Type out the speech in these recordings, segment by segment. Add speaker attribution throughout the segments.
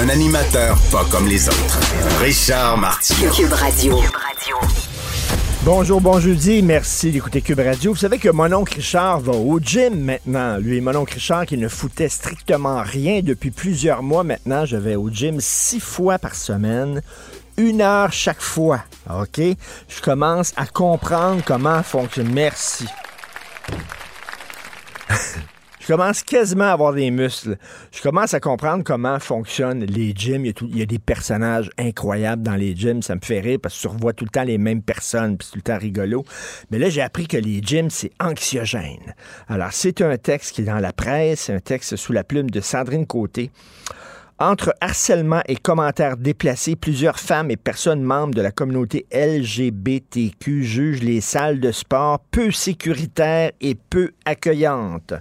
Speaker 1: Un animateur pas comme les autres. Richard Martineau.
Speaker 2: Cube Radio.
Speaker 3: Bonjour, bon jeudi, merci d'écouter Cube Radio. Vous savez que mon oncle Richard va au gym maintenant. Lui, mon oncle Richard qui ne foutait strictement rien depuis plusieurs mois maintenant. Je vais au gym six fois par semaine, une heure chaque fois. OK? Je commence à comprendre comment fonctionne. Merci. Je commence quasiment à avoir des muscles. Je commence à comprendre comment fonctionnent les gyms. Il y, a des personnages incroyables dans les gyms. Ça me fait rire parce que tu revois tout le temps les mêmes personnes, puis c'est tout le temps rigolo. Mais là, j'ai appris que les gyms, c'est anxiogène. Alors, c'est un texte qui est dans la presse, c'est un texte sous la plume de Sandrine Côté. Entre harcèlement et commentaires déplacés, plusieurs femmes et personnes membres de la communauté LGBTQ jugent les salles de sport peu sécuritaires et peu accueillantes.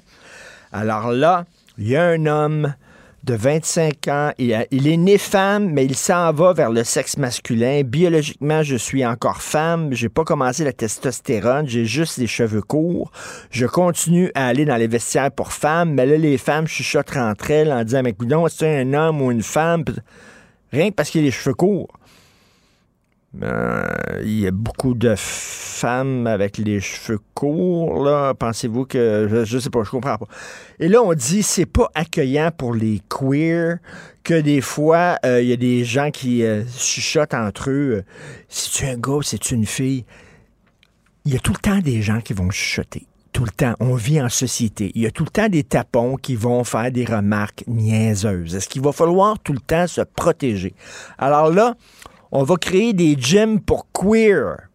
Speaker 3: Alors là, il y a un homme de 25 ans, il, est né femme, mais il s'en va vers le sexe masculin. Biologiquement, je suis encore femme. J'ai pas commencé la testostérone, j'ai juste les cheveux courts. Je continue à aller dans les vestiaires pour femmes, mais là, les femmes chuchotent entre elles en disant, mais coudonc, c'est un homme ou une femme? Rien que parce qu'il a les cheveux courts. Euh, il y a beaucoup de femmes avec les cheveux courts, là. Pensez-vous que. Je, je sais pas, je comprends pas. Et là, on dit c'est pas accueillant pour les queers, que des fois, euh, il y a des gens qui euh, chuchotent entre eux. euh, C'est-tu un gars, c'est une fille? Il y a tout le temps des gens qui vont chuchoter. Tout le temps. On vit en société. Il y a tout le temps des tapons qui vont faire des remarques niaiseuses. Est-ce qu'il va falloir tout le temps se protéger? Alors là, on va créer des gyms pour queer.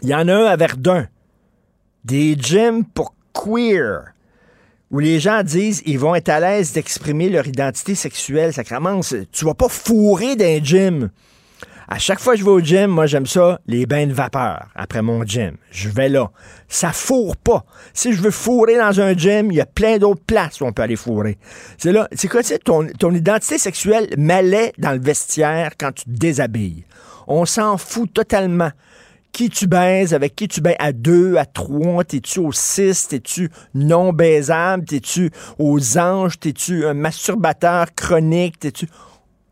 Speaker 3: Il y en a un à Verdun. Des gyms pour queer. Où les gens disent ils vont être à l'aise d'exprimer leur identité sexuelle. Ça commence. Tu vas pas fourrer d'un gym. À chaque fois que je vais au gym, moi j'aime ça, les bains de vapeur après mon gym. Je vais là. Ça fourre pas. Si je veux fourrer dans un gym, il y a plein d'autres places où on peut aller fourrer. C'est là, c'est quoi, ton, ton identité sexuelle m'allait dans le vestiaire quand tu te déshabilles. On s'en fout totalement. Qui tu baises, avec qui tu baises à deux, à trois, t'es-tu au six, t'es-tu non baisable, t'es-tu aux anges, t'es-tu un masturbateur chronique, t'es-tu...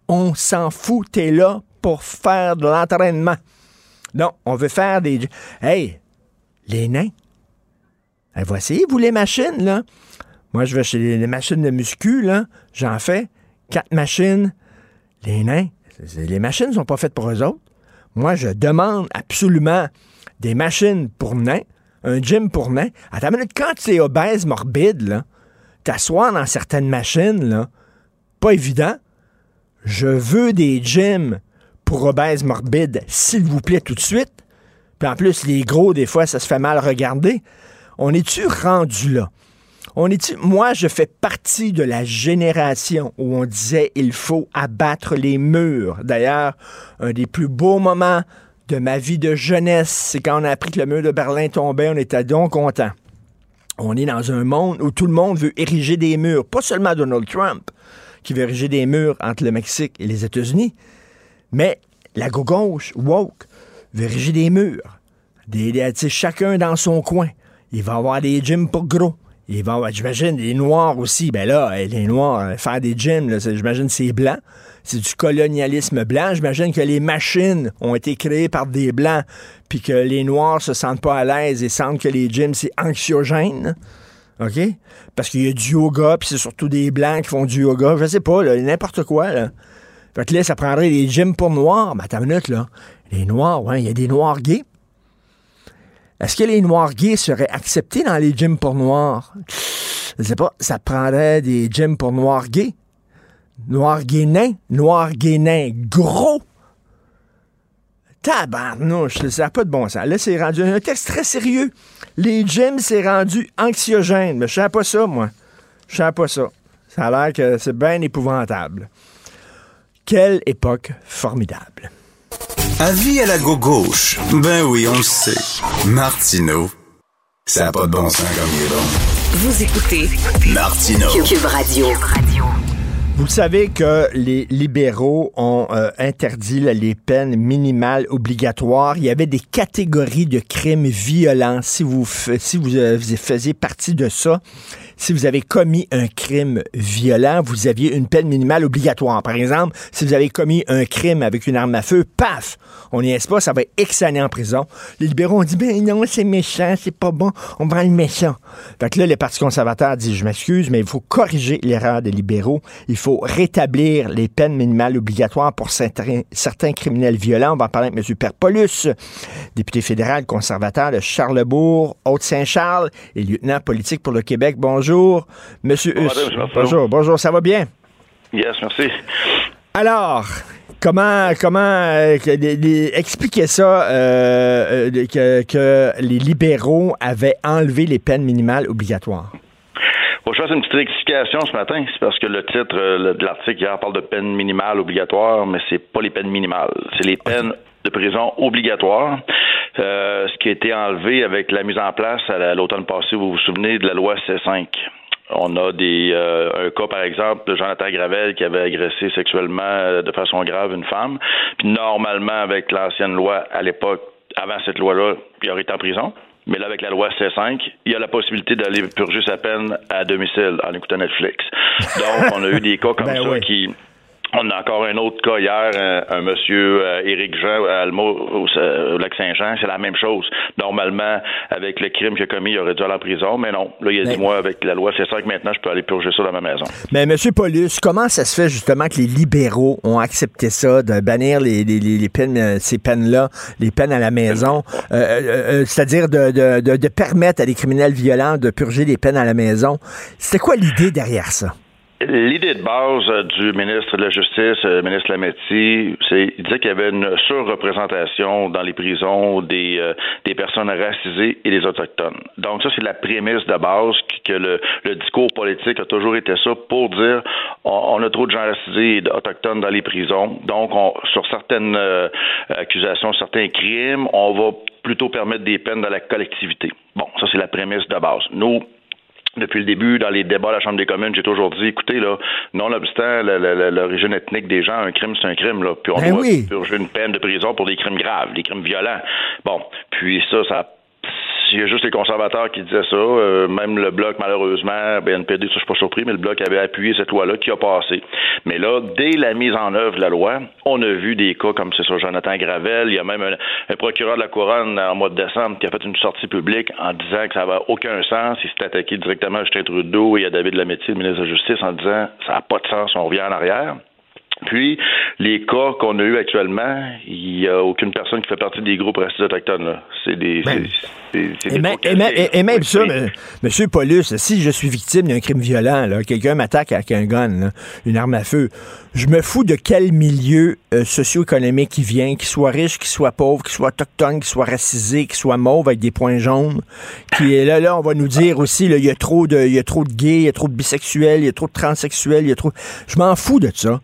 Speaker 3: On s'en fout, t'es là pour faire de l'entraînement. Non, on veut faire des... Hey, les nains, eh, voici, vous les machines, là. Moi, je vais chez les, machines de muscu, là. J'en fais quatre machines. Les nains, les machines ne sont pas faites pour eux autres. Moi, je demande absolument des machines pour nains, un gym pour nains. Attends une minute, quand tu es obèse morbide, là, t'asseoir dans certaines machines, là, pas évident. Je veux des gyms pour obèses morbides, s'il vous plaît, tout de suite. Puis en plus, les gros, des fois, ça se fait mal regarder. On est-tu rendu là? On est Moi, je fais partie de la génération où on disait il faut abattre les murs. D'ailleurs, un des plus beaux moments de ma vie de jeunesse, c'est quand on a appris que le mur de Berlin tombait, on était donc contents. On est dans un monde où tout le monde veut ériger des murs, pas seulement Donald Trump qui veut ériger des murs entre le Mexique et les États-Unis, mais la gauche, woke, veut ériger des murs. Des, chacun dans son coin. Il va avoir des gyms pour gros. Il va avoir, j'imagine, les Noirs aussi. Ben là, les Noirs, euh, faire des gyms, j'imagine c'est blanc. C'est du colonialisme blanc. J'imagine que les machines ont été créées par des Blancs, puis que les Noirs se sentent pas à l'aise et sentent que les gyms, c'est anxiogène. OK? Parce qu'il y a du yoga, puis c'est surtout des Blancs qui font du yoga. Je sais pas, n'importe quoi. Fait que là, ça prendrait des gyms pour noirs. Mais attends une minute, là. Les noirs, ouais, il y a des noirs gays. Est-ce que les noirs gays seraient acceptés dans les gyms pour noirs? Je sais pas, ça prendrait des gyms pour noirs gays. Noirs gays nains, noirs gays nains gros. Tabarnouche, ça n'a pas de bon sens. Là, c'est rendu un texte très sérieux. Les gyms, c'est rendu anxiogène. Mais je savais pas ça, moi. Je savais pas ça. Ça a l'air que c'est bien épouvantable. Quelle époque formidable.
Speaker 1: Avis à la gauche. Ben oui, on le sait. Martineau, ça n'a pas de bon sens comme il est bon.
Speaker 2: Vous écoutez
Speaker 1: Martineau.
Speaker 2: Cube Radio.
Speaker 3: Vous savez que les libéraux ont euh, interdit là, les peines minimales obligatoires. Il y avait des catégories de crimes violents. Si vous, si vous, euh, vous faisiez partie de ça, si vous avez commis un crime violent, vous aviez une peine minimale obligatoire. Par exemple, si vous avez commis un crime avec une arme à feu, paf, on n'y est pas, ça va être X années en prison. Les libéraux ont dit, ben non, c'est méchant, c'est pas bon, on prend le méchant. Fait que là, les partis conservateurs disent, je m'excuse, mais il faut corriger l'erreur des libéraux. Il faut rétablir les peines minimales obligatoires pour certains, certains criminels violents. On va en parler avec M. Perpolus, député fédéral conservateur de Charlebourg, Haute-Saint-Charles et lieutenant politique pour le Québec. Bonjour, Monsieur
Speaker 4: Bon
Speaker 3: Huss. Bonjour, bonjour, ça va bien?
Speaker 4: Yes, merci.
Speaker 3: Alors, comment, comment, euh, que les- les- expliquez ça, euh, euh, que, que les libéraux avaient enlevé les peines minimales obligatoires?
Speaker 4: Que je fasse une petite rectification ce matin. C'est parce que le titre de l'article hier parle de peine minimale obligatoire, mais c'est pas les peines minimales. C'est les peines de prison obligatoires. Euh, ce qui a été enlevé avec la mise en place à la- l'automne passé, vous vous souvenez de la loi C5. On a des euh, un cas par exemple de Jonathan Gravel qui avait agressé sexuellement euh, de façon grave une femme. Puis normalement avec l'ancienne loi à l'époque, avant cette loi-là, il aurait été en prison. Mais là, avec la loi C5, il y a la possibilité d'aller purger sa peine à domicile en écoutant Netflix. Donc, on a eu des cas comme
Speaker 3: Ben
Speaker 4: ça
Speaker 3: oui.
Speaker 4: qui. On a encore un autre cas hier, un, un monsieur euh, Éric Jean à Almo, au, au lac Saint-Jean, c'est la même chose. Normalement, avec le crime qu'il a commis, il aurait dû aller en prison, mais non. Là, il a
Speaker 3: Mais-
Speaker 4: dit, moi, avec la loi C5, maintenant, je peux aller purger ça dans ma maison.
Speaker 3: Mais M. Paulus, comment ça se fait justement que les libéraux ont accepté ça, de bannir les, les- les- peines, euh, ces peines-là, les peines à la maison, euh, euh, euh, c'est-à-dire de, de- de- de permettre à des criminels violents de purger les peines à la maison? C'était quoi l'idée derrière ça?
Speaker 4: L'idée de base euh, du ministre de la Justice, euh, le ministre Lametti, c'est il disait qu'il y avait une surreprésentation dans les prisons des, euh, des personnes racisées et des autochtones. Donc ça, c'est la prémisse de base que le, le discours politique a toujours été ça pour dire on, on a trop de gens racisés et autochtones dans les prisons. Donc, on, sur certaines euh, accusations, certains crimes, on va plutôt permettre des peines dans la collectivité. Bon, ça, c'est la prémisse de base. Nous, depuis le début, dans les débats à la Chambre des communes, j'ai toujours dit, écoutez, là, nonobstant l'origine ethnique des gens, un crime, c'est un crime, là. Puis on
Speaker 3: Ben
Speaker 4: doit
Speaker 3: oui.
Speaker 4: purger une peine de prison pour des crimes graves, des crimes violents. Bon, puis ça, ça il y a juste les conservateurs qui disaient ça. Euh, même le Bloc, malheureusement, BNPD, ça, je suis pas surpris, mais le Bloc avait appuyé cette loi-là qui a passé. Mais là, dès la mise en œuvre de la loi, on a vu des cas comme c'est sur Jonathan Gravel. Il y a même un, procureur de la Couronne en mois de décembre qui a fait une sortie publique en disant que ça n'avait aucun sens. Il s'est attaqué directement à Justin Trudeau et à David Lametti, le ministre de la Justice, en disant ça n'a pas de sens, on revient en arrière. Puis, les cas qu'on a eus actuellement, il n'y a aucune personne qui fait partie des groupes racistes autochtones. là. C'est des.
Speaker 3: Ben,
Speaker 4: c'est-
Speaker 3: Et,
Speaker 4: des
Speaker 3: et même- et- ça,
Speaker 4: oui.
Speaker 3: M. Monsieur Paulus, si je suis victime d'un crime violent, quelqu'un m'attaque avec un gun, là, une arme à feu, je me fous de quel milieu euh, socio-économique il vient, qu'il soit riche, qu'il soit pauvre, qu'il soit autochtone, qu'il soit racisé, qu'il soit mauve avec des points jaunes. Qui est là, là, on va nous dire aussi, il y a trop de, il y a trop de gays, il y a trop de bisexuels, il y a trop de transsexuels, il y a trop. Je m'en fous de ça.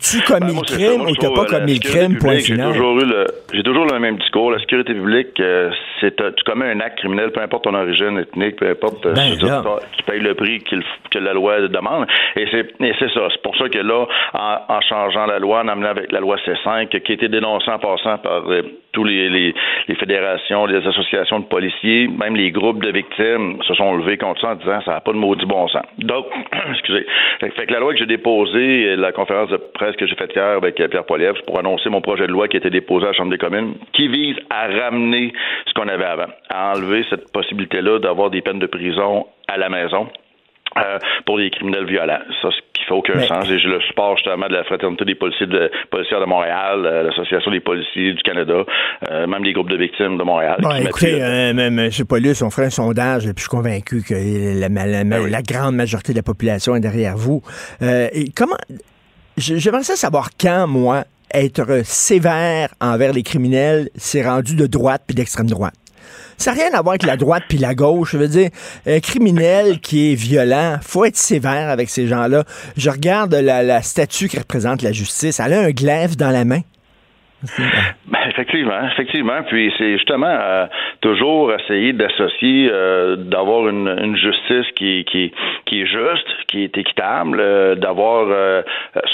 Speaker 3: As-tu commis
Speaker 4: Ben,
Speaker 3: le crime ou t'as pas
Speaker 4: euh,
Speaker 3: commis le crime, point final?
Speaker 4: toujours eu le, j'ai toujours le même discours. La sécurité publique, euh, c'est, tu commets un acte criminel, peu importe ton origine ethnique, peu importe, euh,
Speaker 3: Ben,
Speaker 4: tu payes le prix que la loi demande. Et c'est, et c'est ça. C'est pour ça que là, en, en changeant la loi, en amenant avec la loi C5, qui a été dénoncée en passant par tous les, les, les fédérations, les associations de policiers, même les groupes de victimes se sont levés contre ça en disant ça n'a pas de maudit bon sens. Donc, excusez. Fait, que la loi que j'ai déposée, la conférence de presse que j'ai faite hier avec Pierre Poilievre, pour annoncer mon projet de loi qui a été déposé à la Chambre des communes, qui vise à ramener ce qu'on avait avant, à enlever cette possibilité-là d'avoir des peines de prison à la maison. euh, pour les criminels violents. Ça, qui fait aucun
Speaker 3: Mais-
Speaker 4: sens. Et j'ai le support justement de la Fraternité des policiers de, policières de Montréal, euh, l'Association des policiers du Canada, euh, même les groupes de victimes de Montréal.
Speaker 3: Bon, écoutez, euh, M. M. Paulus, on ferait un sondage, et puis je suis convaincu que la, la- la-
Speaker 4: Ben oui.
Speaker 3: la grande majorité de la population est derrière vous. Euh, et comment. je- J'aimerais ça savoir quand, moi, être sévère envers les criminels, c'est rendu de droite puis d'extrême droite. Ça n'a rien à voir avec la droite puis la gauche. Je veux dire, un criminel qui est violent, faut être sévère avec ces gens-là. Je regarde la, la statue qui représente la justice. Elle a un glaive dans la main.
Speaker 4: Ben, effectivement, effectivement. Puis c'est justement euh, toujours essayer d'associer, euh, d'avoir une, une, justice qui, qui, qui est juste, qui est équitable, euh, d'avoir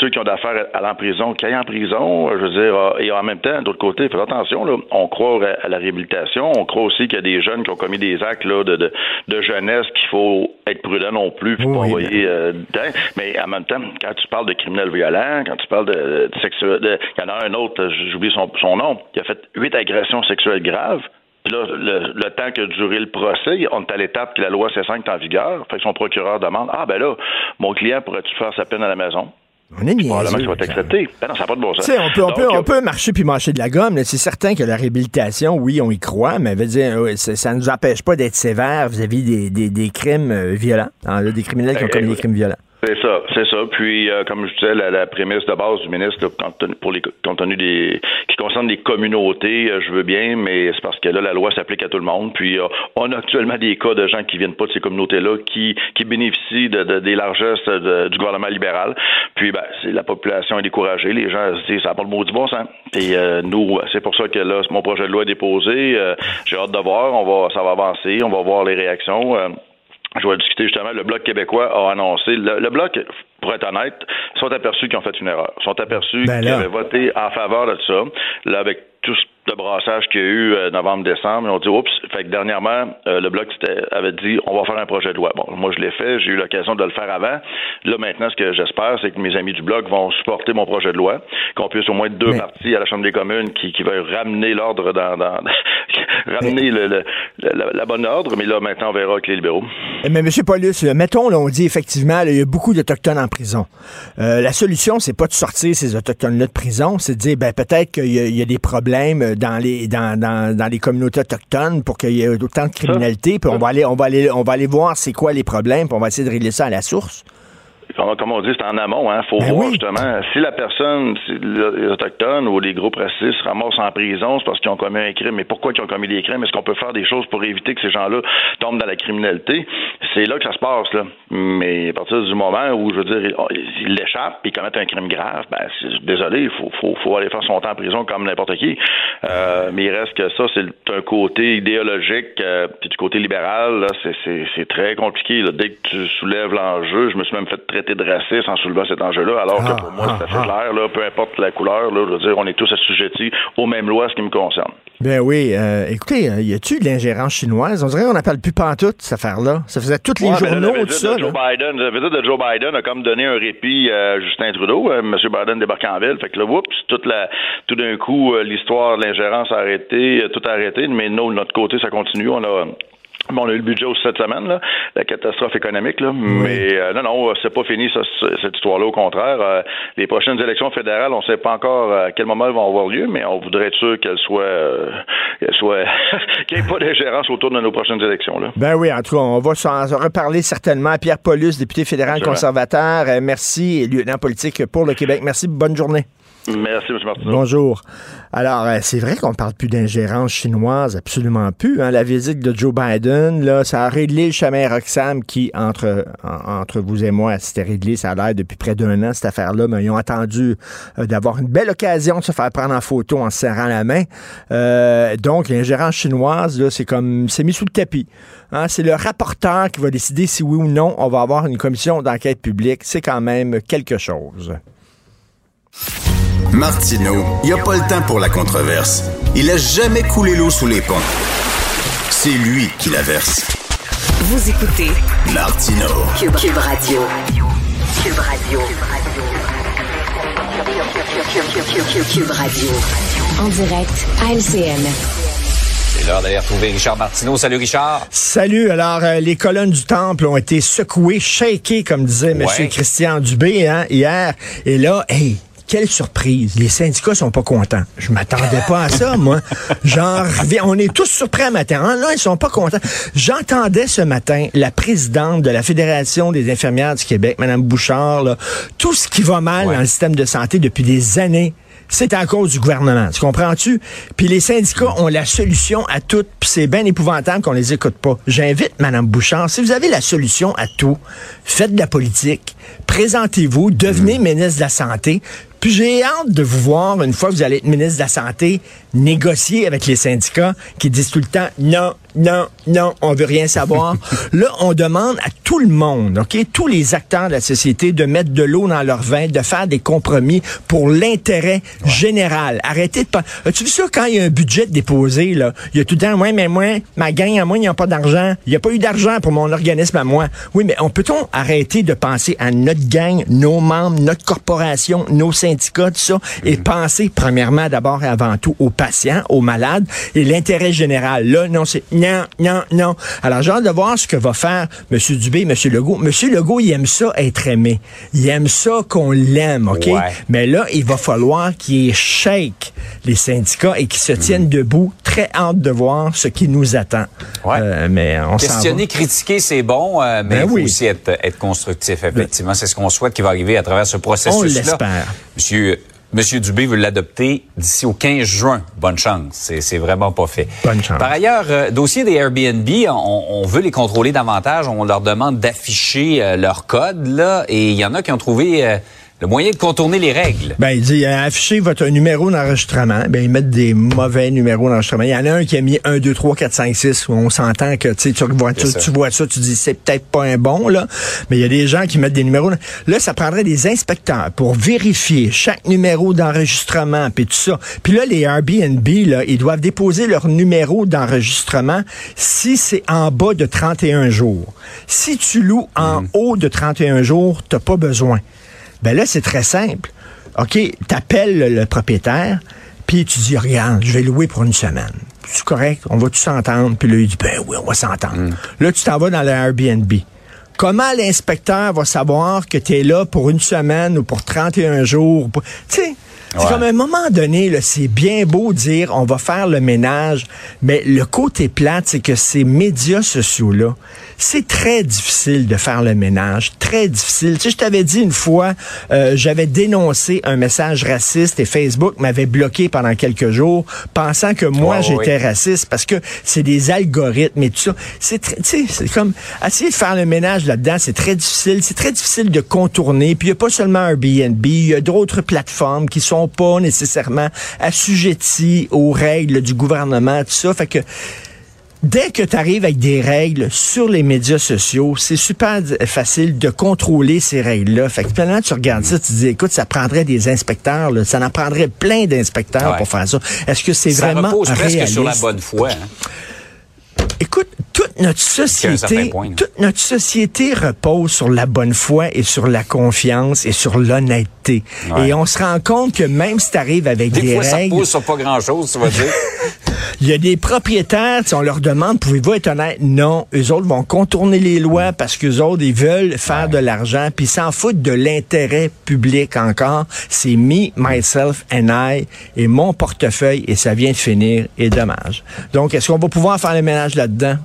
Speaker 4: ceux qui ont d'affaires à, en prison, qui aillent en prison, je veux dire, et en même temps, d'autre côté, faites attention, là, on croit à la réhabilitation, on croit aussi qu'il y a des jeunes qui ont commis des actes là, de, de, de jeunesse qu'il faut être prudent non plus, puis
Speaker 3: Oui,
Speaker 4: pas
Speaker 3: oui,
Speaker 4: envoyer mais... mais en même temps, quand tu parles de criminels violents, quand tu parles de, de sexuel, il y en a un autre, j'oublie son, son nom, qui a fait huit agressions sexuelles graves. Puis là, le, le, temps que duré le procès, on est à l'étape que la loi C5 est en vigueur. Fait que son procureur demande Ah, ben là, mon client pourrait-tu faire sa peine à la maison?
Speaker 3: On est
Speaker 4: Probablement
Speaker 3: niaiseux.
Speaker 4: qu'il va être accepté. Ben non, ça n'a pas de bon sens.
Speaker 3: Sais, on peut, on, peut,
Speaker 4: Donc,
Speaker 3: on peut marcher puis mâcher de la gomme. C'est certain que la réhabilitation, oui, on y croit, mais veut dire, euh, ça ne nous empêche pas d'être sévère vis-à-vis des, des, des crimes euh, violents, hein, des criminels qui ont
Speaker 4: Eh,
Speaker 3: commis des crimes violents.
Speaker 4: C'est ça, c'est ça. Puis, euh, comme je disais, la, la prémisse de base du ministre, là, pour les compte des qui concerne les communautés, euh, je veux bien, mais c'est parce que là, la loi s'applique à tout le monde. Puis, euh, on a actuellement des cas de gens qui viennent pas de ces communautés-là, qui, qui bénéficient de, de- des largesses du gouvernement libéral. Puis, ben, c'est la population est découragée. Les gens se disent, ça n'a pas le du bon sens. Et euh, nous, c'est pour ça que là, mon projet de loi est déposé. Euh, J'ai hâte de voir. On va, ça va avancer. On va voir les réactions. Je vais discuter justement. Le Bloc québécois a annoncé. Le, le Bloc, pour être honnête, sont aperçus qu'ils ont fait une erreur. sont aperçus
Speaker 3: Ben
Speaker 4: qu'ils avaient voté en faveur de ça. Là, avec tout le brassage qu'il y a eu euh, novembre-décembre, ils ont dit oups. Fait que dernièrement, euh, le Bloc avait dit on va faire un projet de loi. Bon, moi je l'ai fait, j'ai eu l'occasion de le faire avant. Là maintenant, ce que j'espère, c'est que mes amis du Bloc vont supporter mon projet de loi, qu'on puisse au moins deux
Speaker 3: Mais-
Speaker 4: partis à la Chambre des communes qui, qui veulent ramener l'ordre dans, dans ramener le, le- la, la bonne ordre, mais là maintenant on verra avec les libéraux.
Speaker 3: Mais M. Paulus, mettons, là, on dit effectivement, là, il y a beaucoup d'Autochtones en prison. Euh, la solution, c'est pas de sortir ces Autochtones-là de prison, c'est de dire, ben, peut-être qu'il y, a- il y a des problèmes dans les, dans, dans, dans les communautés autochtones pour qu'il y ait autant de criminalité, puis on va aller, on va aller, on va aller voir c'est quoi les problèmes, puis on va essayer de régler ça à la source.
Speaker 4: Comme, on dit, c'est en amont. Hein. faut
Speaker 3: Ben
Speaker 4: voir
Speaker 3: oui.
Speaker 4: justement si la personne, si les Autochtones ou les groupes racistes se ramassent en prison, c'est parce qu'ils ont commis un crime. Mais pourquoi ils ont commis des crimes? Est-ce qu'on peut faire des choses pour éviter que ces gens-là tombent dans la criminalité? C'est là que ça se passe. Là. Mais à partir du moment où, je veux dire, ils l'échappent et ils commettent un crime grave, ben, désolé, il faut, faut, faut aller faire son temps en prison comme n'importe qui. Euh, mais il reste que ça, c'est un côté idéologique, euh, puis du côté libéral, là, c'est- c'est c'est très compliqué. Là. Dès que tu soulèves l'enjeu, je me suis même fait traiter de raciste en soulevant cet enjeu-là, alors
Speaker 3: Ah,
Speaker 4: que pour moi,
Speaker 3: ah,
Speaker 4: c'est assez
Speaker 3: ah.
Speaker 4: clair, là, peu importe la couleur, là, je veux dire, on est tous assujettis aux mêmes lois, ce qui me concerne.
Speaker 3: Ben oui, euh, écoutez, euh, y a-tu de l'ingérence chinoise? On dirait qu'on n'appelle plus pantoute, cette affaire-là. Ça faisait tous les
Speaker 4: Ouais,
Speaker 3: journaux, tout ça.
Speaker 4: de Joe. Biden, la visite de Joe Biden a comme donné un répit à Justin Trudeau. Euh, M. Biden débarque en ville. Fait que là, oups, toute la, tout d'un coup, euh, l'histoire de l'ingérence a arrêté, tout a arrêté. Mais nous, de notre côté, ça continue. On a Bon, on a eu le budget aussi cette semaine, là, la catastrophe économique, là. mais euh, non, non, c'est pas fini ça, cette histoire-là. Au contraire, Euh, les prochaines élections fédérales, on ne sait pas encore à quel moment elles vont avoir lieu, mais on voudrait être sûr qu'elles soient, euh, qu'elles soient, qu'il n'y ait pas d'ingérence autour de nos prochaines élections. Là.
Speaker 3: Ben oui, en tout cas, on va s'en reparler certainement. Pierre Paulus, député fédéral
Speaker 4: Absolument.
Speaker 3: conservateur, euh, merci, et lieutenant politique pour le Québec. Merci, bonne journée.
Speaker 4: Merci, M. Martineau.
Speaker 3: Bonjour. Alors, euh, c'est vrai qu'on parle plus d'ingérence chinoise, absolument plus. hein. La visite de Joe Biden, là, ça a réglé le chemin Roxham qui, entre, en- entre vous et moi, c'était réglé, ça a l'air depuis près d'un an, cette affaire-là, mais ils ont attendu euh, d'avoir une belle occasion de se faire prendre en photo en se serrant la main. Euh, donc, l'ingérence chinoise, là, c'est comme, c'est mis sous le tapis. Hein, c'est le rapporteur qui va décider si oui ou non on va avoir une commission d'enquête publique. C'est quand même quelque chose.
Speaker 1: Martineau, il n'y a pas le temps pour la controverse. Il a jamais coulé l'eau sous les ponts. C'est lui qui la verse.
Speaker 2: Vous écoutez
Speaker 1: Martineau.
Speaker 2: Cube, Cube Radio. Cube Radio. Cube Radio. En direct à LCN.
Speaker 5: C'est l'heure d'aller retrouver Richard Martineau. Salut Richard.
Speaker 3: Salut. Alors, euh, les colonnes du temple ont été secouées, shakées, comme disait M. Christian Dubé hein, hier. Et là, hey, quelle surprise. Les syndicats sont pas contents. Je m'attendais pas à ça, moi. Reviens. On est tous surpris à matin. Ah, là, ils sont pas contents. J'entendais ce matin la présidente de la Fédération des infirmières du Québec, Mme Bouchard, là, tout ce qui va mal
Speaker 5: Ouais.
Speaker 3: dans le système de santé depuis des années c'est à cause du gouvernement. Tu comprends-tu? Puis les syndicats ont la solution à tout, puis c'est bien épouvantable qu'on les écoute pas. J'invite Mme Bouchard, si vous avez la solution à tout, faites de la politique, présentez-vous, devenez ministre de la Santé, puis j'ai hâte de vous voir, une fois que vous allez être ministre de la Santé, négocier avec les syndicats qui disent tout le temps non, non, non, on veut rien savoir. Là, on demande à tout le monde, OK, tous les acteurs de la société de mettre de l'eau dans leur vin, de faire des compromis pour l'intérêt général. Arrêtez de pas. As-tu vu ça quand il y a un budget déposé, là? Il y a tout le temps, ouais, mais moi, ma gang à moi, il n'y a pas d'argent. Il n'y a pas eu d'argent pour mon organisme à moi. Oui, mais on peut-on arrêter de penser à notre gang, nos membres, notre corporation, nos syndicats, tout ça, et penser, premièrement, d'abord et avant tout, aux patients, aux malades, et l'intérêt général. Là, non, c'est non, non, non. Alors, j'ai hâte de voir ce que va faire M. Dubé, M. Legault. M. Legault, il aime ça être aimé. Il aime ça qu'on l'aime, OK?
Speaker 5: Ouais.
Speaker 3: Mais là, il va falloir qu'il shake les syndicats et qu'ils se tiennent debout. Très hâte de voir ce qui nous attend.
Speaker 5: Ouais.
Speaker 3: Euh, mais on.
Speaker 5: Questionner, critiquer, c'est bon, euh, mais
Speaker 3: Ben
Speaker 5: il faut
Speaker 3: oui.
Speaker 5: aussi être, être constructif, effectivement. C'est ce qu'on souhaite qui va arriver à travers ce
Speaker 3: On
Speaker 5: processus-là.
Speaker 3: l'espère.
Speaker 5: Monsieur, Monsieur Dubé veut l'adopter d'ici au 15 juin. Bonne chance. C'est, c'est vraiment pas fait.
Speaker 3: Bonne chance.
Speaker 5: Par ailleurs, euh, dossier des Airbnb, on, on veut les contrôler davantage. On leur demande d'afficher euh, leur code, là. Et il y en a qui ont trouvé euh, le moyen de contourner les règles.
Speaker 3: Ben, il dit, euh, affichez votre numéro d'enregistrement. Ben, ils mettent des mauvais numéros d'enregistrement. Il y en a un qui a mis 1, 2, 3, 4, 5, 6, où on s'entend que, tu vois, tu, tu vois ça, tu dis, c'est peut-être pas un bon, là. Mais il y a des gens qui mettent des numéros. Là, ça prendrait des inspecteurs pour vérifier chaque numéro d'enregistrement, puis tout ça. Puis là, les Airbnb, là, ils doivent déposer leur numéro d'enregistrement si c'est en bas de 31 jours. Si tu loues en haut de 31 jours, t'as pas besoin. Ben là, c'est très simple. OK, t'appelles le, le propriétaire, puis tu dis, regarde, je vais louer pour une semaine. C'est correct, on va tout s'entendre. Puis là, il dit, ben oui, on va s'entendre. Là, tu t'en vas dans le Airbnb. Comment l'inspecteur va savoir que tu es là pour une semaine ou pour 31 jours? Tu sais, c'est
Speaker 5: Ouais.
Speaker 3: comme à un moment donné, c'est bien beau dire on va faire le ménage, mais le côté plate, c'est que ces médias sociaux-là, c'est très difficile de faire le ménage, très difficile. Tu sais, je t'avais dit une fois, euh, j'avais dénoncé un message raciste et Facebook m'avait bloqué pendant quelques jours, pensant que moi j'étais raciste parce que c'est des algorithmes et tout ça. C'est très- tu sais, c'est comme essayer de faire le ménage là-dedans, c'est très difficile. C'est très difficile de contourner. Puis il n'y a pas seulement Airbnb, il y a d'autres plateformes qui sont pas nécessairement assujetties aux règles du gouvernement, tout ça. Fait que Dès que tu arrives avec des règles sur les médias sociaux, c'est super facile de contrôler ces règles-là. Fait que maintenant, tu regardes ça, tu te dis, écoute, ça prendrait des inspecteurs, là. ça en prendrait plein d'inspecteurs
Speaker 5: Ouais.
Speaker 3: pour faire ça. Est-ce que c'est
Speaker 5: Ça
Speaker 3: vraiment
Speaker 5: repose presque sur la bonne foi. hein?
Speaker 3: Écoute, toute notre société,
Speaker 5: point,
Speaker 3: toute notre société repose sur la bonne foi et sur la confiance et sur l'honnêteté.
Speaker 5: Ouais.
Speaker 3: Et on se rend compte que même si tu arrives avec des,
Speaker 5: Des, fois, ça
Speaker 3: règles,
Speaker 5: repose sur pas grand-chose, tu vas dire.
Speaker 3: il y a des propriétaires, on leur demande, pouvez-vous être honnête? Non. Eux autres vont contourner les lois parce qu'eux autres, ils veulent faire de l'argent, puis ils s'en foutent de l'intérêt public encore. C'est me, myself and I et mon portefeuille et ça vient de finir et dommage. Donc, est-ce qu'on va pouvoir faire le ménage là-dedans?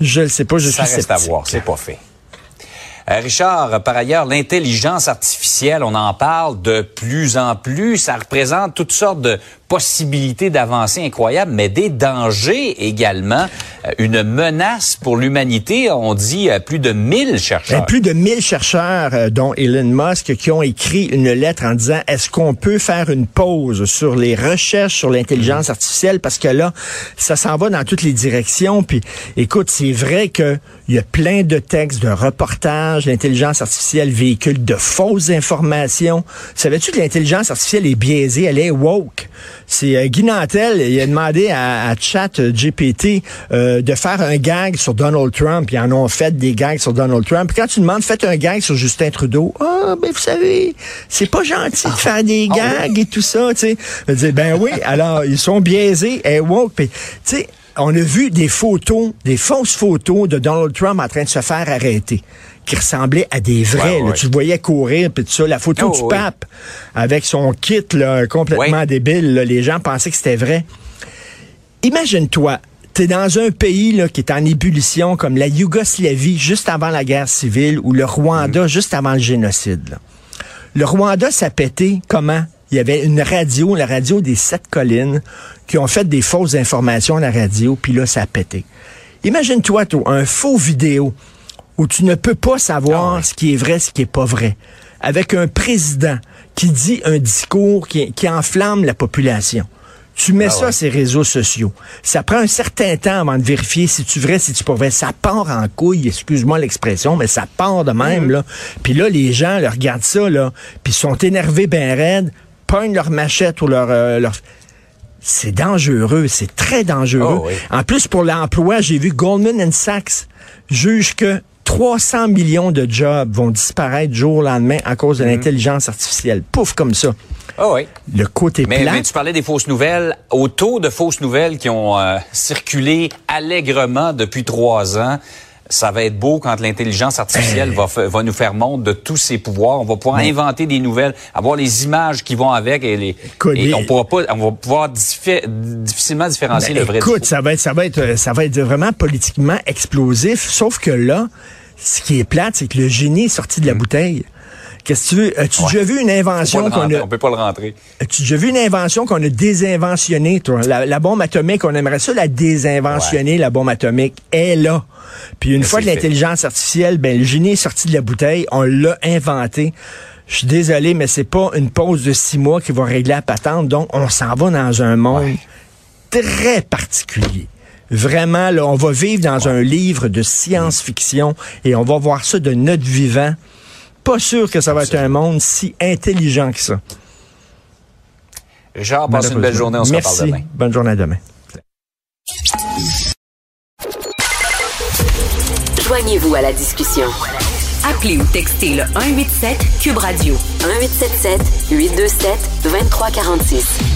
Speaker 3: Je ne sais pas, je
Speaker 5: Ça
Speaker 3: suis
Speaker 5: reste à
Speaker 3: sceptique.
Speaker 5: voir, c'est pas fait. Euh, Richard, par ailleurs, l'intelligence artificielle, on en parle de plus en plus. Ça représente toutes sortes de possibilités d'avancées incroyables, mais des dangers également. Euh, Une menace pour l'humanité, on dit euh, plus de 1000
Speaker 3: Ben,
Speaker 5: chercheurs.
Speaker 3: plus de 1000 chercheurs, euh, dont Elon Musk, qui ont écrit une lettre en disant est-ce qu'on peut faire une pause sur les recherches sur l'intelligence artificielle? Parce que là, ça s'en va dans toutes les directions. Puis, écoute, c'est vrai que il y a plein de textes, de reportages. L'intelligence artificielle véhicule de fausses informations. Savais-tu que l'intelligence artificielle est biaisée, elle est woke. C'est euh, Guy Nantel, il a demandé à, à Chat GPT euh, de faire un gag sur Donald Trump. Ils en ont fait des gags sur Donald Trump. Puis quand tu demandes, faites un gag sur Justin Trudeau. Ah, ben vous savez, c'est pas gentil de faire des gags et tout ça, tu sais. Ben oui, alors ils sont biaisés, et woke. Puis, tu sais, on a vu des photos, des fausses photos de Donald Trump en train de se faire arrêter, qui ressemblaient à des vrais.
Speaker 5: Ouais,
Speaker 3: là.
Speaker 5: ouais.
Speaker 3: Tu le voyais courir, puis tout ça. La photo
Speaker 5: Oh,
Speaker 3: du pape avec son kit là, complètement débile, là. les gens pensaient que c'était vrai. Imagine-toi, T'es dans un pays là, qui est en ébullition comme la Yougoslavie juste avant la guerre civile ou le Rwanda
Speaker 5: Mm.
Speaker 3: juste avant le génocide. là. Le Rwanda s'est pété comment? il y avait une radio, la radio des Sept Collines, qui ont fait des fausses informations à la radio, puis là, ça a pété. Imagine-toi, toi, un faux vidéo où tu ne peux pas savoir
Speaker 5: Ah ouais.
Speaker 3: ce qui est vrai, ce qui est pas vrai, avec un président qui dit un discours qui, qui enflamme la population. Tu mets
Speaker 5: Ah
Speaker 3: ça
Speaker 5: ouais.
Speaker 3: sur les réseaux sociaux. Ça prend un certain temps avant de vérifier si tu vrai, si tu pas vrai. Ça part en couille, excuse-moi l'expression, mais ça part de même, là. Puis là, les gens là, regardent ça, là, puis sont énervés ben raides, pognent leur machette ou leur... euh, leur... C'est dangereux, c'est très dangereux.
Speaker 5: Oh oui.
Speaker 3: En plus, pour l'emploi, j'ai vu Goldman Sachs juge que 300 millions de jobs vont disparaître jour au lendemain à cause de
Speaker 5: Mhm.
Speaker 3: l'intelligence artificielle. Pouf, comme ça.
Speaker 5: Ah oui.
Speaker 3: Le côté
Speaker 5: Mais, mais tu parlais des fausses nouvelles. Au taux de fausses nouvelles qui ont euh, circulé allègrement depuis trois ans, ça va être beau quand l'intelligence artificielle va, fa- va nous faire montre de tous ses pouvoirs. On va pouvoir inventer des nouvelles, avoir les images qui vont avec et, les,
Speaker 3: Écoute,
Speaker 5: et on pourra pas, on va pouvoir difficilement différencier
Speaker 3: Ben,
Speaker 5: le vrai
Speaker 3: écoute, ça va être, ça va être, euh, ça va être vraiment politiquement explosif. Sauf que là, ce qui est plate, c'est que le génie est sorti de la bouteille. Qu'est-ce que tu veux? As-tu.
Speaker 5: Ouais.
Speaker 3: déjà vu une invention qu'on a,
Speaker 5: On peut pas le rentrer.
Speaker 3: as-tu déjà vu une invention qu'on a désinventionnée, toi? La, la bombe atomique, on aimerait ça la désinventionner, la bombe atomique. Elle est là. Puis une
Speaker 5: Mais
Speaker 3: fois que l'intelligence artificielle, ben, le génie est sorti de la bouteille, on l'a inventé. Je suis désolé, mais c'est pas une pause de six mois qui va régler la patente. Donc, on s'en va dans un monde très particulier. Vraiment, là, on va vivre dans un livre de science-fiction et on va voir ça de notre vivant. Pas sûr que ça va être un monde si intelligent que ça.
Speaker 5: Richard, passe une belle journée. On se
Speaker 3: Merci.
Speaker 5: reparle demain.
Speaker 3: Bonne journée à demain.
Speaker 2: Joignez-vous à la discussion. Appelez ou textez le 187 Cube Radio 1877 827 2346.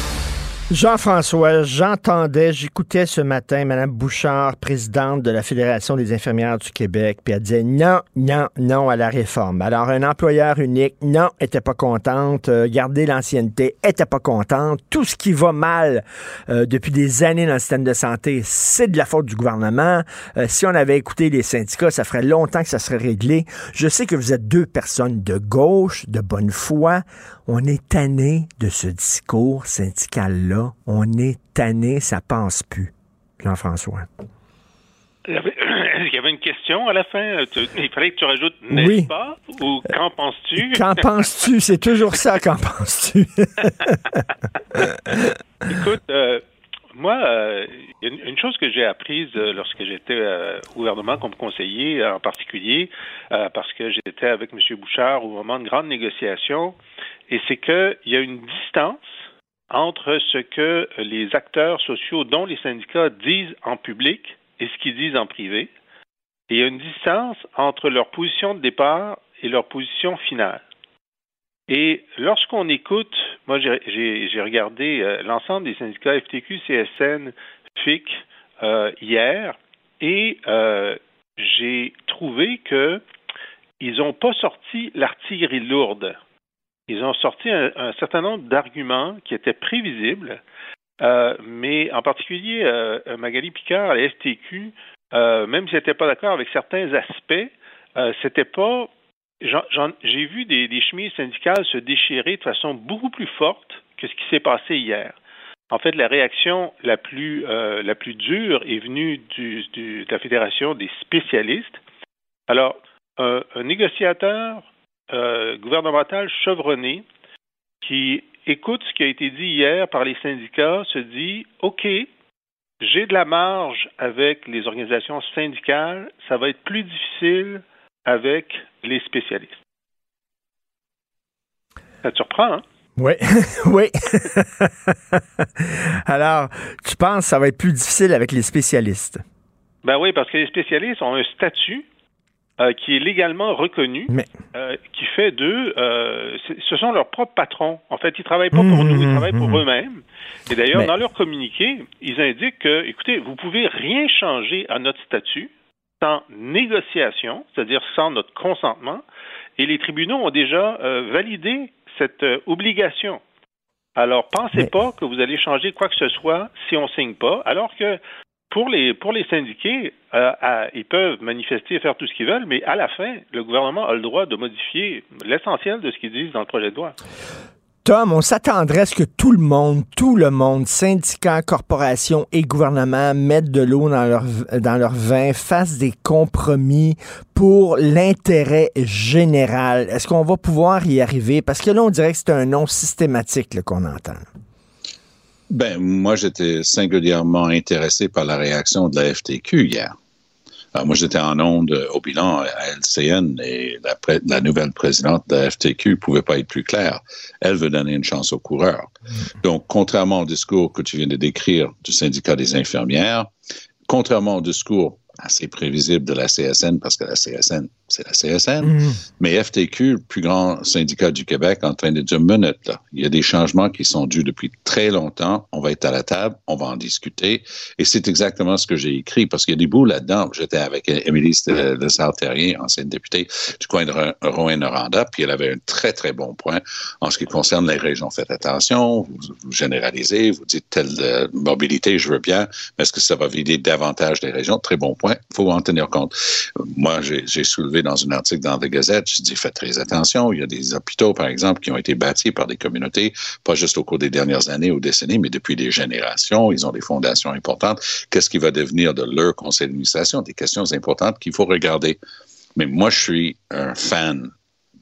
Speaker 3: Jean-François, j'entendais, j'écoutais ce matin Mme Bouchard, présidente de la Fédération des infirmières du Québec, puis elle disait non, non, non à la réforme. Alors, un employeur unique, non, était pas contente, euh, garder l'ancienneté, était pas contente. Tout ce qui va mal euh, depuis des années dans le système de santé, c'est de la faute du gouvernement. Euh, si on avait écouté les syndicats, ça ferait longtemps que ça serait réglé. Je sais que vous êtes deux personnes de gauche, de bonne foi. On est tanné de ce discours syndical-là. On est tanné, ça passe plus. Jean-François.
Speaker 6: Il y avait- une question à la fin. Il fallait que tu rajoutes n'est-ce
Speaker 3: Oui.
Speaker 6: pas? Ou qu'en penses-tu?
Speaker 3: Qu'en penses-tu? C'est toujours ça, qu'en penses-tu?
Speaker 6: Écoute, euh, moi, euh, une, chose que j'ai apprise euh, lorsque j'étais euh, au gouvernement comme conseiller euh, en particulier, euh, parce que j'étais avec M. Bouchard au moment de grandes négociations, et c'est qu'il y a une distance entre ce que les acteurs sociaux, dont les syndicats, disent en public et ce qu'ils disent en privé. Et il y a une distance entre leur position de départ et leur position finale. Et lorsqu'on écoute, moi j'ai- regardé euh, l'ensemble des syndicats FTQ, CSN, FIC euh, hier, et euh, j'ai trouvé que ils n'ont pas sorti l'artillerie lourde. Ils ont sorti un, certain nombre d'arguments qui étaient prévisibles, euh, mais en particulier euh, Magali Picard la FTQ, euh, même si elle n'était pas d'accord avec certains aspects, euh, c'était pas J'ai vu des, chemises syndicales se déchirer de façon beaucoup plus forte que ce qui s'est passé hier. En fait, la réaction la plus, euh, la plus dure est venue du, du- de la Fédération des spécialistes. Alors, un négociateur euh, gouvernemental chevronné qui écoute ce qui a été dit hier par les syndicats se dit OK, j'ai de la marge avec les organisations syndicales, ça va être plus difficile avec les spécialistes. Ça te surprend, hein?
Speaker 3: Oui, oui. Alors, tu penses que ça va être plus difficile avec les spécialistes?
Speaker 6: Ben oui, parce que les spécialistes ont un statut euh, qui est légalement reconnu,
Speaker 3: Mais-
Speaker 6: euh, qui fait d'eux, euh, ce sont leurs propres patrons. En fait, ils travaillent pas pour
Speaker 3: Mmh,
Speaker 6: nous, ils
Speaker 3: mmh,
Speaker 6: travaillent pour
Speaker 3: mmh.
Speaker 6: eux-mêmes. Et d'ailleurs,
Speaker 3: Mais-
Speaker 6: dans leur communiqué, ils indiquent que, écoutez, vous pouvez rien changer à notre statut sans négociation, c'est-à-dire sans notre consentement, et les tribunaux ont déjà validé cette obligation. Alors, pensez pas que vous allez changer quoi que ce soit si on signe pas, alors que pour les pour les syndiqués, ils peuvent manifester et faire tout ce qu'ils veulent, mais à la fin, le gouvernement a le droit de modifier l'essentiel de ce qu'ils disent dans le projet de loi.
Speaker 3: Tom, on s'attendrait à ce que tout le monde, tout le monde, syndicats, corporations et gouvernements mettent de l'eau dans leur, dans leur vin, fassent des compromis pour l'intérêt général. Est-ce qu'on va pouvoir y arriver? Parce que là, on dirait que c'est un nom systématique qu'on entend.
Speaker 7: Ben, moi, j'étais singulièrement intéressé par la réaction de la FTQ hier. Euh, moi, j'étais en onde au bilan à LCN et la, la, nouvelle présidente de la FTQ pouvait pas être plus claire. Elle veut donner une chance aux coureurs. Mm. Donc, contrairement au discours que tu viens de décrire du syndicat des infirmières, contrairement au discours assez prévisible de la CSN, parce que la CSN c'est la CSN. Mm. Mais FTQ, le plus grand syndicat du Québec, en train de dire minute, là, il y a des changements qui sont dus depuis très longtemps. On va être à la table, on va en discuter. Et c'est exactement ce que j'ai écrit, parce qu'il y a des bouts là-dedans. J'étais avec Émilie de Sartérien, ancienne députée du coin de Rouen-Noranda, puis elle avait un très, très bon point en ce qui concerne les régions. Faites attention, vous, généralisez, vous dites telle euh, mobilité, je veux bien, mais est-ce que ça va vider davantage des régions? Très bon point. Il faut en tenir compte. Moi, j'ai soulevé dans un article dans The Gazette, je dis faites très attention. Il y a des hôpitaux, par exemple, qui ont été bâtis par des communautés, pas juste au cours des dernières années ou décennies, mais depuis des générations. Ils ont des fondations importantes. Qu'est-ce qui va devenir de leur conseil d'administration? Des questions importantes qu'il faut regarder. Mais moi, je suis un fan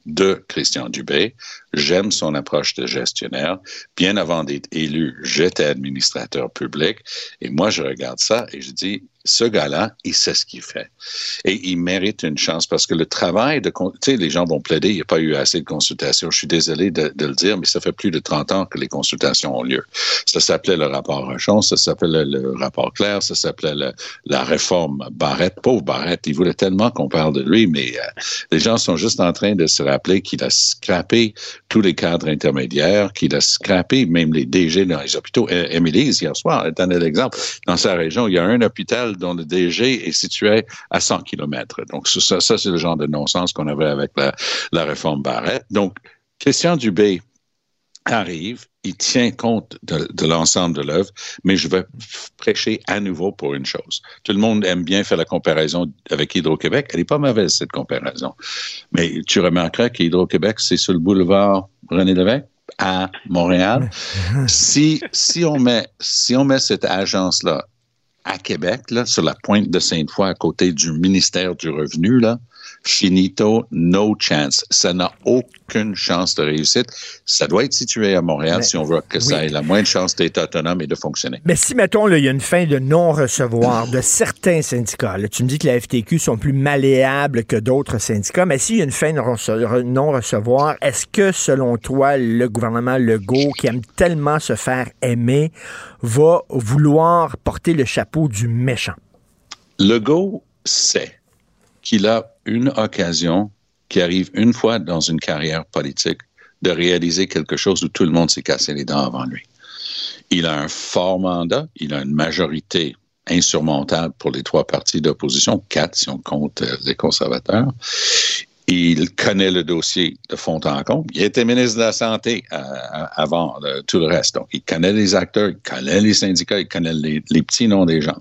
Speaker 7: de Christian Dubé. J'aime son approche de gestionnaire. Bien avant d'être élu, j'étais administrateur public. Et moi, je regarde ça et je dis, ce gars-là, il sait ce qu'il fait. Et il mérite une chance parce que le travail de... Tu sais, les gens vont plaider, il n'y a pas eu assez de consultations. Je suis désolé de, le dire, mais ça fait plus de 30 ans que les consultations ont lieu. Ça s'appelait le rapport Rochon, ça s'appelait le, rapport Claire, ça s'appelait la réforme Barrette. Pauvre Barrette, il voulait tellement qu'on parle de lui, mais euh, les gens sont juste en train de se rappeler qu'il a scrappé tous les cadres intermédiaires, qu'il a scrappé même les DG dans les hôpitaux. Émilie, hier soir, elle donnait l'exemple. Dans sa région, il y a un hôpital dont le DG est situé à 100 km. Donc, ça, ça c'est le genre de non-sens qu'on avait avec la, la réforme Barrette. Donc, Christian Dubé arrive, il tient compte de, l'ensemble de l'œuvre, mais je vais prêcher à nouveau pour une chose. Tout le monde aime bien faire la comparaison avec Hydro-Québec. Elle n'est pas mauvaise, cette comparaison. Mais tu remarqueras qu'Hydro-Québec, c'est sur le boulevard René Lévesque à Montréal. si, si on met, si on met cette agence-là à Québec, là, sur la pointe de Sainte-Foy, à côté du ministère du Revenu, là, finito, no chance. Ça n'a aucune chance de réussite. Ça doit être situé à Montréal si on veut que ça ait la moindre chance d'être autonome et de fonctionner.
Speaker 3: Mais si, mettons, il y a une fin de non-recevoir de certains syndicats, tu me dis que la FTQ sont plus malléables que d'autres syndicats, mais s'il y a une fin de non-recevoir, est-ce que, selon toi, le gouvernement Legault, qui aime tellement se faire aimer, va vouloir porter le chapeau du méchant?
Speaker 7: Legault sait qu'il a une occasion qui arrive une fois dans une carrière politique de réaliser quelque chose où tout le monde s'est cassé les dents avant lui. Il a un fort mandat, il a une majorité insurmontable pour les trois partis d'opposition, quatre si on compte euh, les conservateurs. Il connaît le dossier de fond en comble. Il était ministre de la Santé euh, avant euh, tout le reste. Donc, il connaît les acteurs, il connaît les syndicats, il connaît les petits noms des gens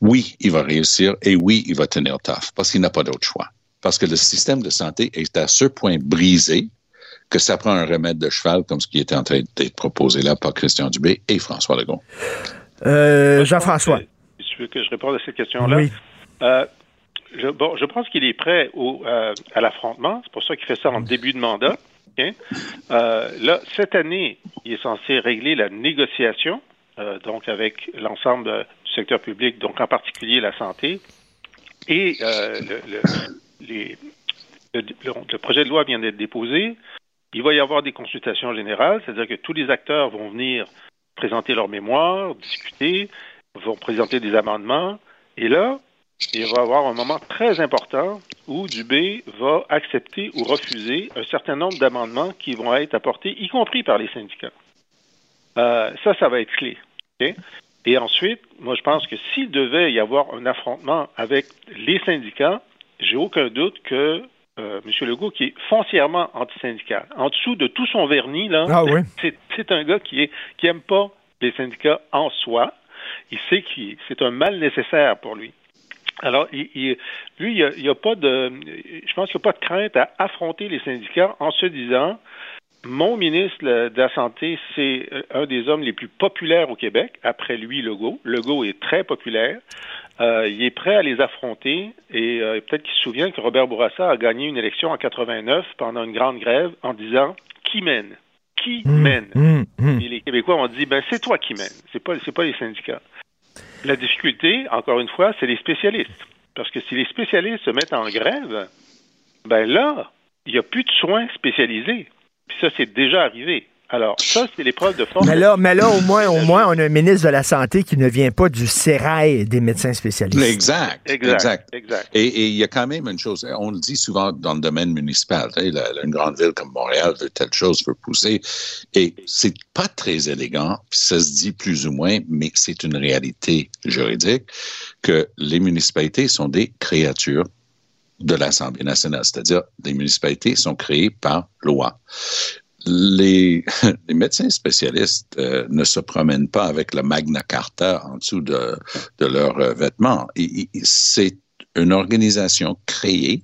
Speaker 7: oui, il va réussir et oui, il va tenir tough parce qu'il n'a pas d'autre choix. Parce que le système de santé est à ce point brisé que ça prend un remède de cheval comme ce qui est en train d'être proposé là par Christian Dubé et François Legault.
Speaker 3: Euh, Jean-François.
Speaker 6: Tu veux que je réponde à cette question-là? Oui. Euh, je, bon, je pense qu'il est prêt au, euh, à l'affrontement. C'est pour ça qu'il fait ça en début de mandat. là, cette année, il est censé régler la négociation, donc avec l'ensemble secteur public, donc en particulier la santé. Et euh, le, le, projet de loi vient d'être déposé. Il va y avoir des consultations générales, c'est-à-dire que tous les acteurs vont venir présenter leur mémoire, discuter, vont présenter des amendements. Et là, il va y avoir un moment très important où Dubé va accepter ou refuser un certain nombre d'amendements qui vont être apportés, y compris par les syndicats. Euh, ça, ça va être clé. Et ensuite, moi, je pense que s'il devait y avoir un affrontement avec les syndicats, j'ai aucun doute que euh, M. Legault, qui est foncièrement antisyndical. En dessous de tout son vernis, là,
Speaker 3: Ah oui.
Speaker 6: c'est, un gars qui est qui aime pas les syndicats en soi. Il sait que c'est un mal nécessaire pour lui. Alors, il, il- lui, il n'y a, pas de, je pense qu'il n'y a pas de crainte à affronter les syndicats en se disant, mon ministre de la Santé, c'est euh, un des hommes les plus populaires au Québec, après lui, Legault. Legault est très populaire. Euh, il est prêt à les affronter et euh, peut-être qu'il se souvient que Robert Bourassa a gagné une élection en 89 pendant une grande grève en disant qui mène, qui mène?
Speaker 3: Hum, hum.
Speaker 6: Et les Québécois ont dit ben c'est toi qui mène, c'est pas c'est pas les syndicats. La difficulté, encore une fois, c'est les spécialistes. Parce que si les spécialistes se mettent en grève, ben là, il n'y a plus de soins spécialisés. Puis ça, c'est déjà arrivé. Alors, ça, c'est l'épreuve de force.
Speaker 3: Mais là, mais là, au moins, au moins, on a un ministre de la Santé qui ne vient pas du sérail des médecins spécialistes.
Speaker 7: Exact.
Speaker 6: Exact.
Speaker 7: Exact.
Speaker 6: Exact.
Speaker 7: Et il y a quand même une chose, on le dit souvent dans le domaine municipal, la- une grande ville comme Montréal veut telle chose, veut pousser, et c'est pas très élégant, puis ça se dit plus ou moins, mais c'est une réalité juridique que les municipalités sont des créatures de l'Assemblée nationale, c'est-à-dire des municipalités sont créées par loi. Les, les médecins spécialistes euh, ne se promènent pas avec le Magna Carta en dessous de, de leurs euh, vêtements. C'est une organisation créée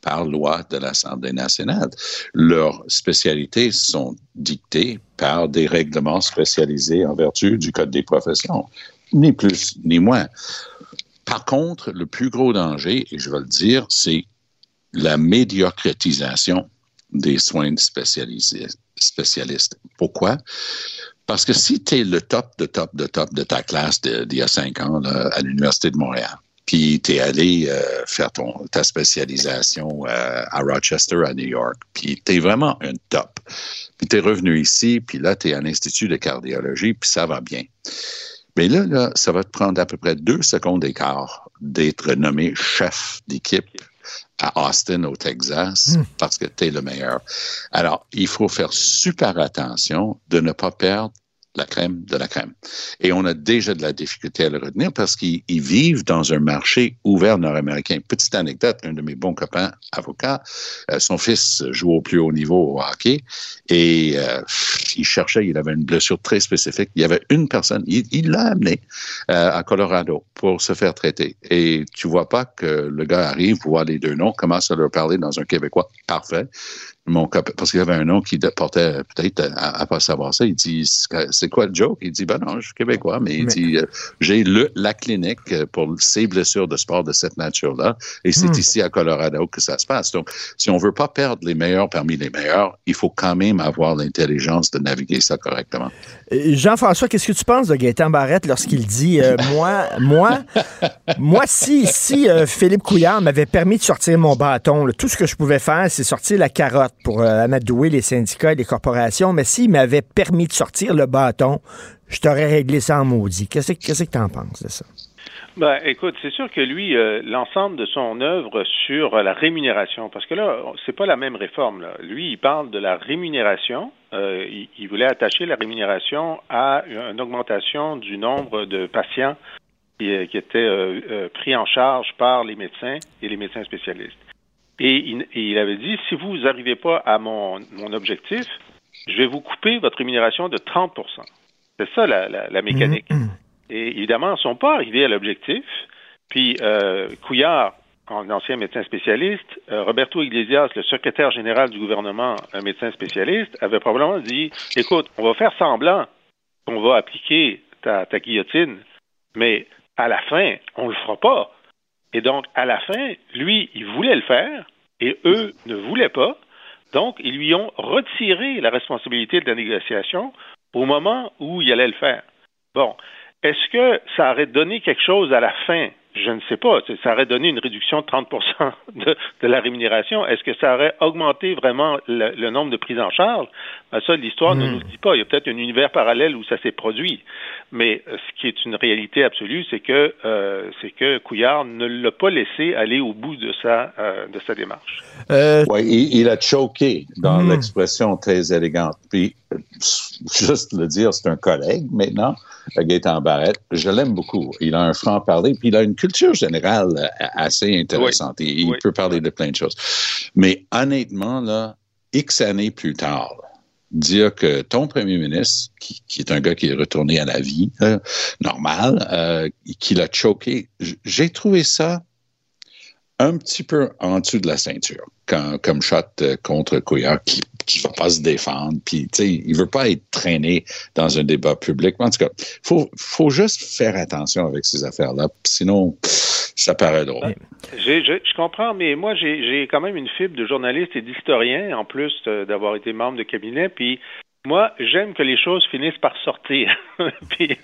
Speaker 7: par loi de l'Assemblée nationale. Leurs spécialités sont dictées par des règlements spécialisés en vertu du Code des professions, ni plus ni moins. Par contre, le plus gros danger, et je vais le dire, c'est la médiocratisation des soins spécialisés, spécialistes. Pourquoi? Parce que si tu es le top de top de top de ta classe d'il y a cinq ans à l'Université de Montréal, puis tu es allé euh, faire ta spécialisation euh, à Rochester, à New York, puis tu es vraiment un top. Puis tu es revenu ici, puis là, tu es à l'Institut de cardiologie, puis ça va bien. Mais là, là, ça va te prendre à peu près deux secondes d'écart d'être nommé chef d'équipe à Austin, au Texas, parce que tu es le meilleur. Alors, il faut faire super attention de ne pas perdre la crème de la crème. Et on a déjà de la difficulté à le retenir parce qu'ils ils vivent dans un marché ouvert nord-américain. Petite anecdote, un de mes bons copains avocats, euh, son fils joue au plus haut niveau au hockey et euh, il cherchait, il avait une blessure très spécifique. Il y avait une personne, il il l'a amené euh, à Colorado pour se faire traiter. Et tu vois pas que le gars arrive, voit les deux noms, commence à leur parler dans un québécois parfait. Mon copain, parce qu'il y avait un nom qui portait peut-être à, à pas savoir ça. Il dit c'est quoi le joke? Il dit ben non, je suis québécois, mais il
Speaker 3: Mais-
Speaker 7: dit euh, j'ai le la clinique pour ces blessures de sport de cette nature-là, et c'est
Speaker 3: Hmm.
Speaker 7: ici à Colorado que ça se passe. Donc, si on veut pas perdre les meilleurs parmi les meilleurs, il faut quand même avoir l'intelligence de naviguer ça correctement.
Speaker 3: Jean-François, qu'est-ce que tu penses de Gaétan Barrette lorsqu'il dit euh, moi, moi, moi, si, si euh, Philippe Couillard m'avait permis de sortir mon bâton, là, tout ce que je pouvais faire, c'est sortir la carotte pour euh, amadouer les syndicats et les corporations, mais s'il m'avait permis de sortir le bâton, je t'aurais réglé ça en maudit. Qu'est-ce que qu'est-ce que t'en penses de ça?
Speaker 6: Ben, écoute, c'est sûr que lui, euh, l'ensemble de son œuvre sur euh, la rémunération, parce que là, c'est pas la même réforme. Là. Lui, il parle de la rémunération. Euh, il, il voulait attacher la rémunération à une augmentation du nombre de patients qui, qui étaient pris en charge par les médecins et les médecins spécialistes. Et il, et il avait dit, si vous n'arrivez pas à mon, mon objectif, je vais vous couper votre rémunération de 30% C'est ça la, la, la mécanique. Et évidemment, ils ne sont pas arrivés à l'objectif. Puis euh, Couillard, un ancien médecin spécialiste, euh, Roberto Iglesias, le secrétaire général du gouvernement, un médecin spécialiste, avait probablement dit Écoute, on va faire semblant qu'on va appliquer ta, ta guillotine, mais à la fin, on le fera pas. Et donc, à la fin, lui, il voulait le faire, et eux ne voulaient pas. Donc, ils lui ont retiré la responsabilité de la négociation au moment où il allait le faire. Bon, est-ce que ça aurait donné quelque chose à la fin? Je ne sais pas. Ça aurait donné une réduction de 30 de, de la rémunération. Est-ce que ça aurait augmenté vraiment le, le nombre de prises en charge? Ben ça, l'histoire ne nous le dit pas. Il y a peut-être un univers parallèle où ça s'est produit. Mais euh, ce qui est une réalité absolue, c'est que euh, c'est que Couillard ne l'a pas laissé aller au bout de sa euh, de sa démarche.
Speaker 3: Euh,
Speaker 7: il, il a choqué dans
Speaker 3: Hmm.
Speaker 7: l'expression très élégante. Puis, euh, juste le dire, c'est un collègue maintenant. Gaétan Barrette. Je l'aime beaucoup. Il a un franc-parler, puis il a une culture générale euh, assez intéressante. il peut parler de plein de choses. Mais honnêtement, là, X années plus tard, dire que ton premier ministre, qui, est un gars qui est retourné à la vie euh, normale, euh, qu'il a choqué, j'ai trouvé ça un petit peu en dessous de la ceinture, comme shot euh, contre Couillard, qui ne va pas se défendre, puis il veut pas être traîné dans un débat public. En tout cas, faut faut juste faire attention avec ces affaires-là, sinon ça paraît drôle.
Speaker 6: Je, comprends, mais moi j'ai quand même une fibre de journaliste et d'historien, en plus d'avoir été membre de cabinet, puis moi, j'aime que les choses finissent par sortir. puis,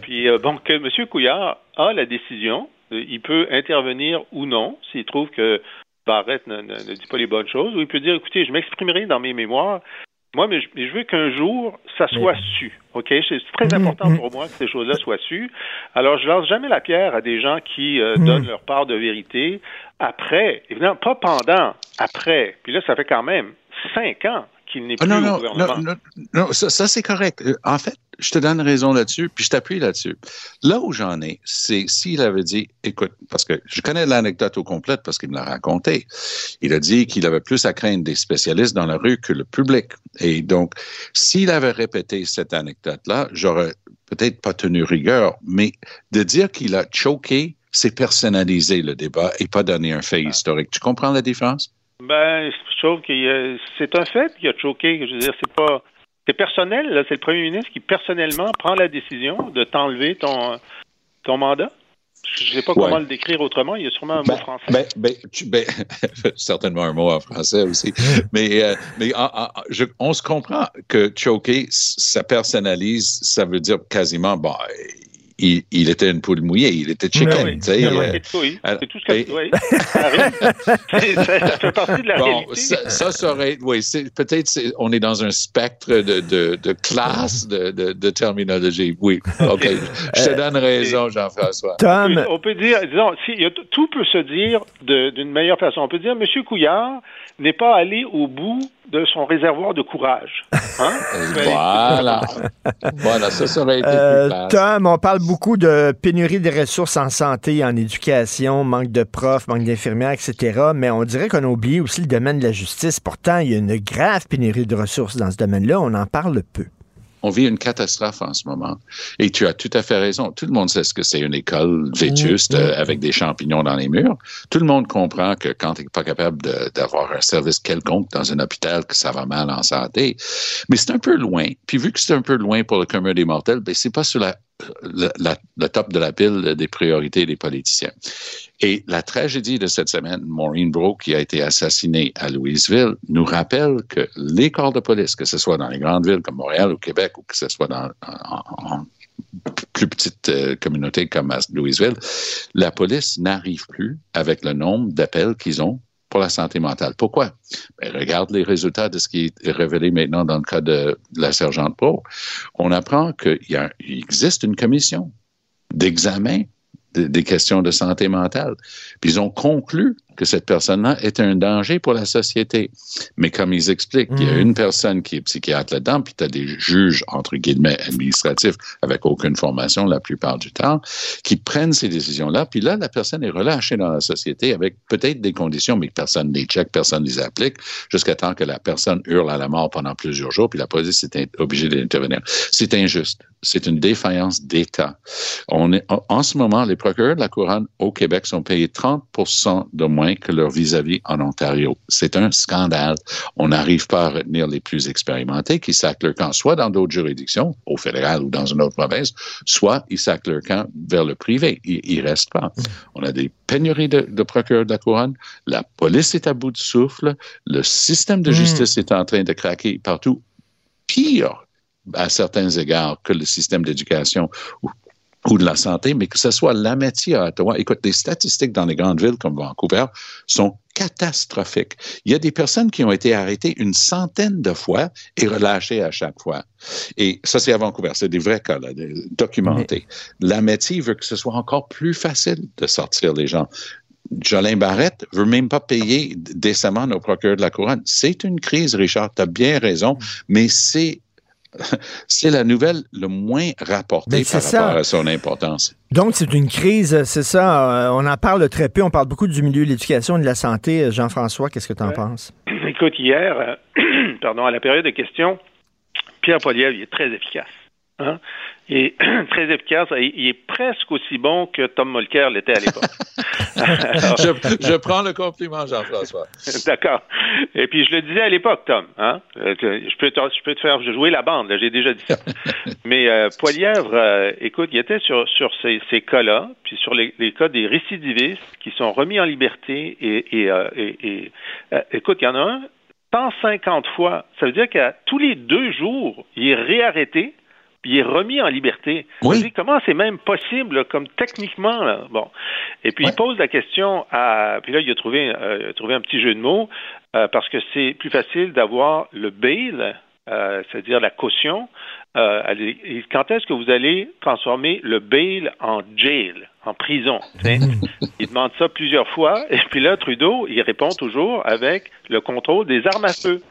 Speaker 6: puis euh, bon, que M. Couillard a la décision, euh, il peut intervenir ou non s'il trouve que Barrett ne, dit pas les bonnes choses, ou il peut dire, écoutez, je m'exprimerai dans mes mémoires. Moi, mais je, veux qu'un jour, ça soit su. OK? C'est très mm-hmm. important pour moi que ces choses-là soient sues. Alors, je lance jamais la pierre à des gens qui euh, mm-hmm. donnent leur part de vérité après, évidemment, pas pendant, après. Puis là, ça fait quand même cinq ans qu'il n'est ah, plus
Speaker 7: non,
Speaker 6: au gouvernement.
Speaker 7: Non, non, non ça, ça c'est correct. En fait, je te donne raison là-dessus, puis je t'appuie là-dessus. Là où j'en ai, c'est s'il avait dit, écoute, parce que je connais l'anecdote au complète parce qu'il me l'a raconté. Il a dit qu'il avait plus à craindre des spécialistes dans la rue que le public. Et donc, s'il avait répété cette anecdote-là, j'aurais peut-être pas tenu rigueur, mais de dire qu'il a choqué, c'est personnaliser le débat et pas donner un fait ah. historique. Tu comprends la différence?
Speaker 6: Ben, je trouve que c'est un fait qu'il a choqué. Je veux dire, c'est pas c'est personnel, c'est le premier ministre qui personnellement prend la décision de t'enlever ton, ton mandat. Je ne sais pas comment le décrire autrement. Il y a sûrement un mot ben, français.
Speaker 7: Ben, ben, ben certainement un mot en français aussi. mais euh, mais on se comprend que choquer, ça personnalise, ça veut dire quasiment, bon, il, était une poule mouillée, il était chicken.
Speaker 6: c'est tout ce que oui. ça, ça, fait partie de la réalité.
Speaker 7: Ça, ça, aurait, oui, peut-être on est dans un spectre de, de, de classe de, de, de, terminologie. Oui, OK. Je te euh, donne raison, Jean-François.
Speaker 6: Tom? On peut dire, disons, si, tout peut se dire d'une meilleure façon. On peut dire, M. Couillard n'est pas allé au bout de son réservoir de courage. Hein?
Speaker 7: voilà. voilà, ça, ça aurait été
Speaker 3: euh, plus Tom, on parle beaucoup de pénurie de ressources en santé, en éducation, manque de profs, manque d'infirmières, etc. Mais on dirait qu'on a oublié aussi le domaine de la justice. Pourtant, il y a une grave pénurie de ressources dans ce domaine-là. On en parle peu.
Speaker 7: On vit une catastrophe en ce moment. Et tu as tout à fait raison. Tout le monde sait ce que c'est une école vétuste euh, avec des champignons dans les murs. Tout le monde comprend que quand tu n'es pas capable d'avoir un service quelconque dans un hôpital, que ça va mal en santé. Mais c'est un peu loin. Puis vu que c'est un peu loin pour le commun des mortels, ben c'est pas sur la le, top de la pile des priorités des politiciens. Et la tragédie de cette semaine, Maureen Bro, qui a été assassinée à Louisville, nous rappelle que les corps de police, que ce soit dans les grandes villes comme Montréal ou Québec, ou que ce soit dans en, plus petites euh, communautés comme à Louisville, la police n'arrive plus avec le nombre d'appels qu'ils ont pour la santé mentale. Pourquoi? Ben, regarde les résultats de ce qui est révélé maintenant dans le cas de, la sergente Pro. On apprend qu'il existe une commission d'examen des questions de santé mentale. Puis ils ont conclu que cette personne-là est un danger pour la société. Mais comme ils expliquent, il y a hmm. une personne qui est psychiatre là-dedans, puis tu as des juges, entre guillemets, administratifs, avec aucune formation la plupart du temps, qui prennent ces décisions-là. Puis là, la personne est relâchée dans la société avec peut-être des conditions, mais personne ne les check, personne ne les applique, jusqu'à temps que la personne hurle à la mort pendant plusieurs jours, puis la police est obligée d'intervenir. C'est injuste. C'est une défaillance d'État. On est, en ce moment, les procureurs de la couronne au Québec sont payés 30 de moins que leur vis-à-vis en Ontario. C'est un scandale. On n'arrive pas à retenir les plus expérimentés qui sacent leur camp soit dans d'autres juridictions, au fédéral ou dans une autre province, soit ils sacent leur camp vers le privé. Ils, ne restent pas. On a des pénuries de, procureurs de la couronne. La police est à bout de souffle. Le système de hmm. justice est en train de craquer partout. Pire à certains égards que le système d'éducation ou de la santé, mais que ce soit la métier à Ottawa. Écoute, les statistiques dans les grandes villes comme Vancouver sont catastrophiques. Il y a des personnes qui ont été arrêtées une centaine de fois et relâchées à chaque fois. Et ça, c'est à Vancouver. C'est des vrais cas, là, documentés. La métier veut que ce soit encore plus facile de sortir les gens. Jolin Barrette veut même pas payer décemment nos procureurs de la couronne. C'est une crise, Richard. Tu as bien raison, mais c'est c'est la nouvelle le moins rapportée par rapport à son importance.
Speaker 3: Donc, c'est une crise, c'est ça. Euh, on en parle très peu. On parle beaucoup du milieu de l'éducation et de la santé. Jean-François, qu'est-ce que tu en penses?
Speaker 6: Écoute, hier, euh, pardon, à la période de questions, Pierre Poilievre, il est très efficace. Hein? Il est très efficace. Il est presque aussi bon que Tom Mulcair l'était à l'époque.
Speaker 7: je, prends le compliment, Jean-François.
Speaker 6: D'accord. Et puis, je le disais à l'époque, Tom. Hein? Euh, je, peux te, je peux te faire jouer la bande. J'ai déjà dit ça. Mais euh, Poilièvre, euh, écoute, il était sur, sur ces, ces cas-là, puis sur les, les, cas des récidivistes qui sont remis en liberté. Et, et, euh, et, et écoute, il y en a un 150 fois. Ça veut dire qu'à tous les deux jours, il est réarrêté puis il est remis en liberté.
Speaker 7: Oui.
Speaker 6: comment c'est même possible, comme techniquement, là? Bon. Et puis il pose la question à. Puis là, il a trouvé, euh, trouvé un petit jeu de mots, euh, parce que c'est plus facile d'avoir le bail, euh, c'est-à-dire la caution. Euh, quand est-ce que vous allez transformer le bail en jail, en prison? il demande ça plusieurs fois, et puis là, Trudeau, il répond toujours avec le contrôle des armes à feu.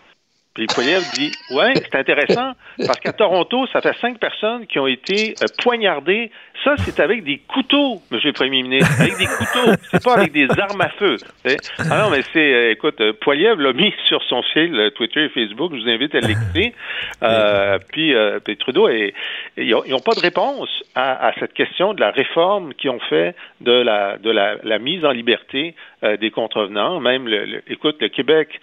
Speaker 6: Puis Poilievre dit Ouais, c'est intéressant, parce qu'à Toronto, ça fait cinq personnes qui ont été euh, poignardées. Ça, c'est avec des couteaux, Monsieur le Premier ministre. Avec des couteaux. C'est pas avec des armes à feu. Ah non, mais c'est, euh, écoute, euh, Poilievre l'a mis sur son fil Twitter et Facebook. Je vous invite à l'écouter. puis, puis, Trudeau, ils n'ont pas de réponse à, à, cette question de la réforme qu'ils ont fait de la de la, la mise en liberté des contrevenants. Même, le, écoute, le Québec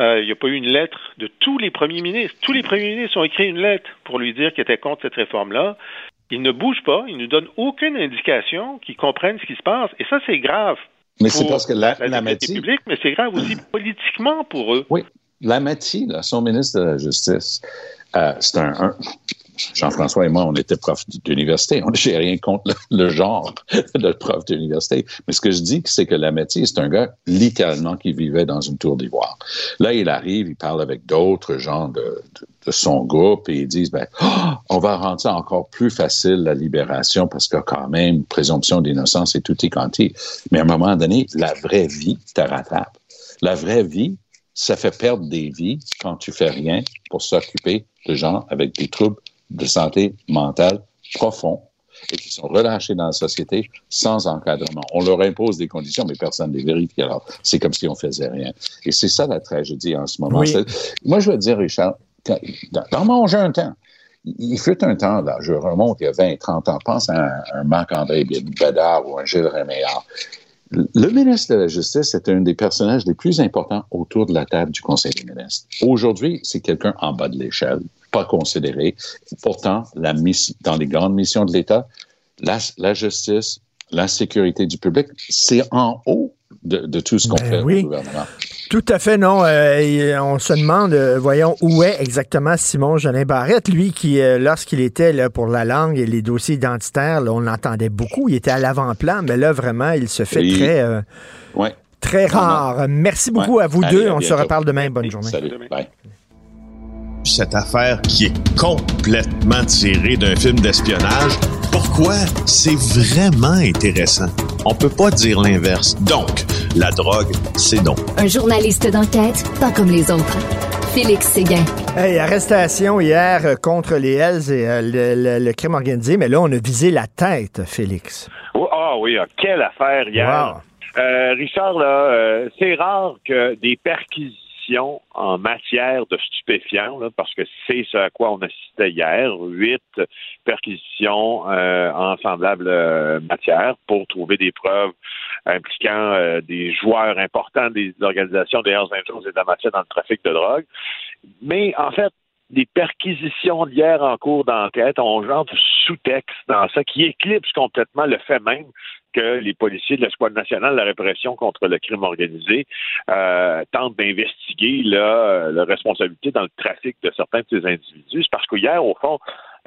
Speaker 6: euh, il n'y a pas eu une lettre de tous les premiers ministres. Tous les premiers ministres ont écrit une lettre pour lui dire qu'ils étaient contre cette réforme-là. Ils ne bougent pas, ils ne nous donnent aucune indication qu'ils comprennent ce qui se passe. Et ça, c'est grave.
Speaker 7: Mais c'est parce que la,
Speaker 6: la, publique, mais c'est grave aussi politiquement pour eux.
Speaker 7: Oui. La là, son ministre de la Justice, euh, c'est un, Jean-François et moi, on était profs d'université. On n'ai rien contre le, genre de prof d'université. Mais ce que je dis, c'est que la c'est un gars littéralement qui vivait dans une tour d'ivoire. Là, il arrive, il parle avec d'autres gens de, son groupe et ils disent, ben, oh, on va rendre ça encore plus facile, la libération, parce que quand même, présomption d'innocence et tout y quanti. Mais à un moment donné, la vraie vie te rattrape. La vraie vie, ça fait perdre des vies quand tu fais rien pour s'occuper de gens avec des troubles de santé mentale profonds et qui sont relâchés dans la société sans encadrement. On leur impose des conditions, mais personne ne les vérifie. Alors, c'est comme si on faisait rien. Et c'est ça la tragédie en ce moment. Moi, je veux dire, Richard, dans, mon jeune temps, il fut un temps, là, je remonte il y a 20, 30 ans, pense à un, Marc-André Bédard ou un Gilles Réméard. Le ministre de la Justice est un des personnages les plus importants autour de la table du Conseil des ministres. Aujourd'hui, c'est quelqu'un en bas de l'échelle pas considéré. Pourtant, la dans les grandes missions de l'État, la, la, justice, la sécurité du public, c'est en haut de, tout ce qu'on ben fait au gouvernement.
Speaker 3: Tout à fait, non. Euh, on se demande, euh, voyons, où est exactement Simon Jolin Barrette, lui qui, euh, lorsqu'il était là, pour la langue et les dossiers identitaires, on l'entendait beaucoup. Il était à l'avant-plan, mais là, vraiment, il se fait très, très rare. Merci beaucoup à vous deux. on se reparle demain. Bonne journée.
Speaker 7: Salut. Bye
Speaker 8: cette affaire qui est complètement tirée d'un film d'espionnage. Pourquoi? C'est vraiment intéressant? On peut pas dire l'inverse. Donc, la drogue, c'est non.
Speaker 2: Un journaliste d'enquête, pas comme les autres. Félix Séguin.
Speaker 3: Hey, arrestation hier contre les Hells et euh, le, crime organisé, mais là, on a visé la tête, Félix.
Speaker 9: Oh, ah oui, ah, quelle affaire hier. Euh, Richard, là, euh, c'est rare que des perquisitions en matière de stupéfiants, parce que c'est ce à quoi on assistait hier, huit perquisitions euh, en semblable euh, matière pour trouver des preuves impliquant euh, des joueurs importants des organisations des Hells Angels et de la matière dans le trafic de drogue. Mais en fait, des perquisitions d'hier en cours d'enquête ont genre de sous-texte dans ça qui éclipse complètement le fait même que les policiers de l'escouade nationale de la répression contre le crime organisé euh, tentent d'investiguer la, la, responsabilité dans le trafic de certains de ces individus. Parce qu'hier, au fond,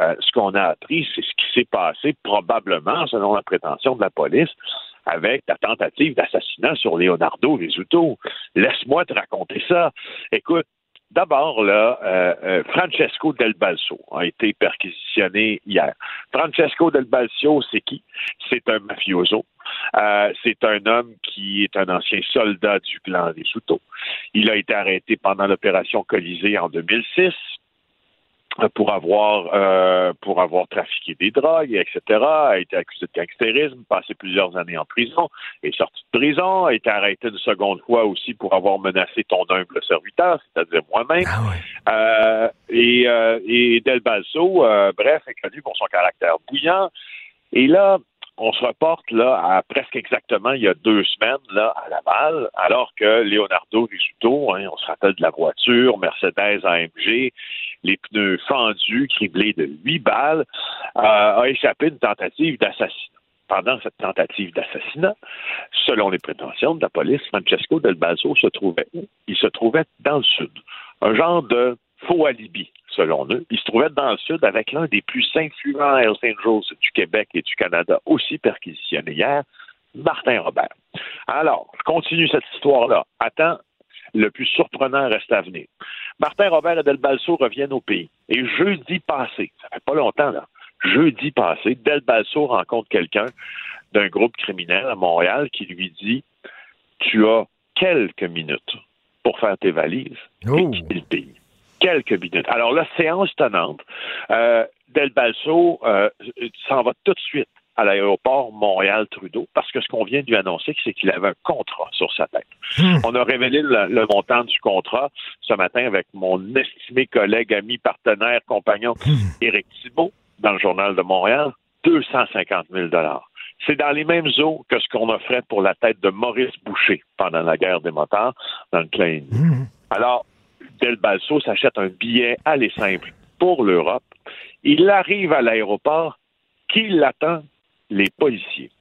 Speaker 9: euh, ce qu'on a appris, c'est ce qui s'est passé probablement, selon la prétention de la police, avec la tentative d'assassinat sur Leonardo Risuto. Laisse-moi te raconter ça. Écoute, D'abord, là, euh, euh, Francesco Del Balso a été perquisitionné hier. Francesco Del Balso, c'est qui? C'est un mafioso. Euh, c'est un homme qui est un ancien soldat du clan Risuto. Il a été arrêté pendant l'opération Colisée en 2006. Pour avoir euh, pour avoir trafiqué des drogues, etc., a été accusé de gangstérisme, passé plusieurs années en prison, est sorti de prison, a été arrêté une seconde fois aussi pour avoir menacé ton humble serviteur, c'est-à-dire moi-même.
Speaker 3: Ah
Speaker 9: euh, et, euh, et Del Balso, euh, bref, est connu pour son caractère bouillant. Et là, on se reporte là à presque exactement il y a deux semaines là à Laval, alors que Leonardo Risuto, hein, on se rappelle de la voiture Mercedes AMG, les pneus fendus, criblés de huit balles, euh, a échappé une tentative d'assassinat. Pendant cette tentative d'assassinat, selon les prétentions de la police, Francesco Del Balso se trouvait où? Il se trouvait dans le sud. Un genre de faux alibi, selon eux. Il se trouvait dans le sud avec l'un des plus influents Hells Angels du Québec et du Canada, aussi perquisitionné hier, Martin Robert. Alors, je continue cette histoire-là. Attends, le plus surprenant reste à venir. Martin Robert et Del Balso reviennent au pays. Et jeudi passé, ça fait pas longtemps, là, jeudi passé, Del Balso rencontre quelqu'un d'un groupe criminel à Montréal qui lui dit Tu as quelques minutes pour faire tes valises et quitter le pays quelques minutes. Alors la séance tenante, euh, Del Balso euh, s'en va tout de suite à l'aéroport Montréal-Trudeau parce que ce qu'on vient de lui annoncer, c'est qu'il avait un contrat sur sa tête. On a révélé le, montant du contrat ce matin avec mon estimé collègue, ami, partenaire, compagnon, Éric Thibault, dans le Journal de Montréal, 250 000 c'est dans les mêmes eaux que ce qu'on offrait pour la tête de Maurice Boucher pendant la guerre des motards dans le Klein. Alors, Del Balso s'achète un billet aller simple pour l'Europe. Il arrive à l'aéroport. Qui l'attend? Les policiers.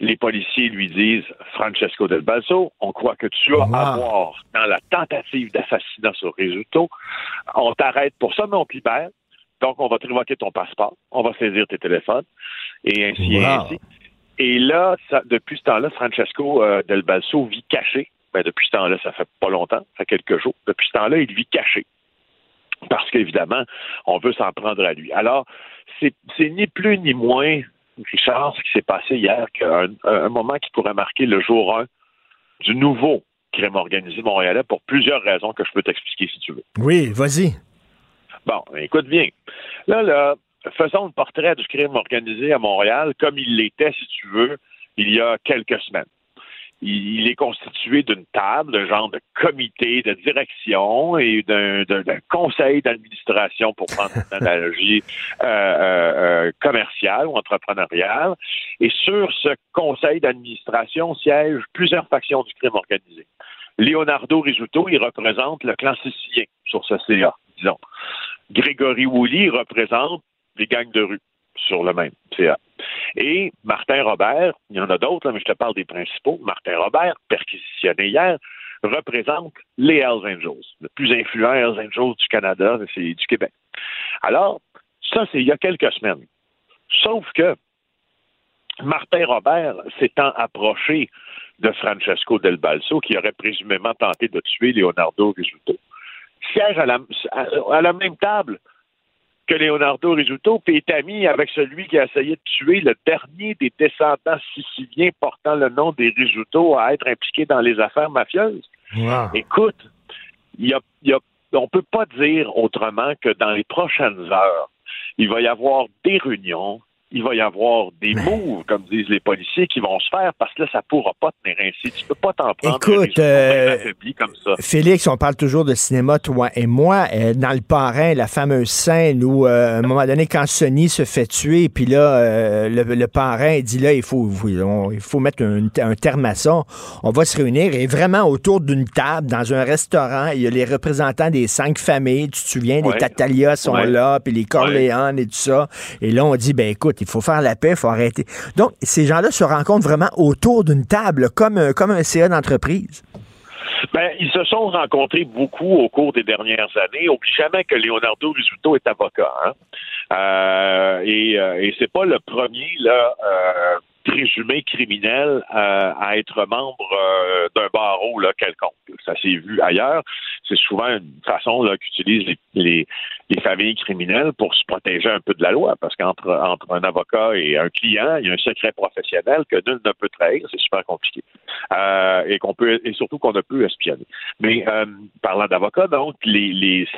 Speaker 9: Les policiers lui disent Francesco Del Balso, on croit que tu as à voir dans la tentative d'assassinat sur Risuto. On t'arrête pour ça, mais on te libère. Donc, on va te révoquer ton passeport, on va saisir tes téléphones, et ainsi et ainsi. Et là, depuis ce temps-là, Francesco euh, Del Balso vit caché ben, depuis ce temps-là, ça fait pas longtemps, ça fait quelques jours. Depuis ce temps-là, il vit caché. Parce qu'évidemment, on veut s'en prendre à lui. Alors, c'est ni plus ni moins, Richard, ce qui s'est passé hier, qu'un un moment qui pourrait marquer le jour 1 du nouveau crime organisé montréalais pour plusieurs raisons que je peux t'expliquer si tu veux.
Speaker 3: Oui, vas-y.
Speaker 9: Bon, écoute bien. Là, là, faisons le portrait du crime organisé à Montréal comme il l'était, si tu veux, il y a quelques semaines il est constitué d'une table, d'un genre de comité de direction et d'un conseil d'administration, pour prendre une analogie euh, euh, euh, commerciale ou entrepreneuriale. Et sur ce conseil d'administration siègent plusieurs factions du crime organisé. Leonardo Risuto, il représente le clan sicilien sur ce CA, disons. Grégory Woolley représente les gangs de rue sur le même CA. Et Martin Robert, il y en a d'autres, mais je te parle des principaux. Martin Robert, perquisitionné hier, représente les Hells Angels, le plus influent Hells Angels du Canada, c'est du Québec. Alors, ça, c'est il y a quelques semaines. Sauf que Martin Robert s'étant approché de Francesco Del Balso, qui aurait présumément tenté de tuer Leonardo Risuto, siège à la même table que Leonardo Risuto, puis est ami avec celui qui a essayé de tuer le dernier des descendants siciliens portant le nom des Risuto à être impliqué dans les affaires mafieuses. Écoute, y a, y a, on peut pas dire autrement que dans les prochaines heures, il va y avoir des réunions, il va y avoir des moves, comme disent les policiers, qui vont se faire parce que là, ça pourra pas tenir ainsi. Tu peux pas t'en prendre
Speaker 3: Écoute, euh, comme ça. Félix, on parle toujours de cinéma, toi et moi. Euh, dans Le Parrain, la fameuse scène où, euh, à un moment donné, quand Sonny se fait tuer, puis là, le, parrain dit là, il faut, il faut mettre un, terme à ça. On va se réunir et vraiment autour d'une table, dans un restaurant, il y a les représentants des cinq familles. Tu te souviens, les Catalia sont là, puis les Corléanes et tout ça. Et là, on dit, ben écoute, il faut faire la paix, il faut arrêter. Donc, ces gens-là se rencontrent vraiment autour d'une table, comme, un, comme un CA d'entreprise.
Speaker 9: Ben, ils se sont rencontrés beaucoup au cours des dernières années. Oublie jamais que Leonardo Risuto est avocat. Hein? Euh, et, euh, et c'est pas le premier euh, présumé criminel euh, à être membre euh, d'un barreau là, quelconque. Ça s'est vu ailleurs. C'est souvent une façon qu'utilisent les, les, familles criminelles pour se protéger un peu de la loi, parce qu'entre entre un avocat et un client, il y a un secret professionnel que nul ne peut trahir. C'est super compliqué. Euh, et qu'on peut et surtout qu'on ne peut espionner. Mais parlant d'avocat, donc, les, les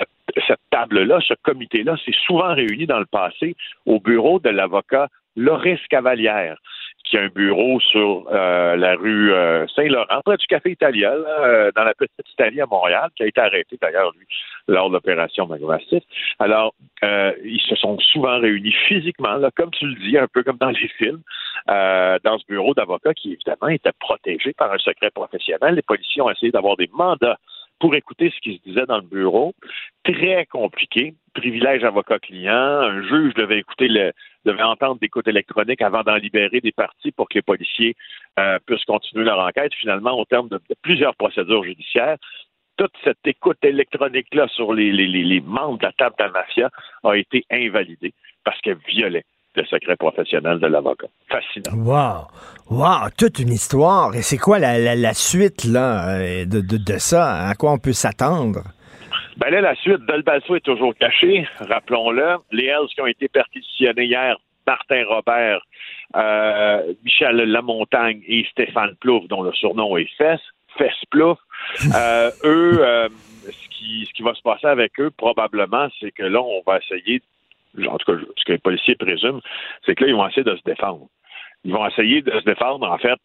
Speaker 9: cette table-là, ce comité-là, s'est souvent réuni dans le passé au bureau de l'avocat Loris Cavalière qui a un bureau sur euh, la rue euh, Saint-Laurent, près du Café Italien, euh, dans la petite Italie à Montréal, qui a été arrêté d'ailleurs, lui, lors de l'opération Magomastif. Alors, ils se sont souvent réunis physiquement, là, comme tu le dis, un peu comme dans les films, dans ce bureau d'avocats qui, évidemment, était protégé par un secret professionnel. Les policiers ont essayé d'avoir des mandats pour écouter ce qui se disait dans le bureau. Très compliqué. Privilège avocat-client. Un juge devait écouter entendre des écoutes électroniques avant d'en libérer des parties pour que les policiers euh, puissent continuer leur enquête. Finalement, au terme de, plusieurs procédures judiciaires, toute cette écoute électronique-là sur les, les, membres de la table de la mafia a été invalidée parce qu'elle violait le secret professionnel de l'avocat. Fascinant.
Speaker 3: Wow! Wow! Toute une histoire. Et c'est quoi la, la, suite là, euh, de, de, de, ça? À quoi on peut s'attendre?
Speaker 9: Ben là, la suite, Delbasso est toujours caché, rappelons-le. Les Hells qui ont été perquisitionnés hier, Martin Robert, euh, Michel Lamontagne et Stéphane Plouf, dont le surnom est Fess, Fess Plouf, euh, eux, euh, ce, qui, ce qui va se passer avec eux, probablement, c'est que là, on va essayer, en tout cas, ce que les policiers présument, c'est que là, ils vont essayer de se défendre. Ils vont essayer de se défendre, en fait,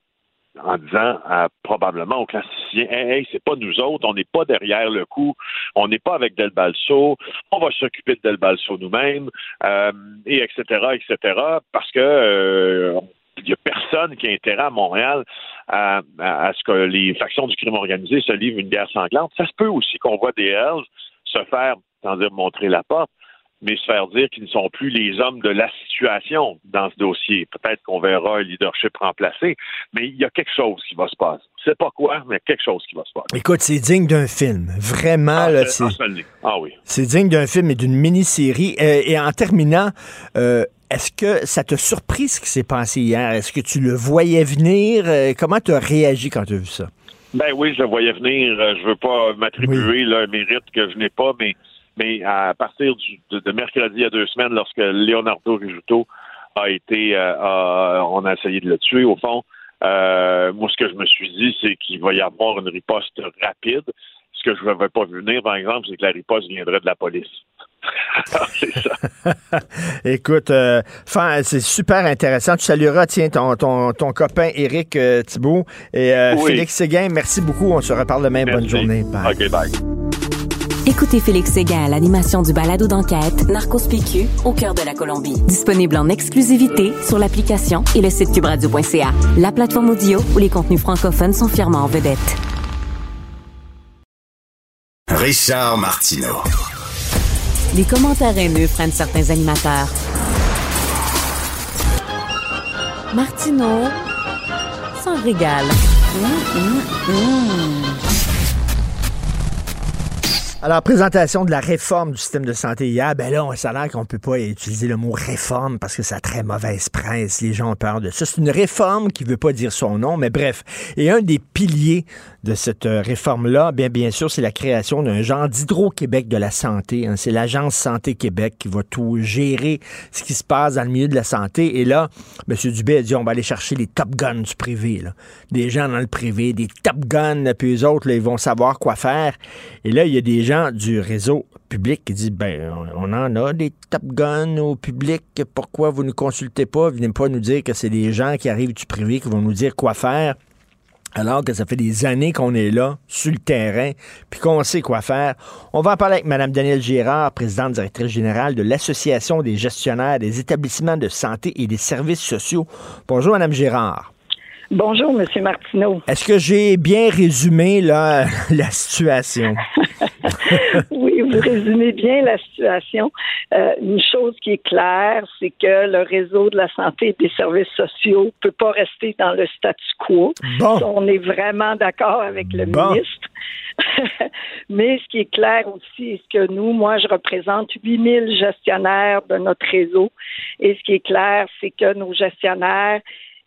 Speaker 9: en disant probablement aux classiciens Hey, c'est pas nous autres, on n'est pas derrière le coup, on n'est pas avec Del Balso, on va s'occuper de Del Balso nous-mêmes, euh, et etc., etc., parce que euh, il n'y a personne qui a intérêt à Montréal à, ce que les factions du crime organisé se livrent une guerre sanglante. Ça se peut aussi qu'on voit des Hells se faire, sans dire montrer la porte, mais se faire dire qu'ils ne sont plus les hommes de la situation dans ce dossier. Peut-être qu'on verra un leadership remplacé, mais il y a quelque chose qui va se passer. C'est pas quoi, mais quelque chose qui va se passer.
Speaker 3: Écoute, c'est digne d'un film. Vraiment,
Speaker 9: ah,
Speaker 3: là,
Speaker 9: c'est. Ah oui.
Speaker 3: C'est digne d'un film et d'une mini-série. Euh, et en terminant, euh, est-ce que ça t'a surpris ce qui s'est passé hier? Est-ce que tu le voyais venir? Euh, comment tu as réagi quand tu as vu ça?
Speaker 9: Ben oui, je le voyais venir. Je veux pas m'attribuer un mérite que je n'ai pas, mais mais à partir de, mercredi il y a deux semaines, lorsque Leonardo Rijuto a été, euh, on a essayé de le tuer, au fond, euh, moi, ce que je me suis dit, c'est qu'il va y avoir une riposte rapide. Ce que je n'avais pas vu venir, par exemple, c'est que la riposte viendrait de la police. c'est ça.
Speaker 3: Écoute, euh, c'est super intéressant. Tu salueras, tiens, ton, ton, ton copain Éric Thibault et Félix Séguin. Merci beaucoup. On se reparle demain. Bonne journée.
Speaker 9: OK, bye.
Speaker 2: Écoutez Félix Séguin à l'animation du balado d'enquête Narcos PQ au cœur de la Colombie. Disponible en exclusivité sur l'application et le site cubradio.ca, la plateforme audio où les contenus francophones sont fièrement en vedette.
Speaker 1: Richard Martineau.
Speaker 2: Les commentaires haineux prennent certains animateurs. Martineau s'en régale. Mmh, mmh, mmh.
Speaker 3: Alors, présentation de la réforme du système de santé hier, ben là, on a l'air qu'on peut pas utiliser le mot réforme parce que ça a très mauvaise presse. Les gens ont peur de ça. C'est une réforme qui veut pas dire son nom, mais bref. Et un des piliers de cette euh, réforme-là, bien, bien sûr, c'est la création d'un genre d'Hydro-Québec de la santé. Hein. C'est l'Agence Santé Québec qui va tout gérer ce qui se passe dans le milieu de la santé. Et là, M. Dubé a dit, on va aller chercher les top guns du privé. Des gens dans le privé, des top guns, puis eux autres, là, ils vont savoir quoi faire. Et là, il y a des gens du réseau public qui dit ben on en a des Top Guns au public, pourquoi vous ne consultez pas, venez pas nous dire que c'est des gens qui arrivent du privé qui vont nous dire quoi faire. Alors que ça fait des années qu'on est là, sur le terrain, puis qu'on sait quoi faire. On va en parler avec Mme Danielle Girard, présidente directrice générale de l'Association des gestionnaires des établissements de santé et des services sociaux. Bonjour, Mme Girard.
Speaker 10: Bonjour, M. Martineau.
Speaker 3: Est-ce que j'ai bien résumé la situation?
Speaker 10: oui, vous résumez bien la situation. Euh, une chose qui est claire, c'est que le réseau de la santé et des services sociaux ne peut pas rester dans le statu quo. On est vraiment d'accord avec le ministre. Mais ce qui est clair aussi, c'est que nous, moi, je représente 8000 gestionnaires de notre réseau. Et ce qui est clair, c'est que nos gestionnaires,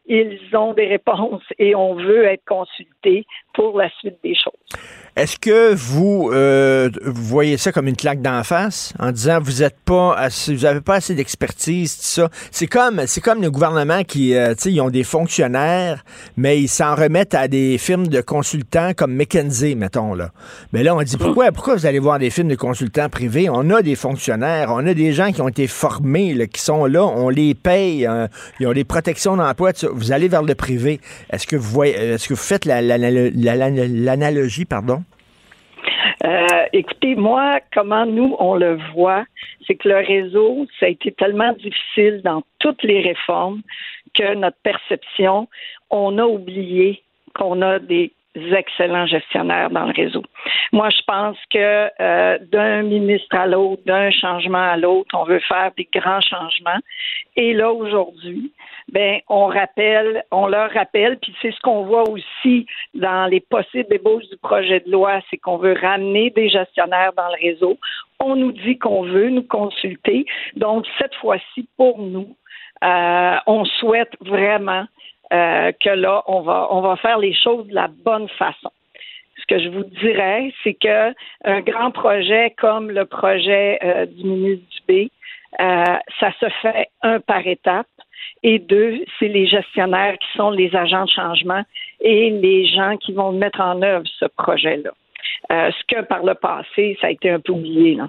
Speaker 10: ils ont des réponses et on veut être consultés pour la suite des choses.
Speaker 3: Est-ce que vous, euh, voyez ça comme une claque d'en face en disant vous êtes pas assez, vous avez pas assez d'expertise, tout ça? C'est comme, c'est comme le gouvernement qui, euh, tu sais, ils ont des fonctionnaires, mais ils s'en remettent à des firmes de consultants comme McKenzie, mettons là. Mais là, on dit pourquoi, pourquoi vous allez voir des films de consultants privés? On a des fonctionnaires, on a des gens qui ont été formés, qui sont là, on les paye, hein, ils ont des protections d'emploi. Vous allez vers le privé. Est-ce que vous voyez, est-ce que vous faites l'analogie, pardon?
Speaker 10: Euh, écoutez, moi, comment nous, on le voit, c'est que le réseau, ça a été tellement difficile dans toutes les réformes que notre perception, on a oublié qu'on a des excellents gestionnaires dans le réseau. Moi, je pense que euh, d'un ministre à l'autre, d'un changement à l'autre, on veut faire des grands changements. Et là, aujourd'hui, ben, on rappelle, on leur rappelle, puis c'est ce qu'on voit aussi dans les possibles ébauches du projet de loi, c'est qu'on veut ramener des gestionnaires dans le réseau. On nous dit qu'on veut nous consulter. Donc, cette fois-ci, pour nous, euh, on souhaite vraiment euh, que là, on va, on va faire les choses de la bonne façon. Ce que je vous dirais, c'est que un grand projet comme le projet euh, du ministre Dubé, euh, ça se fait un par étape. Et deux, c'est les gestionnaires qui sont les agents de changement et les gens qui vont mettre en œuvre ce projet-là. ce que par le passé, ça a été un peu oublié. Là.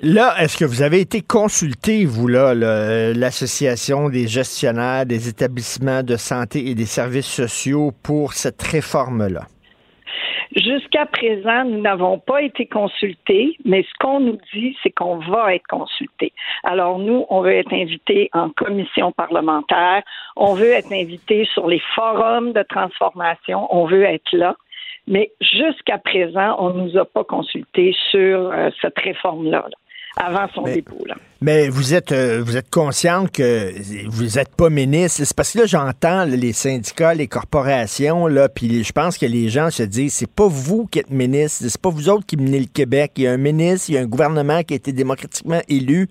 Speaker 3: Là, est-ce que vous avez été consulté, vous, là, l'Association des gestionnaires des établissements de santé et des services sociaux pour cette réforme-là?
Speaker 10: Jusqu'à présent, nous n'avons pas été consultés, mais ce qu'on nous dit, c'est qu'on va être consultés. Alors nous, on veut être invités en commission parlementaire, on veut être invités sur les forums de transformation, on veut être là. Mais jusqu'à présent, on ne nous a pas consultés sur euh, cette réforme-là. là avant son dépôt.
Speaker 3: Mais vous êtes euh, vous êtes consciente que vous n'êtes pas ministre. C'est parce que là, j'entends les syndicats, les corporations, là, puis je pense que les gens se disent c'est pas vous qui êtes ministre, c'est pas vous autres qui menez le Québec. Il y a un ministre, il y a un gouvernement qui a été démocratiquement élu,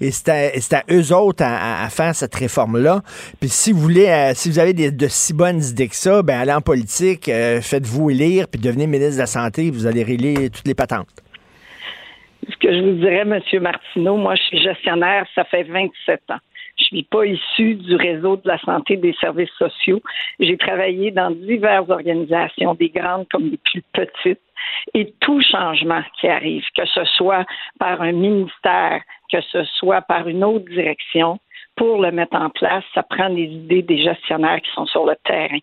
Speaker 3: et c'est à, eux autres à, faire cette réforme-là. Puis si vous voulez, euh, si vous avez de si bonnes idées que ça, ben allez en politique, euh, faites-vous élire, puis devenez ministre de la Santé, vous allez régler toutes les patentes
Speaker 10: ce que je vous dirais, M. Martineau, moi, je suis gestionnaire, ça fait 27 ans. Je suis pas issue du réseau de la santé des services sociaux. J'ai travaillé dans diverses organisations, des grandes comme des plus petites. Et tout changement qui arrive, que ce soit par un ministère, que ce soit par une autre direction, pour le mettre en place, ça prend des idées des gestionnaires qui sont sur le terrain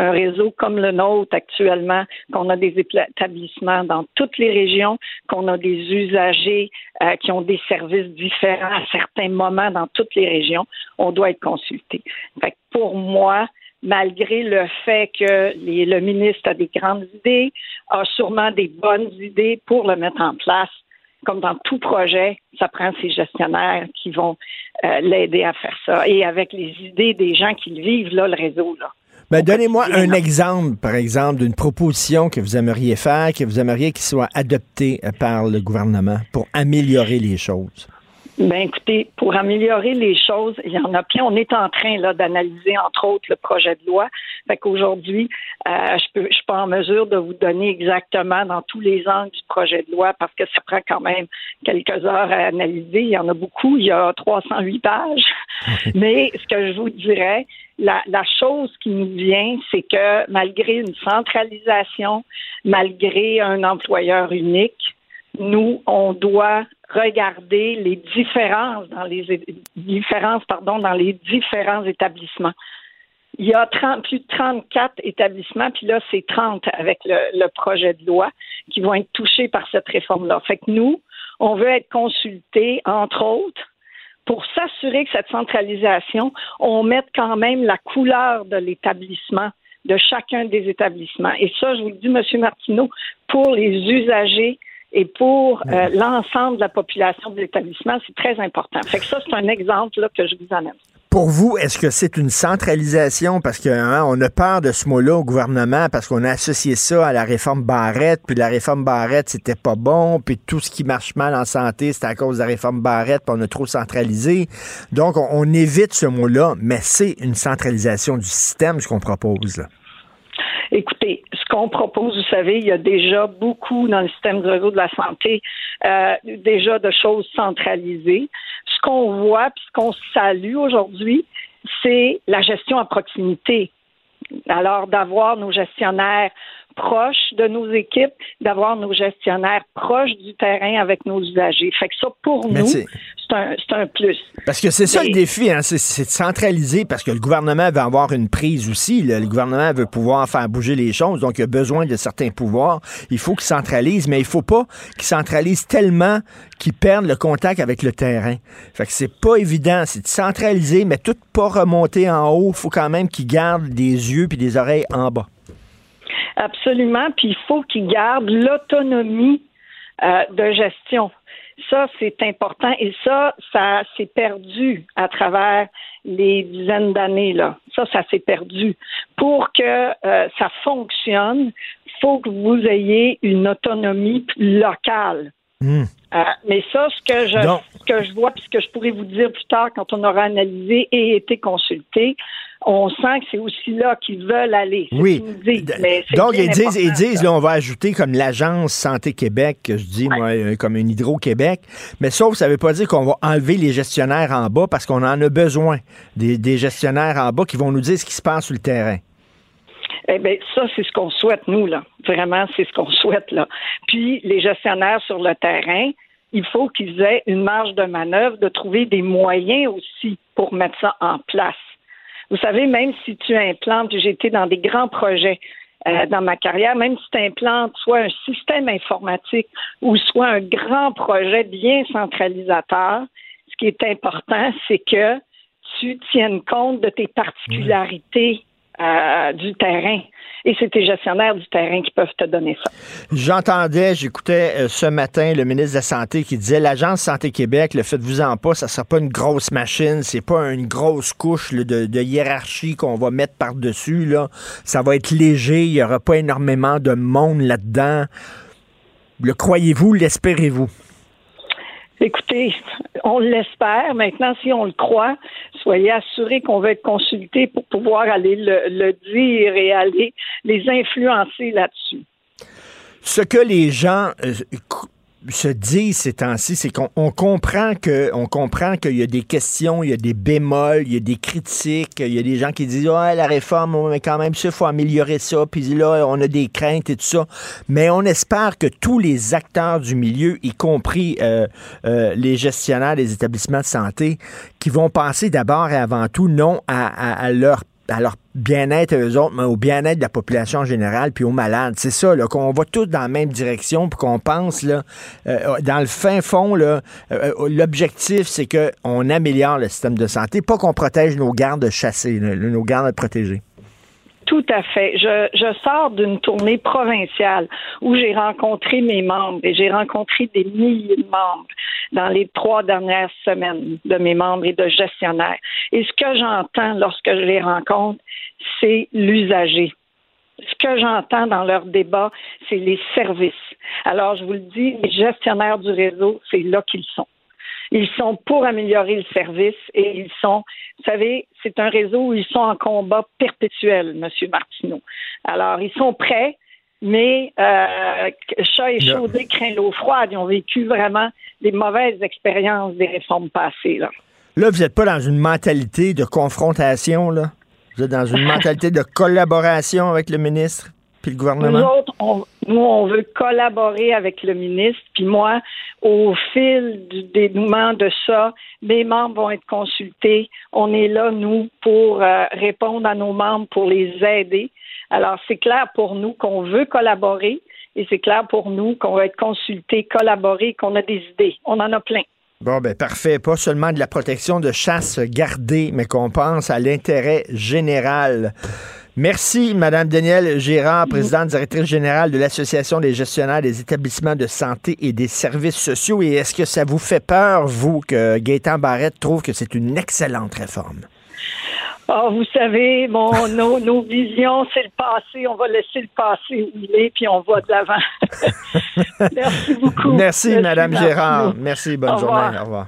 Speaker 10: un réseau comme le nôtre actuellement, qu'on a des établissements dans toutes les régions, qu'on a des usagers euh, qui ont des services différents à certains moments dans toutes les régions, on doit être consulté. Fait pour moi, malgré le fait que le ministre a des grandes idées, a sûrement des bonnes idées pour le mettre en place. Comme dans tout projet, ça prend ses gestionnaires qui vont euh, l'aider à faire ça. Et avec les idées des gens qui vivent, là, le réseau, là.
Speaker 3: Ben, donnez-moi un exemple, par exemple, d'une proposition que vous aimeriez faire, que vous aimeriez qu'il soit adopté euh, par le gouvernement pour améliorer les choses.
Speaker 10: Ben écoutez, pour améliorer les choses, il y en a plein. On est en train là d'analyser entre autres le projet de loi. Fait qu'aujourd'hui, euh, je peux, je suis pas en mesure de vous donner exactement dans tous les angles du projet de loi parce que ça prend quand même quelques heures à analyser. Il y en a beaucoup. Il y a 308 pages. Mais ce que je vous dirais, la, chose qui nous vient, c'est que malgré une centralisation, malgré un employeur unique, nous, on doit regarder les différences dans les différences pardon dans les différents établissements. Il y a 30, plus de 34 établissements, puis là, c'est 30 avec le, le, projet de loi qui vont être touchés par cette réforme-là. Fait que nous, on veut être consultés, entre autres, pour s'assurer que cette centralisation, on mette quand même la couleur de l'établissement, de chacun des établissements. Et ça, je vous le dis, M. Martineau, pour les usagers, et pour euh, l'ensemble de la population de l'établissement, c'est très important. Fait que ça, c'est un exemple là, que je vous amène.
Speaker 3: Pour vous, est-ce que c'est une centralisation? Parce qu'on hein, a peur de ce mot-là au gouvernement parce qu'on a associé ça à la réforme Barrette, puis la réforme Barrette, c'était pas bon, puis tout ce qui marche mal en santé, c'est à cause de la réforme Barrette, puis on a trop centralisé. Donc, on, on évite ce mot-là, mais c'est une centralisation du système, ce qu'on propose. Là.
Speaker 10: Écoutez, ce qu'on propose, vous savez, il y a déjà beaucoup dans le système du réseau de la santé, euh, déjà de choses centralisées. Ce qu'on voit, puis ce qu'on salue aujourd'hui, c'est la gestion à proximité. Alors, d'avoir nos gestionnaires proches de nos équipes, d'avoir nos gestionnaires proches du terrain avec nos usagers. Fait que ça, pour nous, c'est un, un, plus.
Speaker 3: Parce que c'est ça le défi, hein, c'est de centraliser, parce que le gouvernement veut avoir une prise aussi. Le gouvernement veut pouvoir faire bouger les choses, donc il a besoin de certains pouvoirs. Il faut qu'il centralise, mais il faut pas qu'il centralise tellement qu'il perde le contact avec le terrain. Fait que c'est pas évident, c'est de centraliser, mais tout pas remonter en haut. Il faut quand même qu'il garde des yeux puis des oreilles en bas.
Speaker 10: Absolument. Puis il faut qu'ils gardent l'autonomie euh, de gestion. Ça, c'est important. Et ça, ça s'est perdu à travers les dizaines d'années. là. Ça, ça s'est perdu. Pour que euh, ça fonctionne, il faut que vous ayez une autonomie locale. Hmm. Euh, mais ça, ce que je, ce que je vois, puis ce que je pourrais vous dire plus tard quand on aura analysé et été consulté, on sent que c'est aussi là qu'ils veulent aller.
Speaker 3: Oui. Donc, ils disent, ils disent là, on va ajouter comme l'Agence Santé Québec, que je dis, moi, euh, comme une Hydro-Québec. Mais sauf, ça ne veut pas dire qu'on va enlever les gestionnaires en bas parce qu'on en a besoin. Des, des gestionnaires en bas qui vont nous dire ce qui se passe sur le terrain.
Speaker 10: Eh bien, ça, c'est ce qu'on souhaite, nous, là. Vraiment, c'est ce qu'on souhaite, là. Puis, les gestionnaires sur le terrain, il faut qu'ils aient une marge de manœuvre de trouver des moyens aussi pour mettre ça en place. Vous savez, même si tu implantes, j'ai été dans des grands projets euh, dans ma carrière, même si tu implantes soit un système informatique ou soit un grand projet bien centralisateur, ce qui est important, c'est que tu tiennes compte de tes particularités du terrain. Et c'est tes gestionnaires du terrain qui peuvent te donner ça.
Speaker 3: J'entendais, j'écoutais euh, ce matin le ministre de la Santé qui disait l'Agence Santé Québec, le faites-vous en pas, ça sera pas une grosse machine, c'est pas une grosse couche de, hiérarchie qu'on va mettre par-dessus. Là. Ça va être léger, il y aura pas énormément de monde là-dedans. Le croyez-vous, l'espérez-vous?
Speaker 10: Écoutez, on l'espère. Maintenant, si on le croit, soyez assurés qu'on va être consulté pour pouvoir aller le, dire et aller les influencer là-dessus.
Speaker 3: Ce que les gens euh, se disent ces temps-ci, c'est qu'on comprend que on comprend qu'il y a des questions, il y a des bémols, il y a des critiques, il y a des gens qui disent ouais la réforme, mais quand même il faut améliorer ça, puis là on a des craintes et tout ça, mais on espère que tous les acteurs du milieu, y compris euh, euh, les gestionnaires des établissements de santé, qui vont penser d'abord et avant tout non à, à leur à leur bien-être eux autres, mais au bien-être de la population en général, puis aux malades. C'est ça, là, qu'on va tous dans la même direction, puis qu'on pense, là, euh, dans le fin fond, là, euh, euh, l'objectif, c'est qu'on améliore le système de santé, pas qu'on protège nos gardes chassés, nos gardes protégés.
Speaker 10: Tout à fait. Je, je sors d'une tournée provinciale où j'ai rencontré mes membres et j'ai rencontré des milliers de membres dans les trois dernières semaines de mes membres et de gestionnaires. Et ce que j'entends lorsque je les rencontre, c'est l'usager. Ce que j'entends dans leurs débats, c'est les services. Alors, je vous le dis, les gestionnaires du réseau, c'est là qu'ils sont. Ils sont pour améliorer le service et ils sont, vous savez, c'est un réseau où ils sont en combat perpétuel, M. Martineau. Alors, ils sont prêts, mais euh, chat échaudé craint l'eau froide. Ils ont vécu vraiment des mauvaises expériences des réformes passées. Là,
Speaker 3: là vous n'êtes pas dans une mentalité de confrontation, là? Vous êtes dans une mentalité de collaboration avec le ministre? Puis le gouvernement?
Speaker 10: Nous autres, on, nous, on veut collaborer avec le ministre. Puis moi, au fil du dénouement de ça, mes membres vont être consultés. On est là, nous, pour euh, répondre à nos membres, pour les aider. Alors, c'est clair pour nous qu'on veut collaborer et c'est clair pour nous qu'on va être consultés, collaborer, qu'on a des idées. On en a plein.
Speaker 3: Bon, ben parfait. Pas seulement de la protection de chasse gardée, mais qu'on pense à l'intérêt général. Merci, Madame Danielle Gérard, présidente directrice générale de l'Association des gestionnaires des établissements de santé et des services sociaux. Et est-ce que ça vous fait peur, vous, que Gaétan Barrette trouve que c'est une excellente réforme?
Speaker 10: Oh, vous savez, bon, nos, nos visions, c'est le passé. On va laisser le passé où il est, puis on va de l'avant. Merci beaucoup.
Speaker 3: Merci, Madame Gérard. Merci, bonne journée. Au revoir.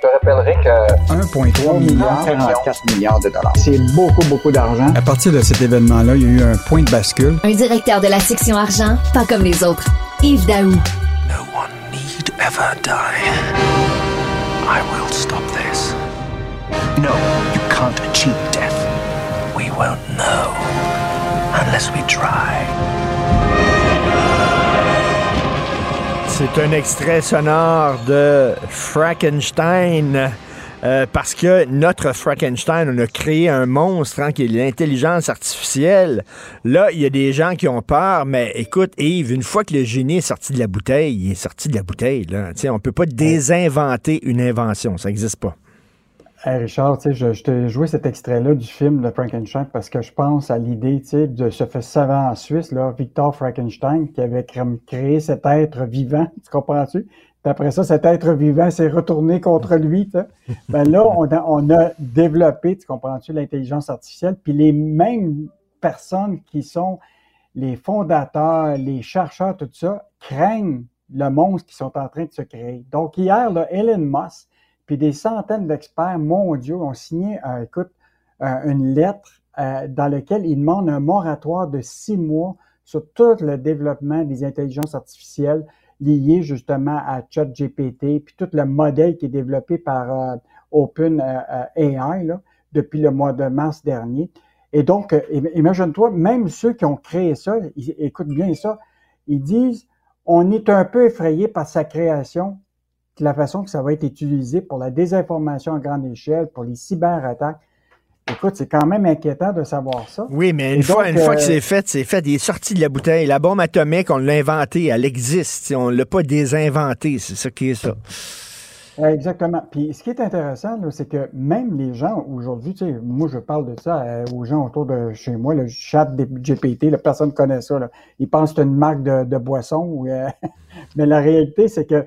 Speaker 11: te rappellerai que
Speaker 12: 1,3 milliard,
Speaker 11: 44 milliards de dollars.
Speaker 12: c'est beaucoup, beaucoup d'argent. À partir de cet événement-là, il y a eu un point de bascule.
Speaker 13: Un directeur de la section argent, pas comme les autres. Yves Daou.
Speaker 14: No one need ever die. I will stop this. No, you can't achieve death. We won't know unless we try.
Speaker 3: C'est un extrait sonore de Frankenstein. euh, parce que notre Frankenstein, on a créé un monstre hein, qui est l'intelligence artificielle. Là, il y a des gens qui ont peur, mais écoute, Yves, une fois que le génie est sorti de la bouteille, il est sorti de la bouteille. Là. On peut pas désinventer une invention, ça n'existe pas.
Speaker 15: Hey Richard, je, je t'ai joué cet extrait-là du film de Frankenstein parce que je pense à l'idée, de ce savant en Suisse, là, Victor Frankenstein, qui avait cré- créé cet être vivant, tu comprends-tu? Après ça, cet être vivant s'est retourné contre lui. Ben là, on a, on a développé, tu comprends-tu, l'intelligence artificielle, puis les mêmes personnes qui sont les fondateurs, les chercheurs, tout ça, craignent le monstre qui sont en train de se créer. Donc hier, là, Elon Musk, puis des centaines d'experts mondiaux ont signé, euh, écoute, euh, une lettre euh, dans laquelle ils demandent un moratoire de six mois sur tout le développement des intelligences artificielles liées justement à ChatGPT, puis tout le modèle qui est développé par euh, Open AI là, depuis le mois de mars dernier. Et donc, im- imagine-toi, même ceux qui ont créé ça, ils, écoute bien ça, ils disent, on est un peu effrayé par sa création, de la façon que ça va être utilisé pour la désinformation à grande échelle, pour les cyberattaques. Écoute, c'est quand même inquiétant de savoir ça.
Speaker 3: Oui, mais une, fois, une fois
Speaker 15: euh,
Speaker 3: que c'est fait, c'est fait. Il est sorti de la bouteille. La bombe atomique, on l'a inventée. Elle existe. On ne l'a pas désinventée. C'est ça qui est ça.
Speaker 15: Exactement. Puis ce qui est intéressant, c'est que même les gens aujourd'hui, tu sais, moi je parle de ça euh, aux gens autour de chez moi, le chat des GPT, là, personne ne connaît ça. Là. Ils pensent que c'est une marque de, de boisson. ou, euh, mais la réalité, c'est que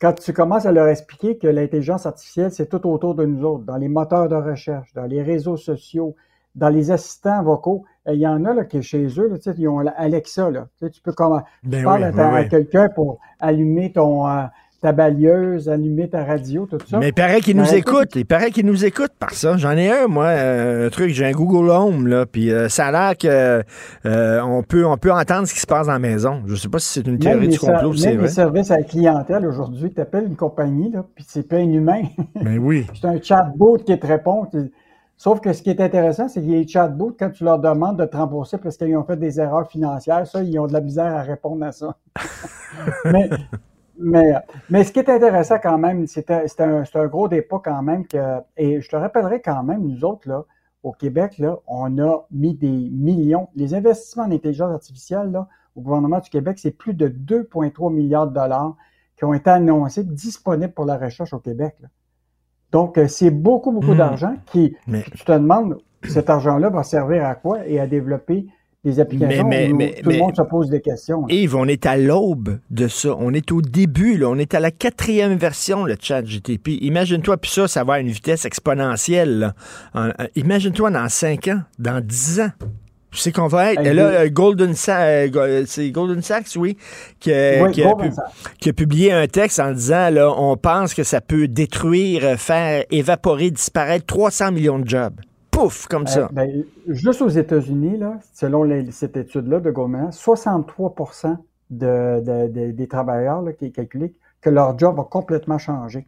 Speaker 15: quand tu commences à leur expliquer que l'intelligence artificielle, c'est tout autour de nous autres, dans les moteurs de recherche, dans les réseaux sociaux, dans les assistants vocaux, euh, il y en a là, qui chez eux, là, ils ont Alexa. Là, tu, peux comment,
Speaker 3: Ben
Speaker 15: tu parles
Speaker 3: oui, oui,
Speaker 15: à
Speaker 3: oui.
Speaker 15: quelqu'un pour allumer ton, euh, ta balieuse, allumer ta radio, tout ça.
Speaker 3: Mais il paraît qu'il
Speaker 15: La
Speaker 3: nous
Speaker 15: réalité,
Speaker 3: écoute. Il paraît qu'il nous écoute par ça. J'en ai un, moi, euh, un truc. J'ai un Google Home, là. Puis euh, ça a l'air que euh, on, peut, on peut entendre ce qui se passe dans la maison. Je sais pas si c'est une théorie du complot ou c'est
Speaker 15: même les
Speaker 3: vrai.
Speaker 15: services à la clientèle aujourd'hui, tu appelles une compagnie, là, puis c'est pas inhumain.
Speaker 3: Mais oui.
Speaker 15: c'est un chatbot qui te répond. Sauf que ce qui est intéressant, c'est que les chatbots, quand tu leur demandes de te rembourser parce qu'ils ont fait des erreurs financières, ça, ils ont de la misère à répondre à ça. mais, mais, mais ce qui est intéressant quand même, c'est un, un, gros débat quand même. Que, et je te rappellerai quand même, nous autres, là, au Québec, là, on a mis des millions. Les investissements en intelligence artificielle là, au gouvernement du Québec, c'est plus de 2,3 milliards de dollars qui ont été annoncés disponibles pour la recherche au Québec. là. Donc, euh, c'est beaucoup, beaucoup
Speaker 3: Hmm.
Speaker 15: d'argent qui,
Speaker 3: Mais-
Speaker 15: tu te demandes, cet argent-là va servir à quoi et à développer des applications
Speaker 3: Mais- mais-
Speaker 15: où
Speaker 3: mais-
Speaker 15: tout le monde se pose des questions. là.
Speaker 3: Yves, on est à l'aube de ça. On est au début, là. On est à la quatrième version, le chat GTP. Imagine-toi, puis ça, ça va à une vitesse exponentielle. Imagine-toi dans 5 ans, dans 10 ans. Tu sais qu'on va être.
Speaker 15: Hey,
Speaker 3: là, euh, Golden Sa- euh, euh, Golden Sachs, oui, qui, a-
Speaker 15: Oui,
Speaker 3: qui a
Speaker 15: Goldman
Speaker 3: pu-
Speaker 15: Sachs.
Speaker 3: qui a publié un texte en disant, là, on pense que ça peut détruire, faire évaporer, disparaître 300 millions de jobs. Pouf, comme ça.
Speaker 15: Euh, ben, juste aux États-Unis, là, selon les- cette étude-là de Goldman, 63 de, de- de- des travailleurs là, qui est calculé que leur job a complètement changé.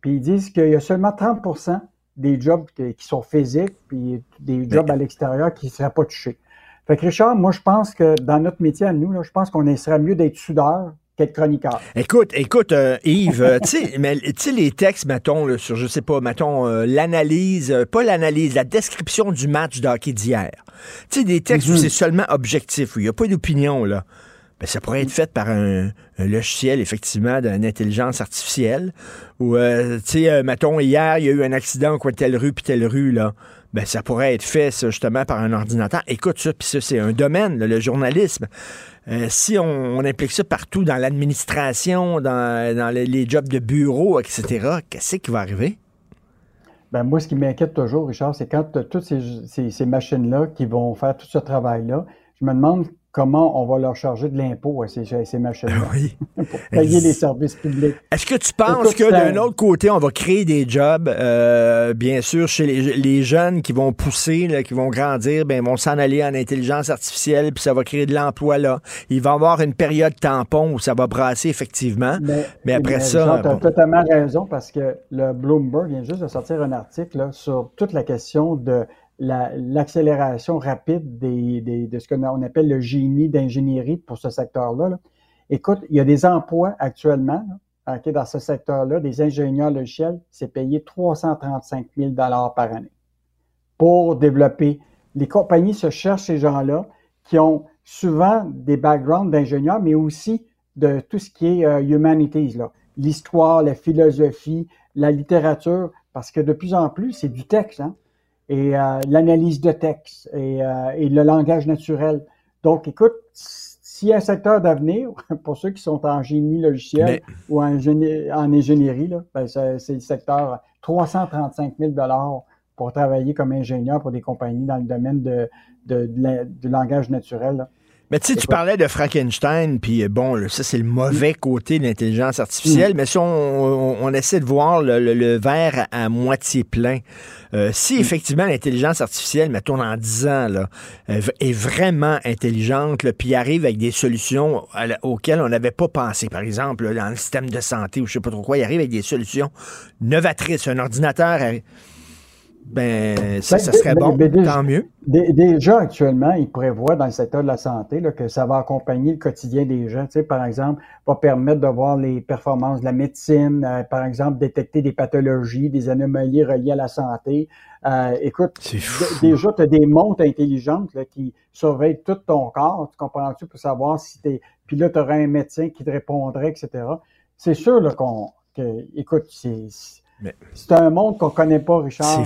Speaker 15: Puis ils disent qu'il y a seulement 30% des jobs qui, qui sont physiques, puis des jobs à l'extérieur qui ne seraient pas touchés. Fait que Richard, moi je pense que dans notre métier à nous, là, je pense qu'on serait mieux d'être soudeur qu'être chroniqueur.
Speaker 3: Écoute, écoute, euh, Yves, euh, tu sais, mais, tu sais, les textes, mettons, là, sur, je sais pas, mettons, euh, l'analyse, euh, pas l'analyse, la description du match de hockey d'hier. Tu sais, des textes où
Speaker 15: Mhm.
Speaker 3: c'est seulement objectif, où il n'y a pas d'opinion, là. Ben, ça pourrait être fait par un, un logiciel, effectivement, d'une intelligence artificielle. Ou, tu sais, mettons, hier, il y a eu un accident de telle rue, puis telle rue, là. Ben, ça pourrait être fait, ça, justement, par un ordinateur. Écoute, ça, puis ça, c'est un domaine, là, le journalisme. Euh, si on, implique ça partout dans l'administration, dans, dans les, jobs de bureau, etc., qu'est-ce qui va arriver?
Speaker 15: Ben, moi, ce qui m'inquiète toujours, Richard, c'est quand toutes ces, ces- ces machines-là qui vont faire tout ce travail-là, je me demande comment on va leur charger de l'impôt à ces, ces machines-là
Speaker 3: oui.
Speaker 15: pour payer les services publics.
Speaker 3: Est-ce que tu penses que d'un autre côté, on va créer des jobs, euh, bien sûr, chez les, les, jeunes qui vont pousser, là, qui vont grandir, ben, vont s'en aller en intelligence artificielle, puis ça va créer de l'emploi là. Il va y avoir une période tampon où ça va brasser effectivement, mais, après ça...
Speaker 15: Tu as totalement raison parce que le Bloomberg vient juste de sortir un article là, sur toute la question de l'accélération rapide de ce qu'on appelle le génie d'ingénierie pour ce secteur-là. Écoute, il y a des emplois actuellement dans ce secteur-là, des ingénieurs logiciels, c'est payé 335 000 par année pour développer. Les compagnies se cherchent ces gens-là qui ont souvent des backgrounds d'ingénieurs, mais aussi de tout ce qui est uh, humanities, l'histoire, la philosophie, la littérature, parce que de plus en plus, c'est du texte. Hein? Et euh, l'analyse de texte et, euh, et, le langage naturel. Donc, écoute, s'il y a un secteur d'avenir, pour ceux qui sont en génie logiciel ou en, en ingénierie, ben c'est le secteur 335 000 pour travailler comme ingénieur pour des compagnies dans le domaine de, de, du langage naturel. Là.
Speaker 3: Mais tu sais, tu parlais de Frankenstein, puis euh, bon, ça, c'est le mauvais côté de l'intelligence artificielle, mm. mais si on, essaie de voir le, verre à, moitié plein, euh, si mm. effectivement l'intelligence artificielle, mettons en 10 ans, là, est vraiment intelligente, puis arrive avec des solutions auxquelles on n'avait pas pensé, par exemple, dans le système de santé ou je sais pas trop quoi, il arrive avec des solutions novatrices. Un ordinateur ben, ça, ben, serait bon, tant mieux.
Speaker 15: Déjà, actuellement, ils prévoient dans le secteur de la santé là, que ça va accompagner le quotidien des gens. Tu sais, par exemple, va permettre de voir les performances de la médecine, euh, par exemple, détecter des pathologies, des anomalies reliées à la santé. Euh, écoute, déjà, tu as des montres intelligentes là, qui surveillent tout ton corps, tu comprends-tu, pour savoir si tu es... Puis là, tu aurais un médecin qui te répondrait, etc. C'est sûr là, qu'on... Que, écoute, c'est c'est un monde qu'on connaît pas, Richard.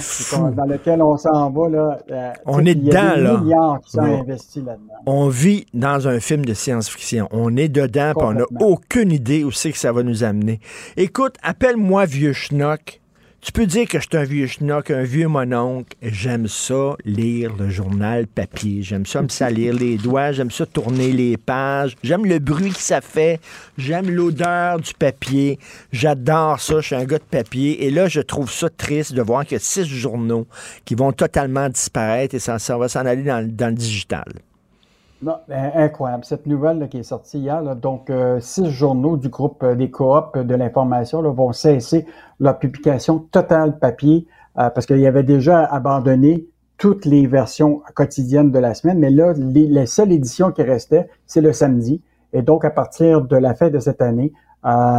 Speaker 15: Dans lequel on s'en va. Là,
Speaker 3: euh, on est dedans, là.
Speaker 15: milliards qui sont investis là-dedans.
Speaker 3: On vit dans un film de science-fiction. On est dedans, puis on n'a aucune idée où c'est que ça va nous amener. Écoute, appelle-moi vieux schnock. Tu peux dire que je suis un vieux schnock, un vieux mononcle. J'aime ça lire le journal papier. J'aime ça me salir les doigts. J'aime ça tourner les pages. J'aime le bruit que ça fait. J'aime l'odeur du papier. J'adore ça. Je suis un gars de papier. Et là, je trouve ça triste de voir qu'il y a six journaux qui vont totalement disparaître et ça, va s'en aller dans le digital.
Speaker 15: Non, ben, incroyable. Cette nouvelle qui est sortie hier, donc euh, six journaux du groupe euh, des coops de l'information vont cesser leur publication totale papier euh, parce qu'il y avait déjà abandonné toutes les versions quotidiennes de la semaine, mais là, les, la seule édition qui restait, c'est le samedi. Et donc, à partir de la fin de cette année,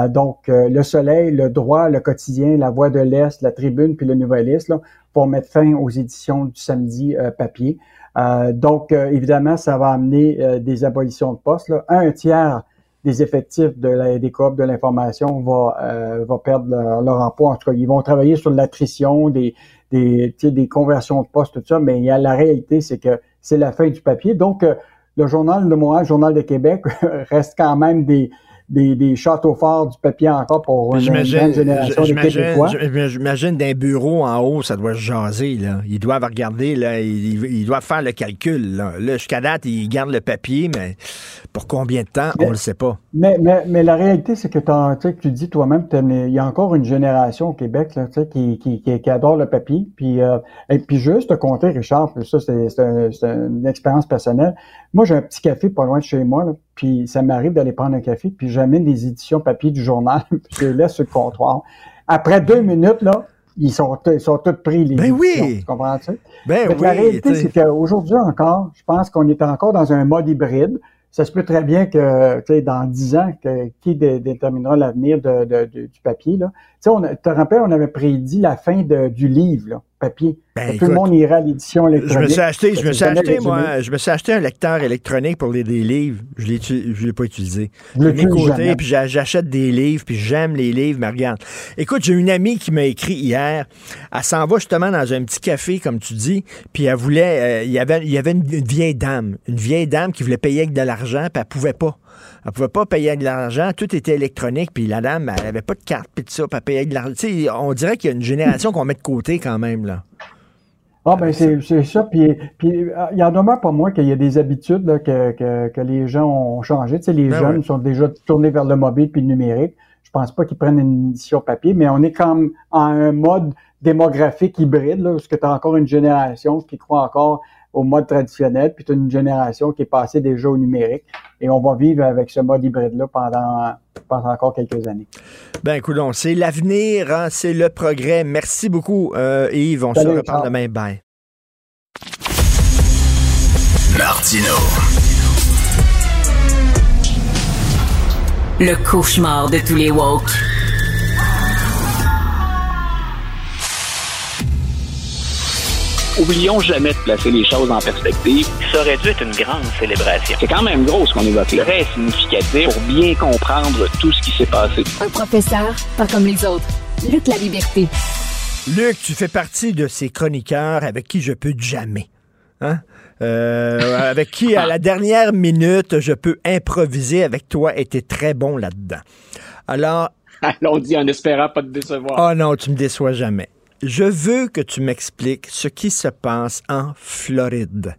Speaker 15: donc le Soleil, le Droit, le Quotidien, la Voix de l'Est, la Tribune, puis le Nouvelliste là, vont mettre fin aux éditions du samedi papier. Euh, donc, euh, évidemment, ça va amener euh, des abolitions de postes. Un tiers des effectifs de la, des coops de l'information va, va perdre leur, emploi. En tout cas, ils vont travailler sur l'attrition, des, des, des conversions de postes, tout ça, mais il y a, la réalité, c'est que c'est la fin du papier. Donc, le journal de Montréal, le journal de Québec, reste quand même des, des, des, châteaux forts du papier encore pour une grande génération de Québécois.
Speaker 3: J'imagine d'un bureau en haut, ça doit jaser. Là. Ils doivent regarder, là, ils, doivent faire le calcul. Là, là jusqu'à date, ils gardent le papier, mais pour combien de temps, on ne le sait pas.
Speaker 15: Mais, mais, mais la réalité, c'est que tu dis toi-même, il y a encore une génération au Québec là, qui, qui, qui, qui, adore le papier. Puis, euh, et puis juste te compter, Richard, ça c'est une expérience personnelle. Moi, j'ai un petit café pas loin de chez moi. Là, puis ça m'arrive d'aller prendre un café, puis j'amène des éditions papier du journal, puis je les laisse sur le comptoir. Après deux minutes, là, ils sont, ils sont tous pris, les
Speaker 3: ben oui.
Speaker 15: tu comprends-tu?
Speaker 3: Ben oui,
Speaker 15: la réalité, c'est qu'aujourd'hui encore, je pense qu'on est encore dans un mode hybride. Ça se peut très bien que, tu sais, dans dix ans, que, qui déterminera l'avenir de, de, du papier, là. Tu te rappelles, on avait prédit la fin de, du livre, là papier. Ben, tout le monde ira à l'édition électronique.
Speaker 3: Je me suis acheté, je me suis acheté, moi, je me suis acheté un lecteur électronique pour lire des livres. Je ne l'ai pas utilisé. Je l'ai côté, puis j'achète des livres, puis j'aime les livres, mais regarde. Écoute, j'ai une amie qui m'a écrit hier. Elle s'en va justement dans un petit café, comme tu dis, puis elle voulait, euh, il y avait, il y avait une, vieille dame, une vieille dame qui voulait payer avec de l'argent, puis elle pouvait pas. Elle pouvait pas payer avec de l'argent, tout était électronique, puis la dame, elle avait pas de carte, puis tout ça, elle payait avec de l'argent. on dirait qu'il y a une génération qu'on met de côté quand même, là.
Speaker 15: Ah ben c'est ça, puis puis euh, il y en demeure pas moins qu'il y a des habitudes là, que, que, que, les gens ont changé. Tu sais, les
Speaker 3: Ben
Speaker 15: jeunes
Speaker 3: ouais.
Speaker 15: sont déjà tournés vers le mobile puis le numérique. Je pense pas qu'ils prennent une édition papier, mais on est comme en un mode démographique hybride, là, où tu as encore une génération qui croit encore au mode traditionnel, puis tu as une génération qui est passée déjà au numérique. Et on va vivre avec ce mode hybride-là pendant, pendant encore quelques années.
Speaker 3: Ben, écoute, c'est l'avenir, hein, c'est le progrès. Merci beaucoup, euh, Yves. On
Speaker 15: Salut,
Speaker 3: se reparle demain. Bye.
Speaker 1: Martino.
Speaker 2: Le cauchemar de tous les woke.
Speaker 16: Oublions jamais de placer les choses en perspective. Ça aurait dû être une grande célébration. C'est quand même gros ce qu'on évoque là. Très significatif pour bien comprendre tout ce qui s'est passé.
Speaker 13: Un professeur, pas comme les autres. Lutte la liberté.
Speaker 3: Luc, tu fais partie de ces chroniqueurs avec qui je peux jamais. Hein? Euh, avec qui, à la dernière minute, je peux improviser avec toi et t'es très bon là-dedans. Alors.
Speaker 16: Allons-y en espérant pas te décevoir.
Speaker 3: Oh non, tu me déçois jamais. Je veux que tu m'expliques ce qui se passe en Floride.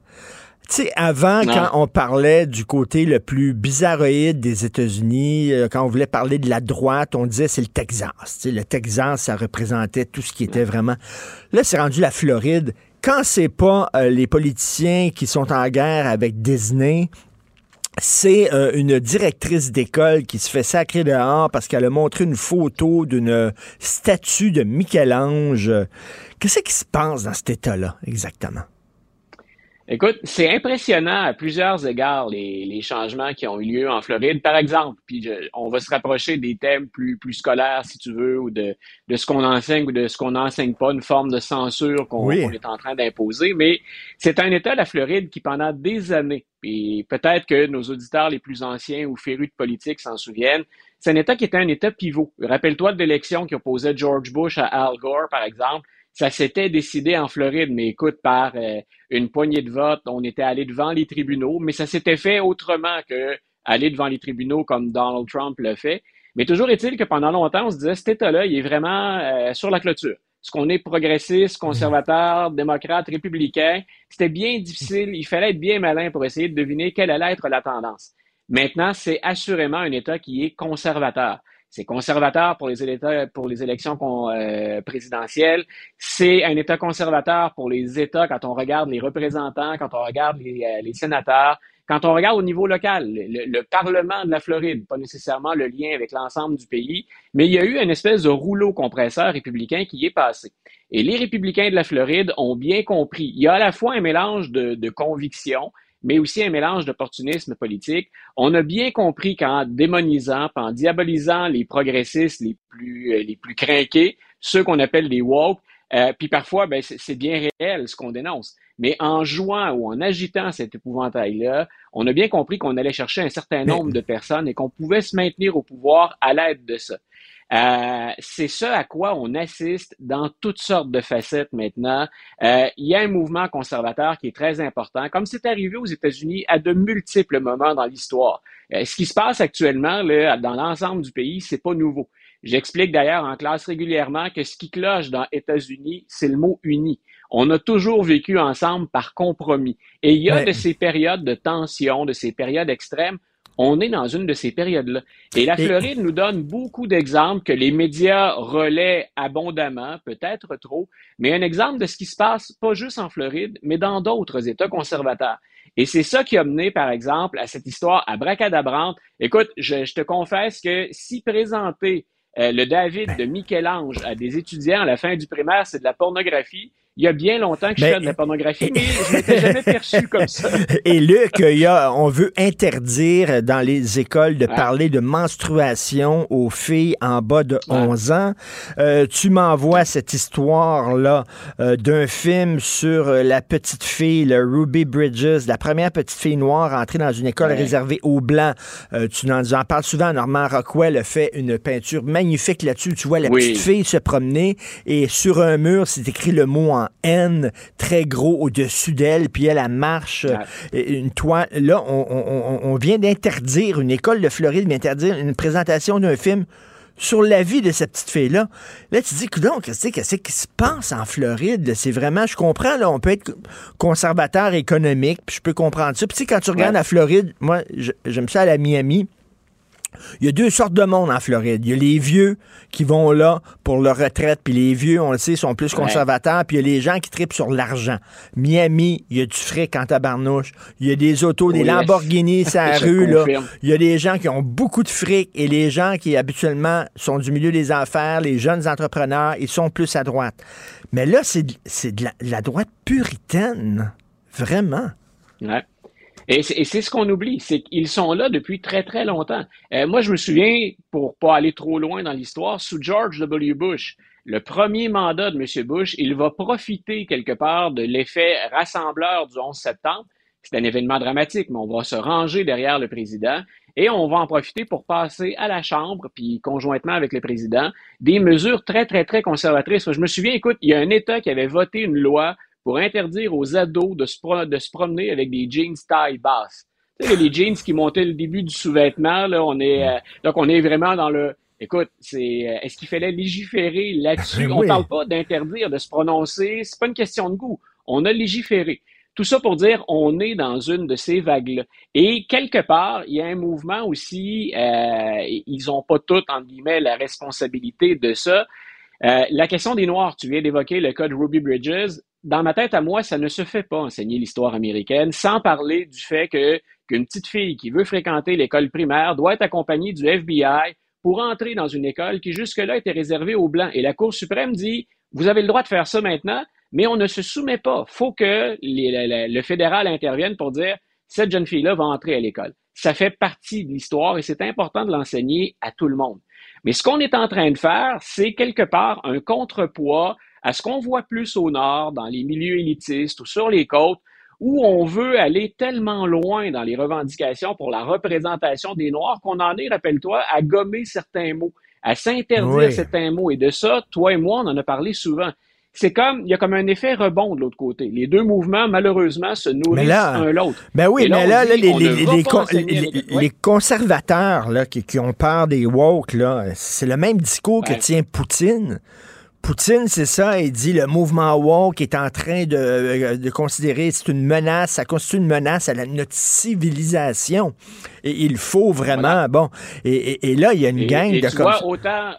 Speaker 3: Tu sais, avant,
Speaker 16: Non.
Speaker 3: quand on parlait du côté le plus bizarroïde des États-Unis, euh, quand on voulait parler de la droite, on disait c'est le Texas. Tu sais, le Texas, ça représentait tout ce qui était vraiment. Là, c'est rendu la Floride. Quand c'est pas euh, les politiciens qui sont en guerre avec Disney, c'est euh, une directrice d'école qui se fait sacrer dehors parce qu'elle a montré une photo d'une statue de Michel-Ange. Qu'est-ce qui se passe dans cet état-là, exactement?
Speaker 16: Écoute, c'est impressionnant à plusieurs égards les, les changements qui ont eu lieu en Floride. Par exemple, puis je- on va se rapprocher des thèmes plus, plus scolaires, si tu veux, ou de, de ce qu'on enseigne ou de ce qu'on n'enseigne pas, une forme de censure qu'on
Speaker 3: Oui.
Speaker 16: est en train d'imposer. Mais c'est un État, la Floride, qui pendant des années, et peut-être que nos auditeurs les plus anciens ou férus de politique s'en souviennent, c'est un État qui était un État pivot. Rappelle-toi de l'élection qui opposait George Bush à Al Gore, par exemple. Ça s'était décidé en Floride, mais écoute, par euh, une poignée de votes, on était allé devant les tribunaux, mais ça s'était fait autrement que aller devant les tribunaux comme Donald Trump le fait. Mais toujours est-il que pendant longtemps, on se disait, cet État-là, il est vraiment euh, sur la clôture. Est-ce qu'on est progressiste, conservateur, démocrate, républicain? C'était bien difficile. Il fallait être bien malin pour essayer de deviner quelle allait être la tendance. Maintenant, c'est assurément un État qui est conservateur. C'est conservateur pour les, pour élections euh, présidentielles. C'est un État conservateur pour les États quand on regarde les représentants, quand on regarde les, euh, sénateurs, quand on regarde au niveau local, le, le Parlement de la Floride, pas nécessairement le lien avec l'ensemble du pays, mais il y a eu une espèce de rouleau compresseur républicain qui est passé. Et les républicains de la Floride ont bien compris. Il y a à la fois un mélange de, de conviction, mais aussi un mélange d'opportunisme politique. On a bien compris qu'en démonisant, en diabolisant les progressistes les plus, euh, les plus craqués, ceux qu'on appelle les woke, euh, puis parfois, ben, c'est c'est bien réel ce qu'on dénonce. Mais en jouant ou en agitant cet épouvantail-là, on a bien compris qu'on allait chercher un certain nombre de personnes et qu'on pouvait se maintenir au pouvoir à l'aide de ça. Euh, c'est ce à quoi on assiste dans toutes sortes de facettes maintenant. Euh, il y a un mouvement conservateur qui est très important, comme c'est arrivé aux États-Unis à de multiples moments dans l'histoire. Euh, ce qui se passe actuellement là, dans l'ensemble du pays, c'est pas nouveau. J'explique d'ailleurs en classe régulièrement que ce qui cloche dans États-Unis, c'est le mot uni. On a toujours vécu ensemble par compromis. Et il y a
Speaker 3: Ouais.
Speaker 16: de ces périodes de tension, de ces périodes extrêmes. On est dans une de ces périodes-là. Et la Floride nous donne beaucoup d'exemples que les médias relaient abondamment, peut-être trop, mais un exemple de ce qui se passe pas juste en Floride, mais dans d'autres États conservateurs. Et c'est ça qui a mené, par exemple, à cette histoire abracadabrante. Écoute, je, je te confesse que si présenter euh, le David de Michel-Ange à des étudiants à la fin du primaire, c'est de la pornographie. Il y a bien longtemps que je
Speaker 3: Ben,
Speaker 16: fais de la pornographie, mais je m'étais jamais perçu comme ça.
Speaker 3: Et Luc, il y a, on veut interdire dans les écoles de
Speaker 16: Ah.
Speaker 3: parler de menstruation aux filles en bas de 11 ans. Euh, tu m'envoies cette histoire-là euh, d'un film sur euh, la petite fille, le Ruby Bridges, la première petite fille noire entrée dans une école
Speaker 16: Ouais.
Speaker 3: réservée aux Blancs. Euh, tu en, en parles souvent. Normand Rockwell a fait une peinture magnifique là-dessus. Tu vois la
Speaker 16: Oui.
Speaker 3: petite fille se promener et sur un mur, c'est écrit le mot en N, très gros au-dessus d'elle, puis elle, elle marche, euh, une toile. Là, on, on- on- vient d'interdire, une école de Floride vient d'interdire une présentation d'un film sur la vie de cette petite fille-là. Là, tu dis, donc, qu'est-ce qui se passe en Floride? C'est vraiment, je comprends, là, on peut être conservateur économique, puis je peux comprendre ça. Puis, tu sais, quand tu regardes la Floride, moi, j'aime ça à la Miami. Il y a deux sortes de monde en Floride. Il y a les vieux qui vont là pour leur retraite, puis les vieux, on le sait, sont plus conservateurs, puis il y a les gens qui tripent sur l'argent. Miami, il y a du fric en tabarnouche. Il y a des autos, des Lamborghini sur la rue. Là. Il y a des gens qui ont beaucoup de fric et les gens qui habituellement sont du milieu des affaires, les jeunes entrepreneurs, ils sont plus à droite. Mais là, c'est de, la, droite puritaine. Vraiment.
Speaker 16: Ouais. Et c'est ce qu'on oublie, c'est qu'ils sont là depuis très, très longtemps. Euh, moi, je me souviens, pour pas aller trop loin dans l'histoire, sous George W. Bush, le premier mandat de M. Bush, il va profiter quelque part de l'effet rassembleur du 11 septembre. C'est un événement dramatique, mais on va se ranger derrière le président et on va en profiter pour passer à la Chambre, puis conjointement avec le président, des mesures très, très, très conservatrices. Je me souviens, écoute, il y a un État qui avait voté une loi pour interdire aux ados de se, de se promener avec des jeans taille basse. Tu sais, les jeans qui montaient le début du sous-vêtement, là, on est, euh, donc on est vraiment dans le, écoute, c'est, euh, est-ce qu'il fallait légiférer là-dessus? On parle pas d'interdire, de se prononcer, c'est pas une question de goût. On a légiféré. Tout ça pour dire, on est dans une de ces vagues-là. Et quelque part, il y a un mouvement aussi, euh, ils ont pas toutes, entre guillemets, la responsabilité de ça. Euh, la question des Noirs, tu viens d'évoquer le code Ruby Bridges dans ma tête à moi, ça ne se fait pas enseigner l'histoire américaine sans parler du fait que qu'une petite fille qui veut fréquenter l'école primaire doit être accompagnée du FBI pour entrer dans une école qui jusque-là était réservée aux Blancs. Et la Cour suprême dit, vous avez le droit de faire ça maintenant, mais on ne se soumet pas. faut que le fédéral intervienne pour dire, cette jeune fille-là va entrer à l'école. Ça fait partie de l'histoire et c'est important de l'enseigner à tout le monde. Mais ce qu'on est en train de faire, c'est quelque part un contrepoids à ce qu'on voit plus au nord, dans les milieux élitistes ou sur les côtes, où on veut aller tellement loin dans les revendications pour la représentation des Noirs qu'on en est, rappelle-toi, à gommer certains mots, à s'interdire certains mots. Et de ça, toi et moi, on en a parlé souvent. C'est comme, il y a comme un effet rebond de l'autre côté. Les deux mouvements, malheureusement, se nourrissent l'un l'autre.
Speaker 3: Ben oui, mais là, les, les, conservateurs là, qui, qui, ont peur des woke, c'est le même discours que tient Poutine. Poutine, c'est ça, il dit le mouvement woke est en train de, euh, de considérer c'est une menace, ça constitue une menace à notre civilisation. Et il faut vraiment, bon, et, là, il y a une gang de...
Speaker 16: Tu vois, autant,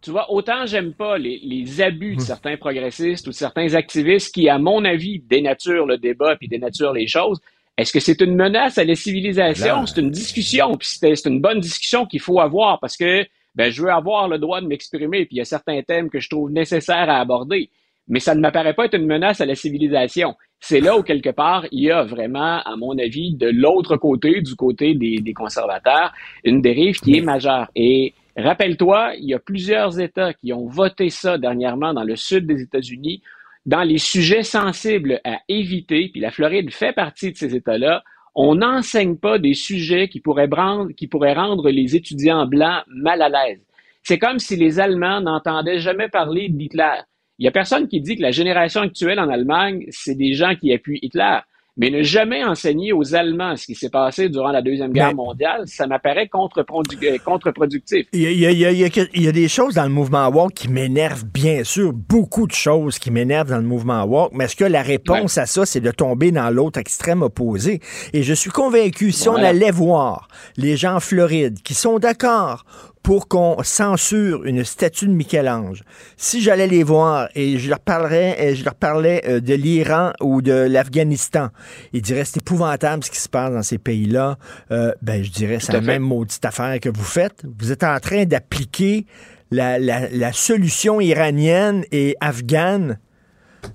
Speaker 16: tu vois, autant j'aime pas les, les abus de hum. certains progressistes ou de certains activistes qui, à mon avis, dénaturent le débat puis dénaturent les choses, est-ce que c'est une menace à la civilisation? C'est une discussion, puis c'est une bonne discussion qu'il faut avoir parce que ben, je veux avoir le droit de m'exprimer, puis il y a certains thèmes que je trouve nécessaires à aborder. Mais ça ne m'apparaît pas être une menace à la civilisation. C'est là où, quelque part, il y a vraiment, à mon avis, de l'autre côté, du côté des, des conservateurs, une dérive qui est majeure. Et rappelle-toi, il y a plusieurs États qui ont voté ça dernièrement dans le sud des États-Unis, dans les sujets sensibles à éviter, puis la Floride fait partie de ces États-là, on n'enseigne pas des sujets qui pourraient, rendre les étudiants blancs mal à l'aise. C'est comme si les Allemands n'entendaient jamais parler d'Hitler. Il n'y a personne qui dit que la génération actuelle en Allemagne, c'est des gens qui appuient Hitler mais ne jamais enseigner aux Allemands ce qui s'est passé durant la Deuxième Guerre mondiale, ça m'apparaît contre-productif.
Speaker 3: Il y, a, il, y a, des choses dans le mouvement woke qui m'énervent, bien sûr, beaucoup de choses qui m'énervent dans le mouvement woke, mais est-ce que la réponse à ça, c'est de tomber dans l'autre extrême opposé? Et je suis convaincu, si on allait voir les gens en Floride qui sont d'accord pour qu'on censure une statue de Michel-Ange. Si j'allais les voir et je leur parlerais, et je leur parlais euh, de l'Iran ou de l'Afghanistan, ils diraient c'est épouvantable ce qui se passe dans ces pays-là. Euh, ben je dirais c'est la même maudite affaire que vous faites. Vous êtes en train d'appliquer la, la, la solution iranienne et afghane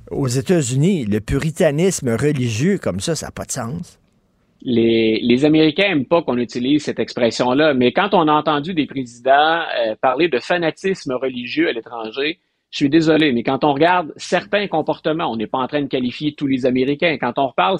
Speaker 3: aux États-Unis. Le puritanisme religieux comme ça, ça n'a pas de sens
Speaker 16: les, Américains n'aiment pas qu'on utilise cette expression-là, mais quand on a entendu des présidents euh, parler de fanatisme religieux à l'étranger, je suis désolé, mais quand on regarde certains comportements, on n'est pas en train de qualifier tous les Américains. Quand on parle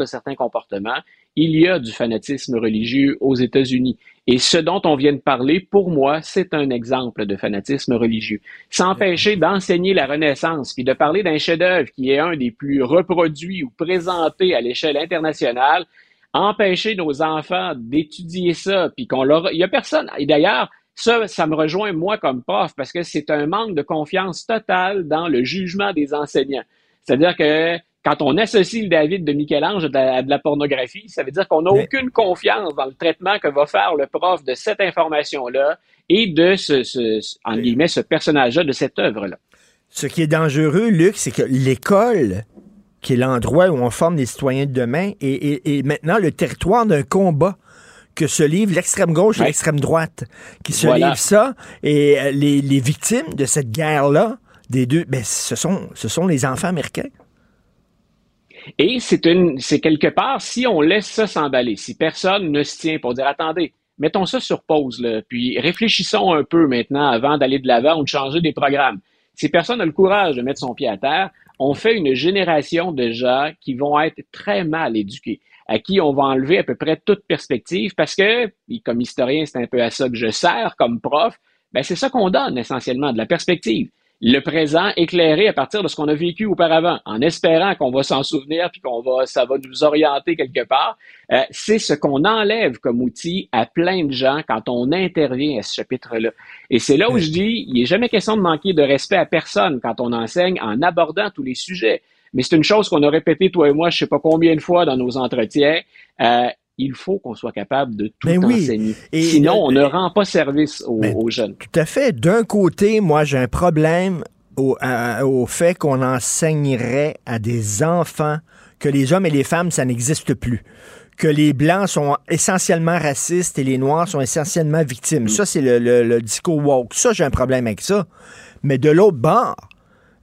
Speaker 16: de certains comportements, il y a du fanatisme religieux aux États-Unis. Et ce dont on vient de parler, pour moi, c'est un exemple de fanatisme religieux. S'empêcher d'enseigner la Renaissance, puis de parler d'un chef-d'œuvre qui est un des plus reproduits ou présentés à l'échelle internationale, empêcher nos enfants d'étudier ça, puis qu'on leur... Il y a personne... Et d'ailleurs, Ça, ça me rejoint moi comme prof parce que c'est un manque de confiance totale dans le jugement des enseignants. C'est-à-dire que quand on associe le David de Michel-Ange à, de la pornographie, ça veut dire qu'on n'a aucune confiance dans le traitement que va faire le prof de cette information-là et de ce, ce en guillemets, ce personnage-là, de cette œuvre-là.
Speaker 3: Ce qui est dangereux, Luc, c'est que l'école, qui est l'endroit où on forme les citoyens de demain, est, maintenant le territoire d'un combat que se livre l'extrême gauche et l'extrême droite, qui se livrent ça, et euh, les, les victimes de cette guerre-là, des deux, ben, ce, sont, ce sont les enfants américains.
Speaker 16: Et c'est quelque part, si on laisse ça s'emballer, si personne ne se tient pour dire, attendez, mettons ça sur pause, puis réfléchissons un peu maintenant avant d'aller de l'avant ou de changer des programmes. Si personne n'a le courage de mettre son pied à terre, on fait une génération de gens qui vont être très mal éduqués, à qui on va enlever à peu près toute perspective parce que, comme historien, c'est un peu à ça que je sers comme prof, ben c'est ça qu'on donne essentiellement, de la perspective le présent éclairé à partir de ce qu'on a vécu auparavant, en espérant qu'on va s'en souvenir puis qu'on va, ça va nous orienter quelque part. Euh, c'est ce qu'on enlève comme outil à plein de gens quand on intervient à ce chapitre-là. Et c'est là où je dis, il n'est jamais question de manquer de respect à personne quand on enseigne en abordant tous les sujets. Mais c'est une chose qu'on a répété, toi et moi, je sais pas combien de fois dans nos entretiens. Euh, il faut qu'on soit capable de tout ben enseigner. Sinon, on ne rend pas service ben, aux, jeunes.
Speaker 3: Tout à fait. D'un côté, moi, j'ai un problème au, au fait qu'on enseignerait à des enfants que les hommes et les femmes, ça n'existe plus que les Blancs sont essentiellement racistes et les Noirs sont essentiellement victimes. Mm. Ça, c'est le, le, discours woke. Ça, j'ai un problème avec ça. Mais de l'autre bord,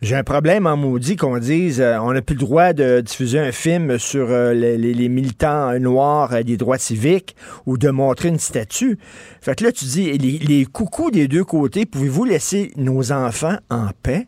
Speaker 3: j'ai un problème en maudit qu'on dise euh, on n'a plus le droit de diffuser un film sur euh, les, militants noirs euh, des droits civiques ou de montrer une statue. Fait que là, tu dis les, coucous des deux côtés, pouvez-vous laisser nos enfants en paix?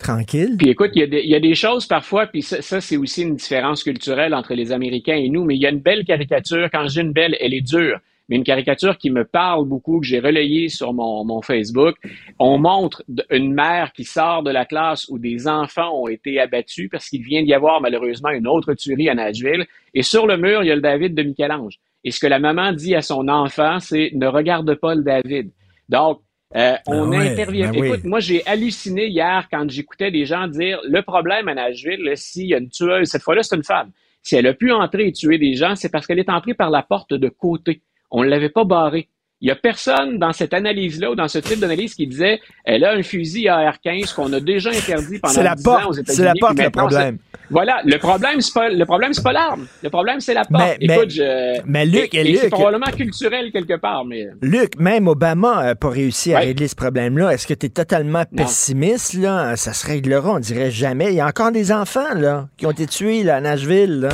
Speaker 3: Tranquille?
Speaker 16: Puis écoute, il y, a des choses parfois, puis ça, ça c'est aussi une différence culturelle entre les Américains et nous, mais il y a une belle caricature. Quand j'ai une belle, elle est dure mais une caricature qui me parle beaucoup, que j'ai relayée sur mon, mon, Facebook. On montre une mère qui sort de la classe où des enfants ont été abattus parce qu'il vient d'y avoir malheureusement une autre tuerie à Nashville. Et sur le mur, il y a le David de Michel-Ange. Et ce que la maman dit à son enfant, c'est ne regarde pas le David. Donc, euh, on ben intervient. Ben Écoute, moi, j'ai halluciné hier quand j'écoutais des gens dire le problème à Nashville, s'il y a une tueuse, cette fois-là, c'est une femme. Si elle a pu entrer et tuer des gens, c'est parce qu'elle est entrée par la porte de côté. On ne l'avait pas barré. Il n'y a personne dans cette analyse-là ou dans ce type d'analyse qui disait elle a un fusil AR-15 qu'on a déjà interdit pendant la 10 ans aux États-Unis.
Speaker 3: C'est la porte le problème.
Speaker 16: Voilà, le problème c'est pas le problème c'est pas l'arme. Le problème c'est la porte.
Speaker 3: Mais,
Speaker 16: Écoute,
Speaker 3: je, mais Luc,
Speaker 16: et, c'est probablement culturel quelque part. Mais
Speaker 3: Luc, même Obama n'a pas réussi à régler ce problème-là. Est-ce que tu es totalement pessimiste là? Ça se réglera, on dirait jamais. Il y a encore des enfants là qui ont été tués là, à Nashville. Là.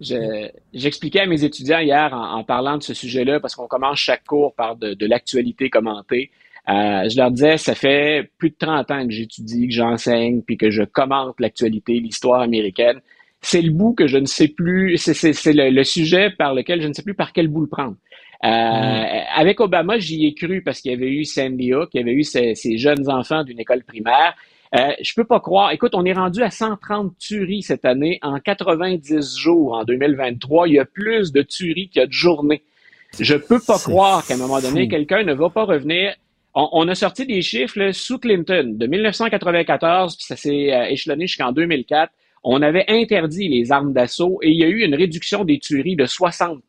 Speaker 16: J'expliquais à mes étudiants hier en, parlant de ce sujet-là, parce qu'on commence chaque cours par de, l'actualité commentée. Euh, je leur disais, ça fait plus de 30 ans que j'étudie, que j'enseigne, puis que je commente l'actualité, l'histoire américaine. C'est le bout que je ne sais plus, c'est le, sujet par lequel je ne sais plus par quel bout le prendre. Euh, mm. Avec Obama, j'y ai cru parce qu'il y avait eu Sandy Hook, il y avait eu ces, ces jeunes enfants d'une école primaire. Euh, je peux pas croire. Écoute, on est rendu à 130 tueries cette année en 90 jours en 2023. Il y a plus de tueries qu'il y a de journées. Je peux pas croire qu'à un moment donné, quelqu'un ne va pas revenir. On, a sorti des chiffres sous Clinton de 1994, puis ça s'est euh, échelonné jusqu'en 2004. On avait interdit les armes d'assaut et il y a eu une réduction des tueries de 60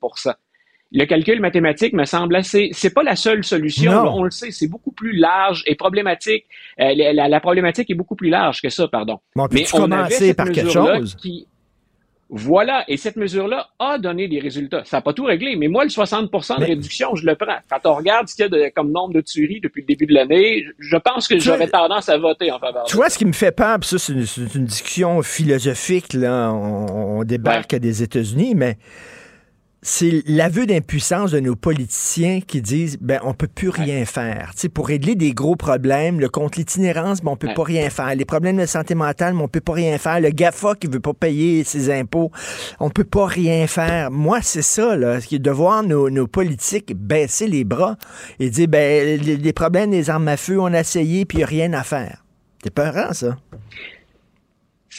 Speaker 16: le calcul mathématique me semble assez. C'est pas la seule solution. on le sait, c'est beaucoup plus large et problématique. Euh, la, problématique est beaucoup plus large que ça, pardon.
Speaker 3: Mais on avait par quelque chose.
Speaker 16: Voilà, et cette mesure-là a donné des résultats. Ça n'a pas tout réglé, mais moi, le 60% de réduction, je le prends. Quand on regarde ce qu'il y a comme nombre de tueries depuis le début de l'année, je pense que j'aurais tendance à voter en faveur.
Speaker 3: Tu vois, ce qui me fait peur, puis ça, c'est une, discussion philosophique, là, on, débarque des États-Unis, mais c'est l'aveu d'impuissance de nos politiciens qui disent ben on peut plus rien faire. Tu pour régler des gros problèmes, le contre l'itinérance, ben, on peut pas rien faire. Les problèmes de santé mentale, ben, on peut pas rien faire. Le GAFA qui veut pas payer ses impôts, on peut pas rien faire. Moi, c'est ça là, de voir nos, nos politiques baisser les bras et dire ben les, problèmes des armes à feu, on a essayé puis y a rien à faire. C'est peurant ça.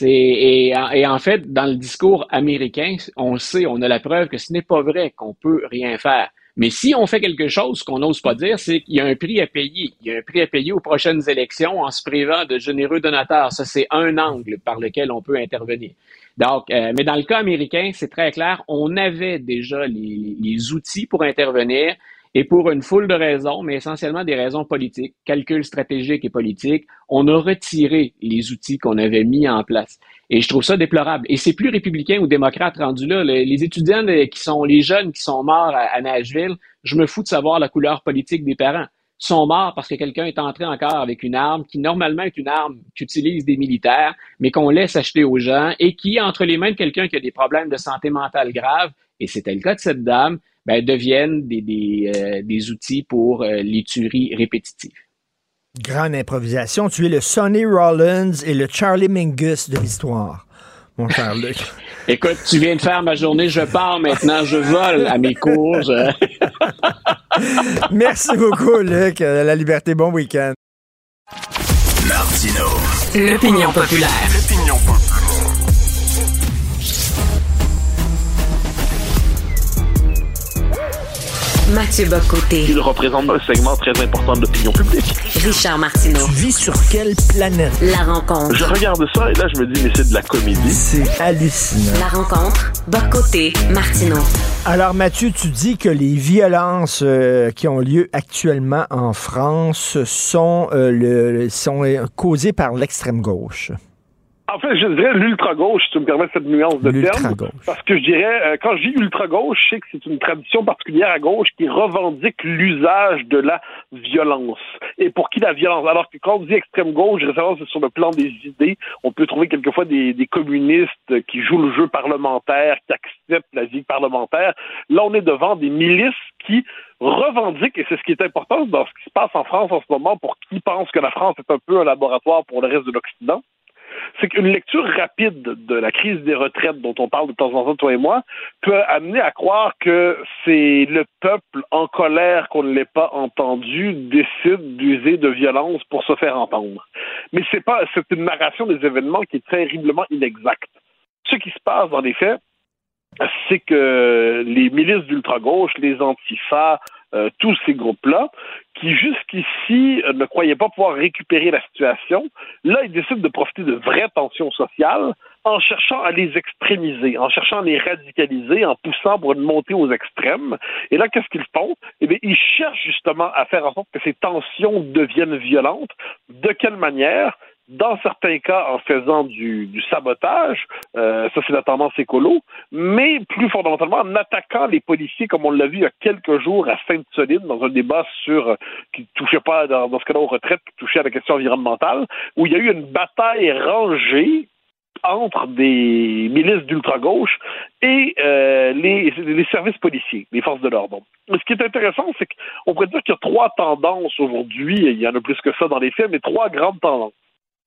Speaker 16: Et, en fait, dans le discours américain, on sait, on a la preuve que ce n'est pas vrai qu'on peut rien faire. Mais si on fait quelque chose, qu'on n'ose pas dire, c'est qu'il y a un prix à payer. Il y a un prix à payer aux prochaines élections en se privant de généreux donateurs. Ça, c'est un angle par lequel on peut intervenir. Donc, euh, mais dans le cas américain, c'est très clair, on avait déjà les outils pour intervenir. Et pour une foule de raisons, mais essentiellement des raisons politiques, calculs stratégiques et politiques, on a retiré les outils qu'on avait mis en place. Et je trouve ça déplorable. Et c'est plus républicain ou démocrate rendu là. Les, étudiants qui sont, les jeunes qui sont morts à, Nashville, je me fous de savoir la couleur politique des parents sont morts parce que quelqu'un est entré encore avec une arme qui normalement est une arme qu'utilisent des militaires, mais qu'on laisse acheter aux gens et qui, entre les mains de quelqu'un qui a des problèmes de santé mentale graves, et c'était le cas de cette dame, ben, deviennent des, des, euh, des outils pour euh, les tueries répétitives.
Speaker 3: Grande improvisation. Tu es le Sonny Rollins et le Charlie Mingus de l'histoire, mon cher Luc.
Speaker 16: Écoute, tu viens de faire ma journée, je pars maintenant, je vole à mes cours.
Speaker 3: Merci beaucoup, Luc. La liberté, bon week-end.
Speaker 2: Martino. L'opinion populaire. Mathieu Bocoté.
Speaker 17: Il représente un segment très important de l'opinion publique.
Speaker 2: Richard Martineau.
Speaker 3: Tu vis sur quelle planète?
Speaker 2: La rencontre.
Speaker 17: Je regarde ça et là, je me dis, mais c'est de la comédie.
Speaker 3: C'est hallucinant.
Speaker 2: La rencontre. Bocoté. Martineau.
Speaker 3: Alors, Mathieu, tu dis que les violences euh, qui ont lieu actuellement en France sont, euh, le, sont euh, causées par l'extrême gauche.
Speaker 17: En fait, je dirais l'ultra-gauche, si tu me permets cette nuance de terme. Parce que je dirais, euh, quand je dis ultra-gauche, je sais que c'est une tradition particulière à gauche qui revendique l'usage de la violence. Et pour qui la violence? Alors que quand on dit extrême gauche, référence sur le plan des idées, on peut trouver quelquefois des, des communistes qui jouent le jeu parlementaire, qui acceptent la vie parlementaire. Là, on est devant des milices qui revendiquent, et c'est ce qui est important dans ce qui se passe en France en ce moment, pour qui pense que la France est un peu un laboratoire pour le reste de l'Occident, c'est qu'une lecture rapide de la crise des retraites dont on parle de temps en temps, toi et moi, peut amener à croire que c'est le peuple en colère qu'on ne l'ait pas entendu décide d'user de violence pour se faire entendre. Mais c'est pas, c'est une narration des événements qui est terriblement inexacte. Ce qui se passe les faits, c'est que les milices d'ultra-gauche, les antifas, euh, tous ces groupes-là, qui jusqu'ici euh, ne croyaient pas pouvoir récupérer la situation, là, ils décident de profiter de vraies tensions sociales en cherchant à les extrémiser, en cherchant à les radicaliser, en poussant pour une montée aux extrêmes. Et là, qu'est-ce qu'ils font? Eh bien, ils cherchent justement à faire en sorte que ces tensions deviennent violentes. De quelle manière? Dans certains cas en faisant du, sabotage, euh, ça c'est la tendance écolo, mais plus fondamentalement en attaquant les policiers, comme on l'a vu il y a quelques jours à Sainte-Soline, dans un débat sur euh, qui touchait pas dans, ce cas-là aux retraites, qui touchait à la question environnementale, où il y a eu une bataille rangée entre des milices d'ultra-gauche et euh, les, les, services policiers, les forces de l'ordre. Ce qui est intéressant, c'est qu'on pourrait dire qu'il y a trois tendances aujourd'hui, il y en a plus que ça dans les faits, mais trois grandes tendances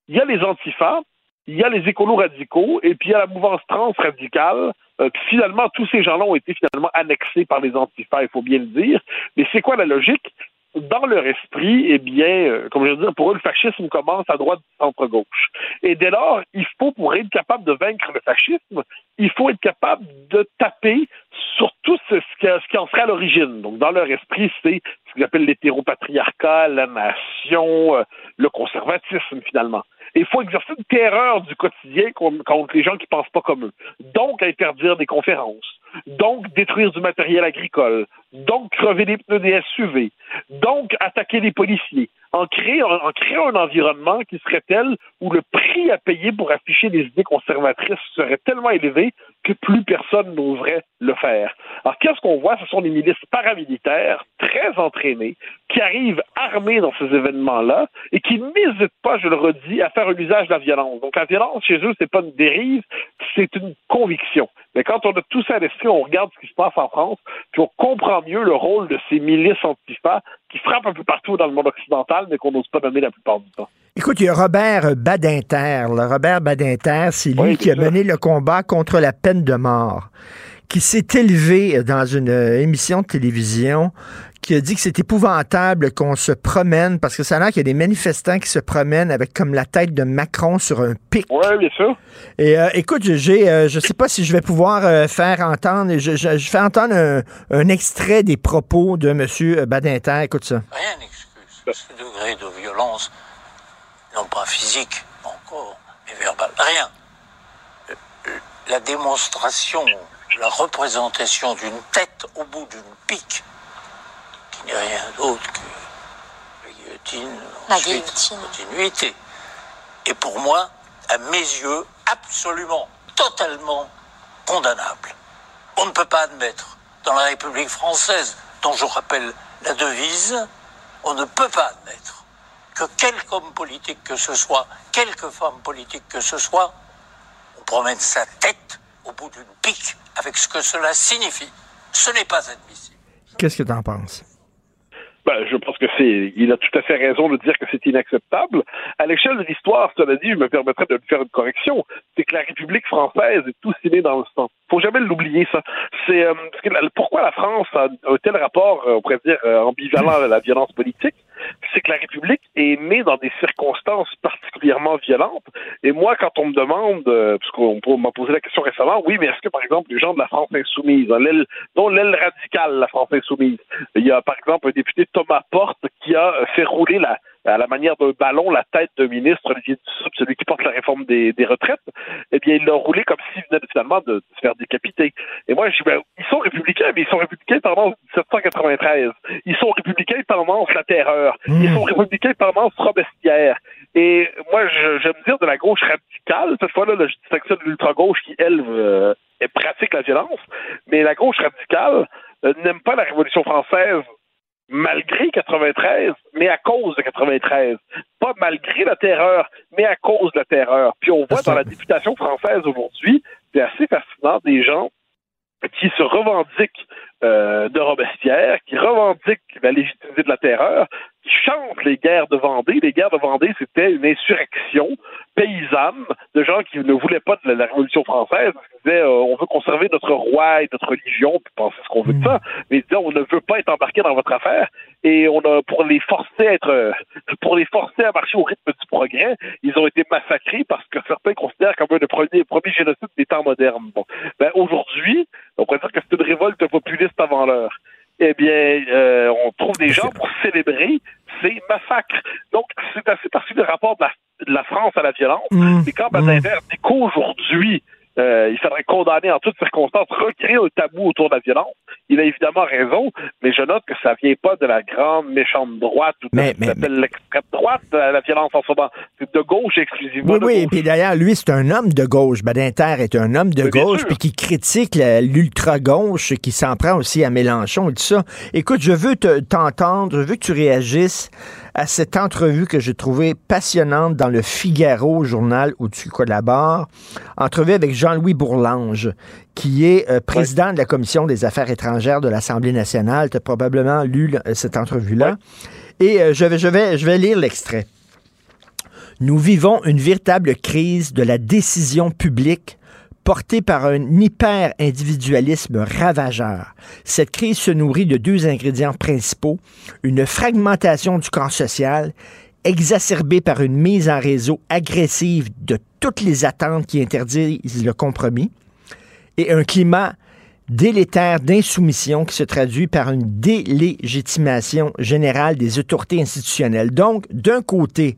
Speaker 17: il y a les antifas, il y a les écolos radicaux, et puis il y a la mouvance trans radicale. Euh, finalement, tous ces gens-là ont été finalement annexés par les antifas, il faut bien le dire. Mais c'est quoi la logique? Dans leur esprit, eh bien, euh, comme je veux dire, pour eux, le fascisme commence à droite centre-gauche. Et dès lors, il faut, pour être capable de vaincre le fascisme, il faut être capable de taper sur tout ce, qui, en serait à l'origine. Donc, dans leur esprit, c'est ce qu'ils appellent l'hétéropatriarcat, la nation, euh, le conservatisme, finalement il faut exercer une terreur du quotidien contre les gens qui pensent pas comme eux. Donc, interdire des conférences. Donc, détruire du matériel agricole. Donc, crever les pneus des SUV. Donc, attaquer les policiers. En créant, un environnement qui serait tel où le prix à payer pour afficher des idées conservatrices serait tellement élevé que plus personne n'oserait le faire. Alors, qu'est-ce qu'on voit? Ce sont des milices paramilitaires très entraînées qui arrivent armés dans ces événements-là et qui n'hésitent pas, je le redis, à faire un usage de la violence. Donc la violence chez eux, c'est pas une dérive, c'est une conviction. Mais quand on a tout ça à l'esprit, on regarde ce qui se passe en France, puis on comprend mieux le rôle de ces milices antifas qui frappent un peu partout dans le monde occidental, mais qu'on n'ose pas nommer la plupart du temps.
Speaker 3: Écoute, il y a Robert Badinter. Robert Badinter, c'est lui qui a mené le combat contre la peine de mort qui s'est élevé dans une émission de télévision qui a dit que c'est épouvantable qu'on se promène, parce que ça a l'air qu'il y a des manifestants qui se promènent avec comme la tête de Macron sur un pic.
Speaker 17: Oui, bien sûr.
Speaker 3: Et euh, écoute, j'ai, euh, je sais pas si je vais pouvoir euh, faire entendre, je, je, je, fais entendre un, un, extrait des propos de M. Badinter. Écoute ça.
Speaker 18: Rien n'excuse ce degré de violence, non pas physique encore, mais verbal. Rien. La démonstration, la représentation d'une tête au bout d'une pique, qui n'est rien d'autre que la guillotine,
Speaker 13: la guillotine.
Speaker 18: continuité. Et pour moi, à mes yeux, absolument, totalement condamnable. On ne peut pas admettre, dans la République française, dont je rappelle la devise, on ne peut pas admettre que quelque homme politique que ce soit, quelque femme politique que ce soit, on promène sa tête au bout d'une pique avec ce que cela signifie. Ce n'est pas admissible.
Speaker 3: Qu'est-ce que tu en penses?
Speaker 17: Ben, je pense que c'est, il a tout à fait raison de dire que c'est inacceptable. À l'échelle de l'histoire, cela dit, je me permettrais de faire une correction. C'est que la République française est tout née dans le sang. Faut jamais l'oublier, ça. C'est, euh, pourquoi la France a un tel rapport, euh, on pourrait dire, euh, ambivalent à la violence politique? C'est que la République est née dans des circonstances particulièrement violentes. Et moi, quand on me demande, parce qu'on m'a posé la question récemment, oui, mais est-ce que, par exemple, les gens de la France insoumise, hein, dont l'aile radicale, la France insoumise, il y a, par exemple, un député Thomas Porte qui a fait rouler la, à la manière d'un ballon la tête d'un ministre, Olivier Dussopt, celui qui porte la réforme des, des retraites, eh bien, il l'a roulé comme s'il venait finalement de se faire décapiter. Et moi, je dis, ben, ils sont républicains, mais ils sont républicains pendant 1793. Ils sont républicains pendant la terreur. Ils sont républicains pendant Robespierre. Et moi, je, me dire de la gauche radicale, cette fois-là, je distinction de l'ultra-gauche qui, elle, euh, pratique la violence, mais la gauche radicale euh, n'aime pas la Révolution française malgré 93, mais à cause de 93. Pas malgré la terreur, mais à cause de la terreur. Puis on voit dans la députation française aujourd'hui, c'est assez fascinant, des gens qui se revendiquent euh, de Robespierre, qui revendiquent la légitimité de la terreur, qui chantent les guerres de Vendée. Les guerres de Vendée, c'était une insurrection paysanne de gens qui ne voulaient pas de la, Révolution française, qui disaient euh, on veut conserver notre roi et notre religion, puis penser ce qu'on veut de ça, mais ils disaient on ne veut pas être embarqué dans votre affaire. Et on a pour les forcer à être euh, pour les forcer à marcher au rythme du progrès, ils ont été massacrés parce que certains considèrent comme un des premiers, premiers génocides des temps modernes. Bon. Ben, aujourd'hui, on pourrait dire que c'est une révolte avant l'heure eh bien, euh, on trouve des gens pour célébrer ces massacres. Donc, c'est assez parti du rapport de la, France à la violence. Mmh. Et quand Badinter dit qu'aujourd'hui, euh, il faudrait condamner en toutes circonstances, recréer un tabou autour de la violence. Il a évidemment raison, mais je note que ça vient pas de la grande méchante droite ou de l'extrême droite, la violence en ce moment. C'est de gauche exclusivement.
Speaker 3: Oui, oui, et puis d'ailleurs, lui, c'est un homme de gauche. Badinter est un homme de gauche, puis qui critique l'ultra-gauche, qui s'en prend aussi à Mélenchon et tout ça. Écoute, je veux t'entendre, je veux que tu réagisses à cette entrevue que j'ai trouvée passionnante dans le Figaro, journal où tu collabores. Entrevue avec Jean-Louis Bourlange, qui est euh, président de la Commission des affaires étrangères de l'Assemblée nationale. Tu as probablement lu cette entrevue-là. Et euh, je, vais, je, vais, je vais lire l'extrait. Nous vivons une véritable crise de la décision publique portée par un hyper-individualisme ravageur. Cette crise se nourrit de deux ingrédients principaux, une fragmentation du corps social exacerbée par une mise en réseau agressive de toutes les attentes qui interdisent le compromis, et un climat délétère d'insoumission qui se traduit par une délégitimation générale des autorités institutionnelles. Donc, d'un côté,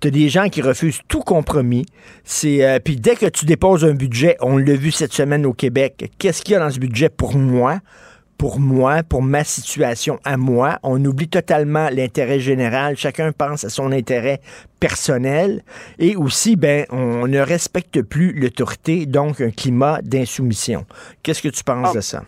Speaker 3: tu as des gens qui refusent tout compromis. C'est euh, puis dès que tu déposes un budget, on l'a vu cette semaine au Québec, qu'est-ce qu'il y a dans ce budget pour moi? Pour moi, pour ma situation à moi. On oublie totalement l'intérêt général. Chacun pense à son intérêt personnel. Et aussi, ben, on ne respecte plus l'autorité, donc un climat d'insoumission. Qu'est-ce que tu penses de ça?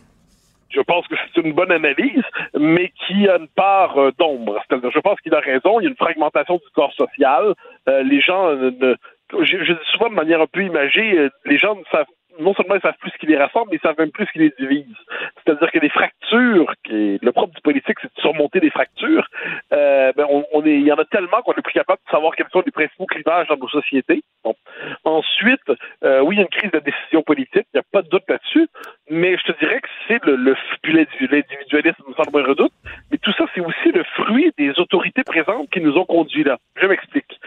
Speaker 17: Je pense que c'est une bonne analyse, mais qui a une part euh, d'ombre. Je pense qu'il a raison. Il y a une fragmentation du corps social. Euh, les gens ne, je, je, dis souvent de manière un peu imagée, euh, les gens ne savent non seulement ils savent plus ce qui les rassemble, mais ils savent même plus ce qui les divise. C'est-à-dire que les fractures, qui le propre du politique, c'est de surmonter des fractures. Euh, ben on, est, il y en a tellement qu'on est plus capable de savoir quels sont les principaux clivages dans nos sociétés. Ensuite, euh, oui, il y a une crise de décision politique, il n'y a pas de doute là-dessus, mais je te dirais que c'est le, le l'individualisme sans moindre doute, mais tout ça, c'est aussi le fruit des autorités présentes qui nous ont conduits là. Je m'explique.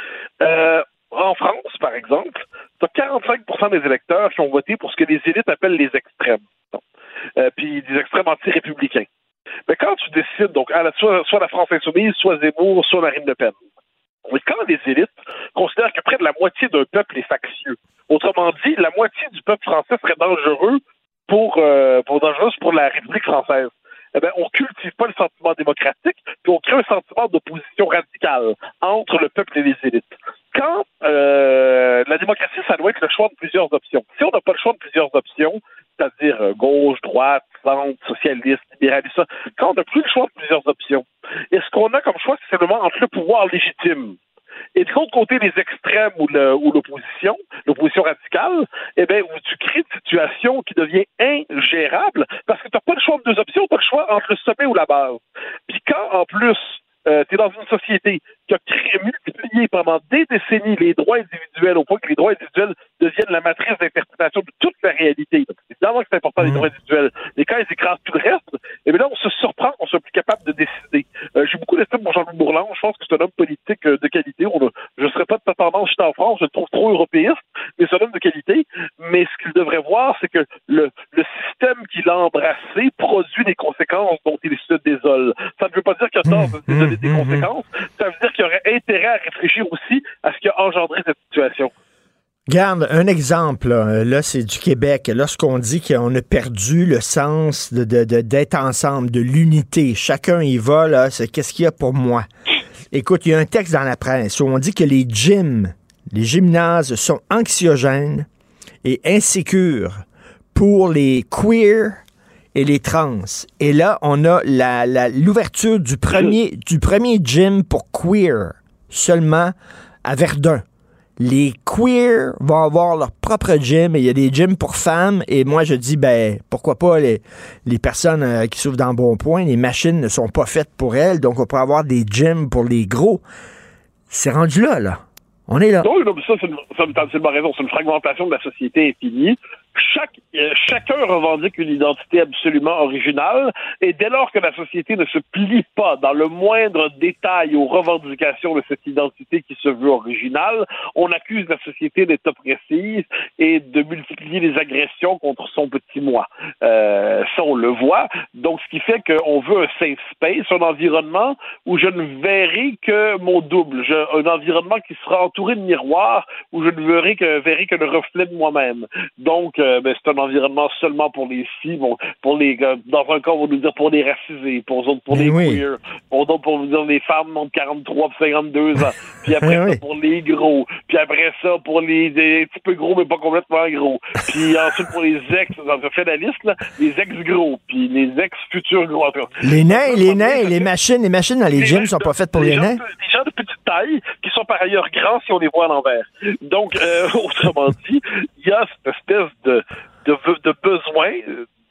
Speaker 17: Euh, en France, par exemple, tu as 45 des électeurs qui ont voté pour ce que les élites appellent les extrêmes. Euh, puis des extrêmes anti-républicains. Mais quand tu décides, donc, à la, soit, soit la France insoumise, soit Zemmour, soit Marine Le Pen, mais quand les élites considèrent que près de la moitié d'un peuple est factieux, autrement dit, la moitié du peuple français serait dangereux pour, euh, dangereuse pour la République française. Eh bien, on cultive pas le sentiment démocratique, puis on crée un sentiment d'opposition radicale entre le peuple et les élites. Quand euh, la démocratie, ça doit être le choix de plusieurs options. Si on n'a pas le choix de plusieurs options, c'est-à-dire euh, gauche, droite, centre, socialiste, libéraliste, quand on n'a plus le choix de plusieurs options, et ce qu'on a comme choix, c'est simplement entre le pouvoir légitime et de l'autre côté, les extrêmes ou l'opposition, l'opposition radicale, eh bien, tu crées une situation qui devient ingérable parce que tu n'as pas le choix de deux options, tu as le choix entre le sommet ou la base. Puis quand, en plus, euh, tu es dans une société qui a multiplié pendant des décennies les droits individuels au point que les droits individuels deviennent la matrice d'interprétation de toute la réalité. évidemment que c'est important les mmh. droits individuels, mais quand ils écrasent tout le reste, eh bien là, on se surprend qu'on soit plus capable de décider. Euh, J'ai beaucoup d'estime pour Jean-Louis Bourland. Je pense que c'est un homme politique euh, de qualité. On je ne serais pas de tendance chez en France, je le trouve trop européiste, mais c'est un homme de qualité. Mais ce qu'il devrait voir, c'est que le, le système qu'il a embrassé produit des conséquences dont il se désole. Ça ne veut pas dire qu'il a tort de se désoler des mmh. conséquences. Ça veut dire qu'il aurait intérêt à réfléchir aussi à ce qui a engendré cette situation.
Speaker 3: Garde, un exemple, là, c'est du Québec. Lorsqu'on dit qu'on a perdu le sens de, d'être ensemble, de l'unité, chacun y va, là, c'est qu'est-ce qu'il y a pour moi? Écoute, il y a un texte dans la presse où on dit que les gyms, les gymnases sont anxiogènes et insécures pour les queers et les trans. Et là, on a l'ouverture du premier, du premier gym pour queer seulement à Verdun. Les queers vont avoir leur propre gym et il y a des gyms pour femmes. Et moi, je dis, ben, pourquoi pas les, les personnes euh, qui souffrent dans bon point, les machines ne sont pas faites pour elles, donc on pourrait avoir des gyms pour les gros. C'est rendu là, là. On est là.
Speaker 17: Non, non ça, c'est une, raison. C'est une fragmentation de la société infinie. Chaque, euh, chacun revendique une identité absolument originale, et dès lors que la société ne se plie pas dans le moindre détail aux revendications de cette identité qui se veut originale, on accuse la société d'être oppressive et de multiplier les agressions contre son petit moi. Euh, ça, on le voit. Donc, ce qui fait qu'on veut un safe space, un environnement où je ne verrai que mon double, un environnement qui sera entouré de miroirs, où je ne verrai que, verrai que le reflet de moi-même. Donc, ben, c'est un environnement seulement pour les filles, bon, pour les dans un cas on va nous dire pour les racisés, pour autres pour les queers, pour d'autres pour nous dire les femmes entre 43 et 52 ans, puis après ça pour les gros, puis après ça pour les, des, petits peu gros mais pas complètement gros, puis ensuite pour les ex, on fait la liste là, les ex gros, puis les ex futurs gros.
Speaker 3: Les nains, les nains, les machines, les machines dans les, gyms sont pas faites pour les, nains.
Speaker 17: Des gens de petite taille qui sont par ailleurs grands si on les voit à l'envers. Donc euh, autrement dit, il y a cette espèce de de, de, besoin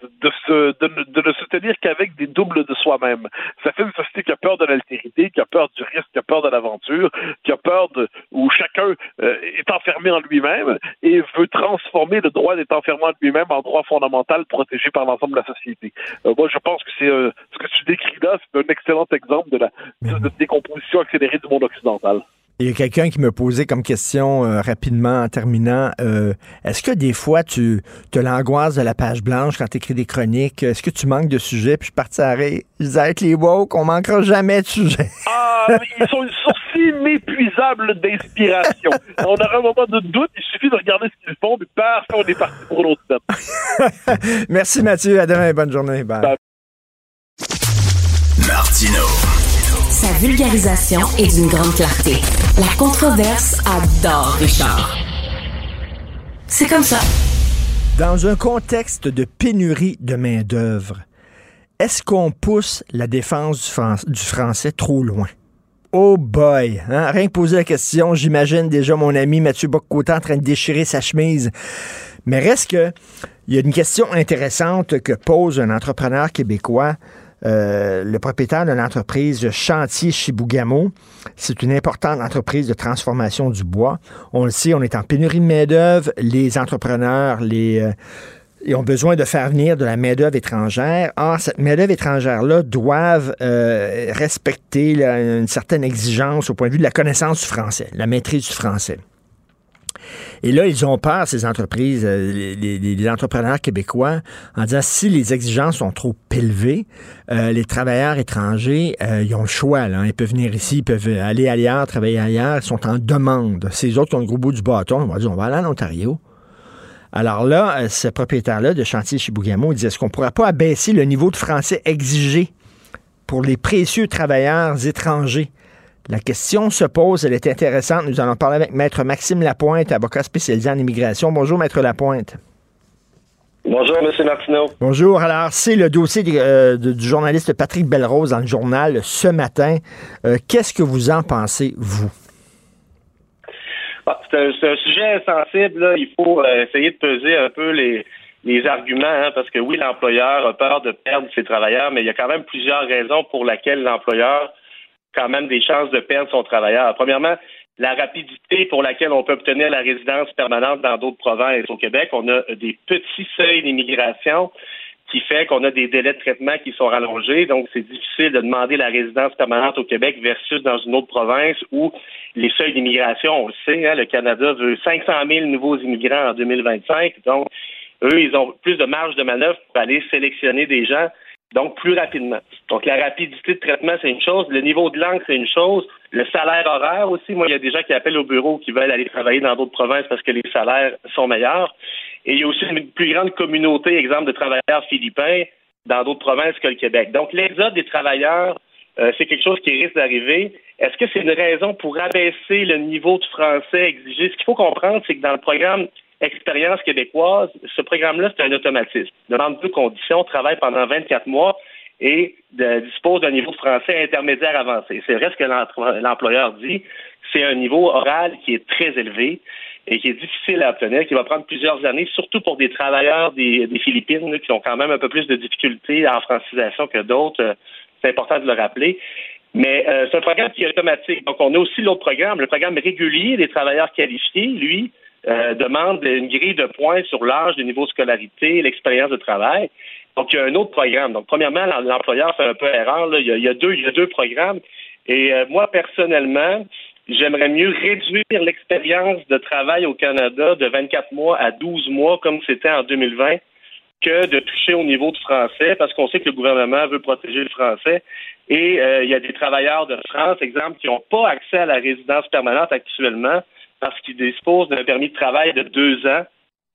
Speaker 17: de, se, de, ne se tenir qu'avec des doubles de soi-même. Ça fait une société qui a peur de l'altérité, qui a peur du risque, qui a peur de l'aventure, qui a peur de où chacun euh, est enfermé en lui-même et veut transformer le droit d'être enfermé en lui-même en droit fondamental protégé par l'ensemble de la société. Euh, moi, je pense que c'est euh, ce que tu décris là, c'est un excellent exemple de la de décomposition accélérée du monde occidental.
Speaker 3: Il y a quelqu'un qui me posait comme question euh, rapidement en terminant. Euh, est-ce que des fois tu te l'angoisse de la page blanche quand tu écris des chroniques? Est-ce que tu manques de sujets? Puis je partirais, je disais avec les woke, on manquera jamais de sujets.
Speaker 17: Ah, ils sont une source inépuisable d'inspiration. on aura un moment de doute, il suffit de regarder ce qu'ils font, puis paf, on est parti pour l'autre
Speaker 3: Merci Mathieu, à demain, bonne journée. Bye.
Speaker 2: Martino. Sa vulgarisation est d'une grande clarté. La controverse adore Richard. C'est comme ça.
Speaker 3: Dans un contexte de pénurie de main-d'œuvre, est-ce qu'on pousse la défense du, français trop loin? Oh boy! Hein? Rien que poser la question, j'imagine déjà mon ami Mathieu Boccotin en train de déchirer sa chemise. Mais reste que, il y a une question intéressante que pose un entrepreneur québécois euh, le propriétaire de l'entreprise Chantier Chibougamau. C'est une importante entreprise de transformation du bois. On le sait, on est en pénurie de main-d'œuvre. Les entrepreneurs, les, euh, ils ont besoin de faire venir de la main-d'œuvre étrangère. Or, cette main-d'œuvre étrangère-là doivent euh, respecter une certaine exigence au point de vue de la connaissance du français, la maîtrise du français. Et là, ils ont peur, ces entreprises, euh, les, entrepreneurs québécois, en disant si les exigences sont trop élevées, euh, les travailleurs étrangers, ils ont le choix. Là, Ils peuvent venir ici, ils peuvent aller ailleurs, travailler ailleurs, ils sont en demande. Ces autres ont le gros bout du bâton, on va dire on va aller en Ontario. Alors là, euh, ce propriétaire-là de chantier Chibougamau, il dit est-ce qu'on ne pourrait pas abaisser le niveau de français exigé pour les précieux travailleurs étrangers? La question se pose, elle est intéressante. Nous allons parler avec Maître Maxime Lapointe, avocat spécialisé en immigration. Bonjour, Maître Lapointe.
Speaker 19: Bonjour, M. Martineau.
Speaker 3: Bonjour. Alors, c'est le dossier euh, du journaliste Patrick Belrose dans le journal ce matin. Euh, qu'est-ce que vous en pensez, vous?
Speaker 19: Ah, c'est un, sujet sensible. Il faut euh, essayer de peser un peu les, arguments, hein, parce que oui, l'employeur a peur de perdre ses travailleurs, mais il y a quand même plusieurs raisons pour lesquelles l'employeur quand même des chances de perdre son travailleur. Premièrement, la rapidité pour laquelle on peut obtenir la résidence permanente dans d'autres provinces. Au Québec, on a des petits seuils d'immigration qui fait qu'on a des délais de traitement qui sont rallongés. Donc, c'est difficile de demander la résidence permanente au Québec versus dans une autre province où les seuils d'immigration, on le sait, hein, le Canada veut 500 000 nouveaux immigrants en 2025. Donc, eux, ils ont plus de marge de manœuvre pour aller sélectionner des gens, donc plus rapidement. Donc, la rapidité de traitement, c'est une chose. Le niveau de langue, c'est une chose. Le salaire horaire aussi. Moi, il y a des gens qui appellent au bureau qui veulent aller travailler dans d'autres provinces parce que les salaires sont meilleurs. Et il y a aussi une plus grande communauté, exemple, de travailleurs philippins dans d'autres provinces que le Québec. Donc, l'exode des travailleurs, euh, c'est quelque chose qui risque d'arriver. Est-ce que c'est une raison pour abaisser le niveau de français exigé? Ce qu'il faut comprendre, c'est que dans le programme Expérience québécoise, ce programme-là, c'est un automatisme. Demande deux conditions, travaille pendant 24 mois et dispose d'un niveau français intermédiaire avancé. C'est vrai ce que l'employeur dit, c'est un niveau oral qui est très élevé et qui est difficile à obtenir, qui va prendre plusieurs années, surtout pour des travailleurs des, Philippines qui ont quand même un peu plus de difficultés en francisation que d'autres. C'est important de le rappeler. Mais euh, c'est un programme qui est automatique. Donc, on a aussi l'autre programme, le programme régulier des travailleurs qualifiés, lui, euh, demande une grille de points sur l'âge, le niveau de scolarité, l'expérience de travail. Donc, il y a un autre programme. Donc, premièrement, l'employeur fait un peu erreur. Il, y a, deux, il y a deux programmes. Et euh, moi, personnellement, j'aimerais mieux réduire l'expérience de travail au Canada de 24 mois à 12 mois, comme c'était en 2020, que de toucher au niveau de français, parce qu'on sait que le gouvernement veut protéger le français. Et euh, il y a des travailleurs de France, exemple, qui n'ont pas accès à la résidence permanente actuellement parce qu'ils disposent d'un permis de travail de deux ans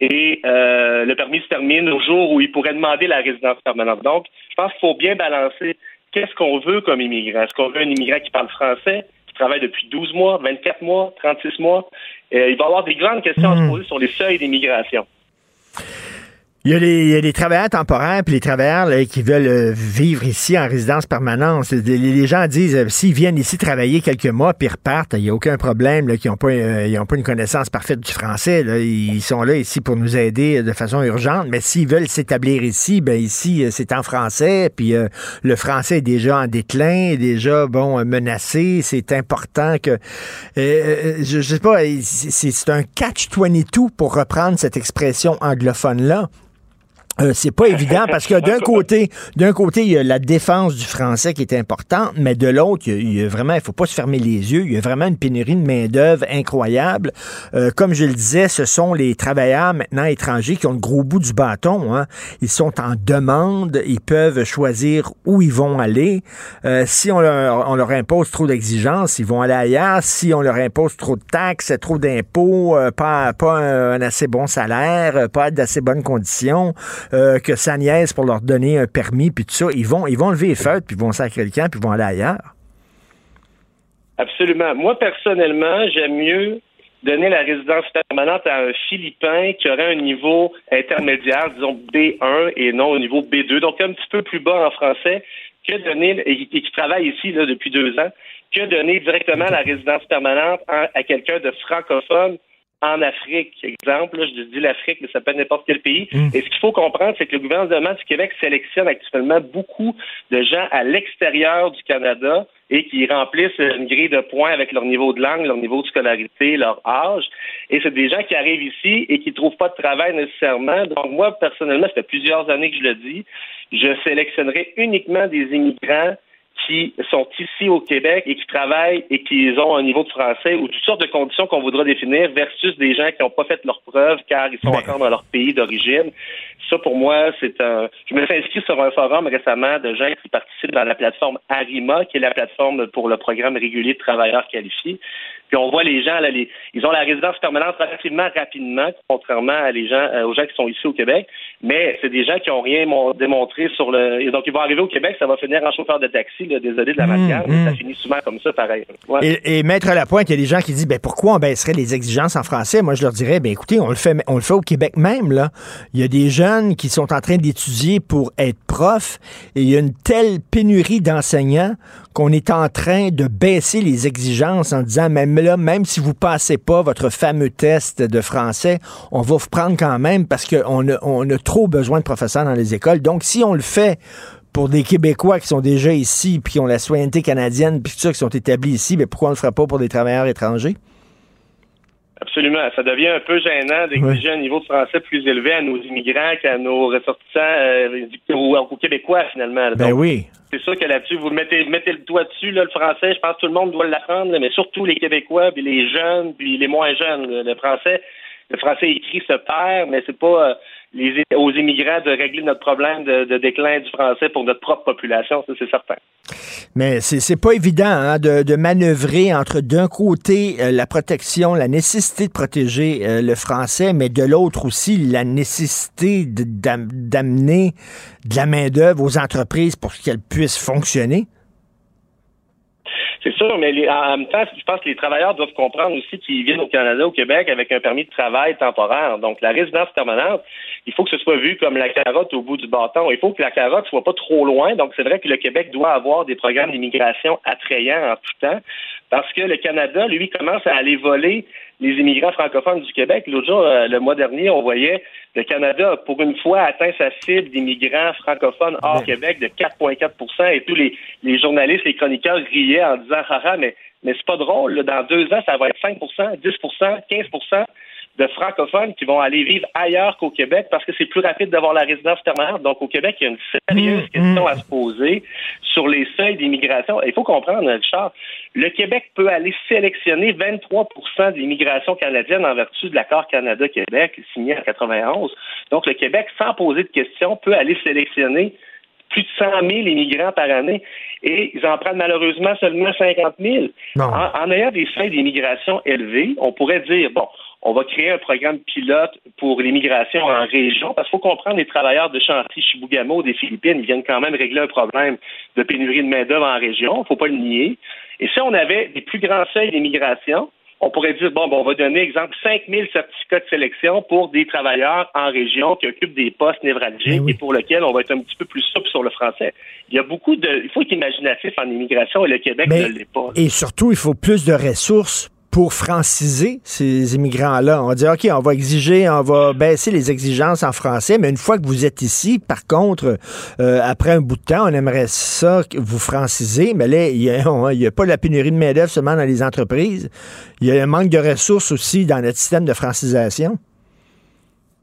Speaker 19: et euh, le permis se termine au jour où ils pourraient demander la résidence permanente. Donc, je pense qu'il faut bien balancer qu'est-ce qu'on veut comme immigrant. Est-ce qu'on veut un immigrant qui parle français? travaille depuis 12 mois, 24 mois, 36 mois? Euh, il va y avoir des grandes questions à se hmm. poser sur les seuils d'immigration.
Speaker 3: Il y, a les, travailleurs temporaires puis les travailleurs qui veulent euh, vivre ici en résidence permanente. Les, gens disent euh, s'ils viennent ici travailler quelques mois puis repartent, il n'y a aucun problème. Là, ils n'ont pas, euh, pas une connaissance parfaite du français. Ils sont là ici pour nous aider de façon urgente. Mais s'ils veulent s'établir ici, ben ici c'est en français. Puis le français est déjà en déclin, déjà bon menacé. C'est important que je, je sais pas. C'est un catch 22 pour reprendre cette expression anglophone là. Euh, c'est pas évident parce que d'un côté, d'un côté, il y a la défense du français qui est importante, mais de l'autre, il, y a vraiment, il faut pas se fermer les yeux. Il y a vraiment une pénurie de main d'œuvre incroyable. Euh, comme je le disais, ce sont les travailleurs maintenant étrangers qui ont le gros bout du bâton. Hein. Ils sont en demande, ils peuvent choisir où ils vont aller. Euh, si on leur, on leur impose trop d'exigences, ils vont aller ailleurs. Si on leur impose trop de taxes, trop d'impôts, pas, pas un, assez bon salaire, pas d'assez bonnes conditions. Euh, que sa nièce pour leur donner un permis, puis tout ça. Ils vont, ils vont lever les feutres, puis ils vont sacrer le camp, puis ils vont aller ailleurs.
Speaker 19: Absolument. Moi, personnellement, j'aime mieux donner la résidence permanente à un Philippin qui aurait un niveau intermédiaire, disons B1 et non au niveau B2, donc un petit peu plus bas en français, que donner, et qui travaille ici là, depuis deux ans, que donner directement la résidence permanente à quelqu'un de francophone en Afrique. Exemple, là, je dis l'Afrique, mais ça peut être n'importe quel pays.
Speaker 3: Mm.
Speaker 19: Et ce qu'il faut comprendre, c'est que le gouvernement du Québec sélectionne actuellement beaucoup de gens à l'extérieur du Canada et qui remplissent une grille de points avec leur niveau de langue, leur niveau de scolarité, leur âge. Et c'est des gens qui arrivent ici et qui ne trouvent pas de travail nécessairement. Donc moi, personnellement, ça fait plusieurs années que je le dis, je sélectionnerai uniquement des immigrants qui sont ici au Québec et qui travaillent et qui ont un niveau de français ou toutes sortes de conditions qu'on voudra définir versus des gens qui n'ont pas fait leurs preuves car ils sont encore dans leur pays d'origine. Ça, pour moi, c'est un... Je me suis inscrit sur un forum récemment de gens qui participent dans la plateforme ARIMA, qui est la plateforme pour le programme régulier de travailleurs qualifiés. Puis on voit les gens, là, les, ils ont la résidence permanente relativement rapidement, contrairement à les gens, euh, aux gens qui sont ici au Québec. Mais c'est des gens qui n'ont rien mon- démontré sur le. et donc ils vont arriver au Québec, ça va finir en chauffeur de taxi. Là, désolé de la
Speaker 3: Mmh,
Speaker 19: matière, mais
Speaker 3: mmh.
Speaker 19: ça finit souvent comme ça, pareil. Ouais.
Speaker 3: Et, et mettre à la pointe, il y a des gens qui disent ben pourquoi on baisserait les exigences en français? Moi, je leur dirais ben écoutez, on le fait, on le fait au Québec même là. Il y a des jeunes qui sont en train d'étudier pour être profs et il y a une telle pénurie d'enseignants qu'on est en train de baisser les exigences en disant même là, même si vous passez pas votre fameux test de français, on va vous prendre quand même parce qu'on a, trop besoin de professeurs dans les écoles. Donc, si on le fait pour des Québécois qui sont déjà ici, puis qui ont la citoyenneté canadienne, puis tout ça, qui sont établis ici, mais pourquoi on le ferait pas pour des travailleurs étrangers?
Speaker 19: Absolument. Ça devient un peu gênant d'exiger un niveau de français plus élevé à nos immigrants qu'à nos ressortissants euh, aux, aux Québécois, finalement.
Speaker 3: Ben
Speaker 19: Donc,
Speaker 3: oui.
Speaker 19: C'est sûr que là-dessus, vous mettez, mettez le doigt dessus, là, le français, je pense que tout le monde doit l'apprendre, mais surtout les Québécois, puis les jeunes, puis les moins jeunes. Le français, le français écrit se perd, mais c'est pas euh, les, aux immigrants de régler notre problème de, de déclin du français pour notre propre population, ça c'est certain.
Speaker 3: Mais c'est pas évident hein, de, de manœuvrer entre d'un côté euh, la protection, la nécessité de protéger euh, le français, mais de l'autre aussi la nécessité de- d'am- d'amener de la main-d'œuvre aux entreprises pour qu'elles puissent fonctionner.
Speaker 19: C'est sûr, mais les- en même temps, je pense que les travailleurs doivent comprendre aussi qu'ils viennent au Canada, au Québec, avec un permis de travail temporaire. Donc, la résidence permanente, il faut que ce soit vu comme la carotte au bout du bâton. Il faut que la carotte soit pas trop loin. Donc, c'est vrai que le Québec doit avoir des programmes d'immigration attrayants en tout temps, parce que le Canada, lui, commence à aller voler les immigrants francophones du Québec. L'autre jour, euh, le mois dernier, on voyait le Canada a pour une fois atteint sa cible d'immigrants francophones hors Québec de 4,4% et tous les, les journalistes, les chroniqueurs riaient en disant « Haha, mais, mais c'est pas drôle, là. dans deux ans, ça va être 5% 10% 15 de francophones qui vont aller vivre ailleurs qu'au Québec parce que c'est plus rapide d'avoir la résidence permanente. Donc, au Québec, il y a une sérieuse question à se poser sur les seuils d'immigration. Il faut comprendre, Richard, le Québec peut aller sélectionner 23 de l'immigration canadienne en vertu de l'accord Canada-Québec signé en 91. Donc, le Québec, sans poser de questions, peut aller sélectionner plus de 100 000 immigrants par année et ils en prennent malheureusement seulement 50 000. En, en ayant des seuils d'immigration élevés, on pourrait dire, bon, on va créer un programme pilote pour l'immigration en région, parce qu'il faut comprendre les travailleurs de chantier Chibougamau des Philippines, ils viennent quand même régler un problème de pénurie de main-d'œuvre en région, il ne faut pas le nier. Et si on avait des plus grands seuils d'immigration, on pourrait dire, bon, ben, on va donner, exemple, 5 000 certificats de sélection pour des travailleurs en région qui occupent des postes névralgiques et pour lesquels on va être un petit peu plus souple sur le français. Il y a beaucoup de... Il faut être imaginatif en immigration et le Québec
Speaker 3: Mais-
Speaker 19: ne l'est pas.
Speaker 3: Et surtout, il faut plus de ressources pour franciser ces immigrants-là. On dire, OK, on va exiger, on va baisser les exigences en français, mais une fois que vous êtes ici, par contre, euh, après un bout de temps, on aimerait ça vous francisez, mais là, il n'y a pas la pénurie de main-d'œuvre seulement dans les entreprises. Il y a un manque de ressources aussi dans notre système de francisation.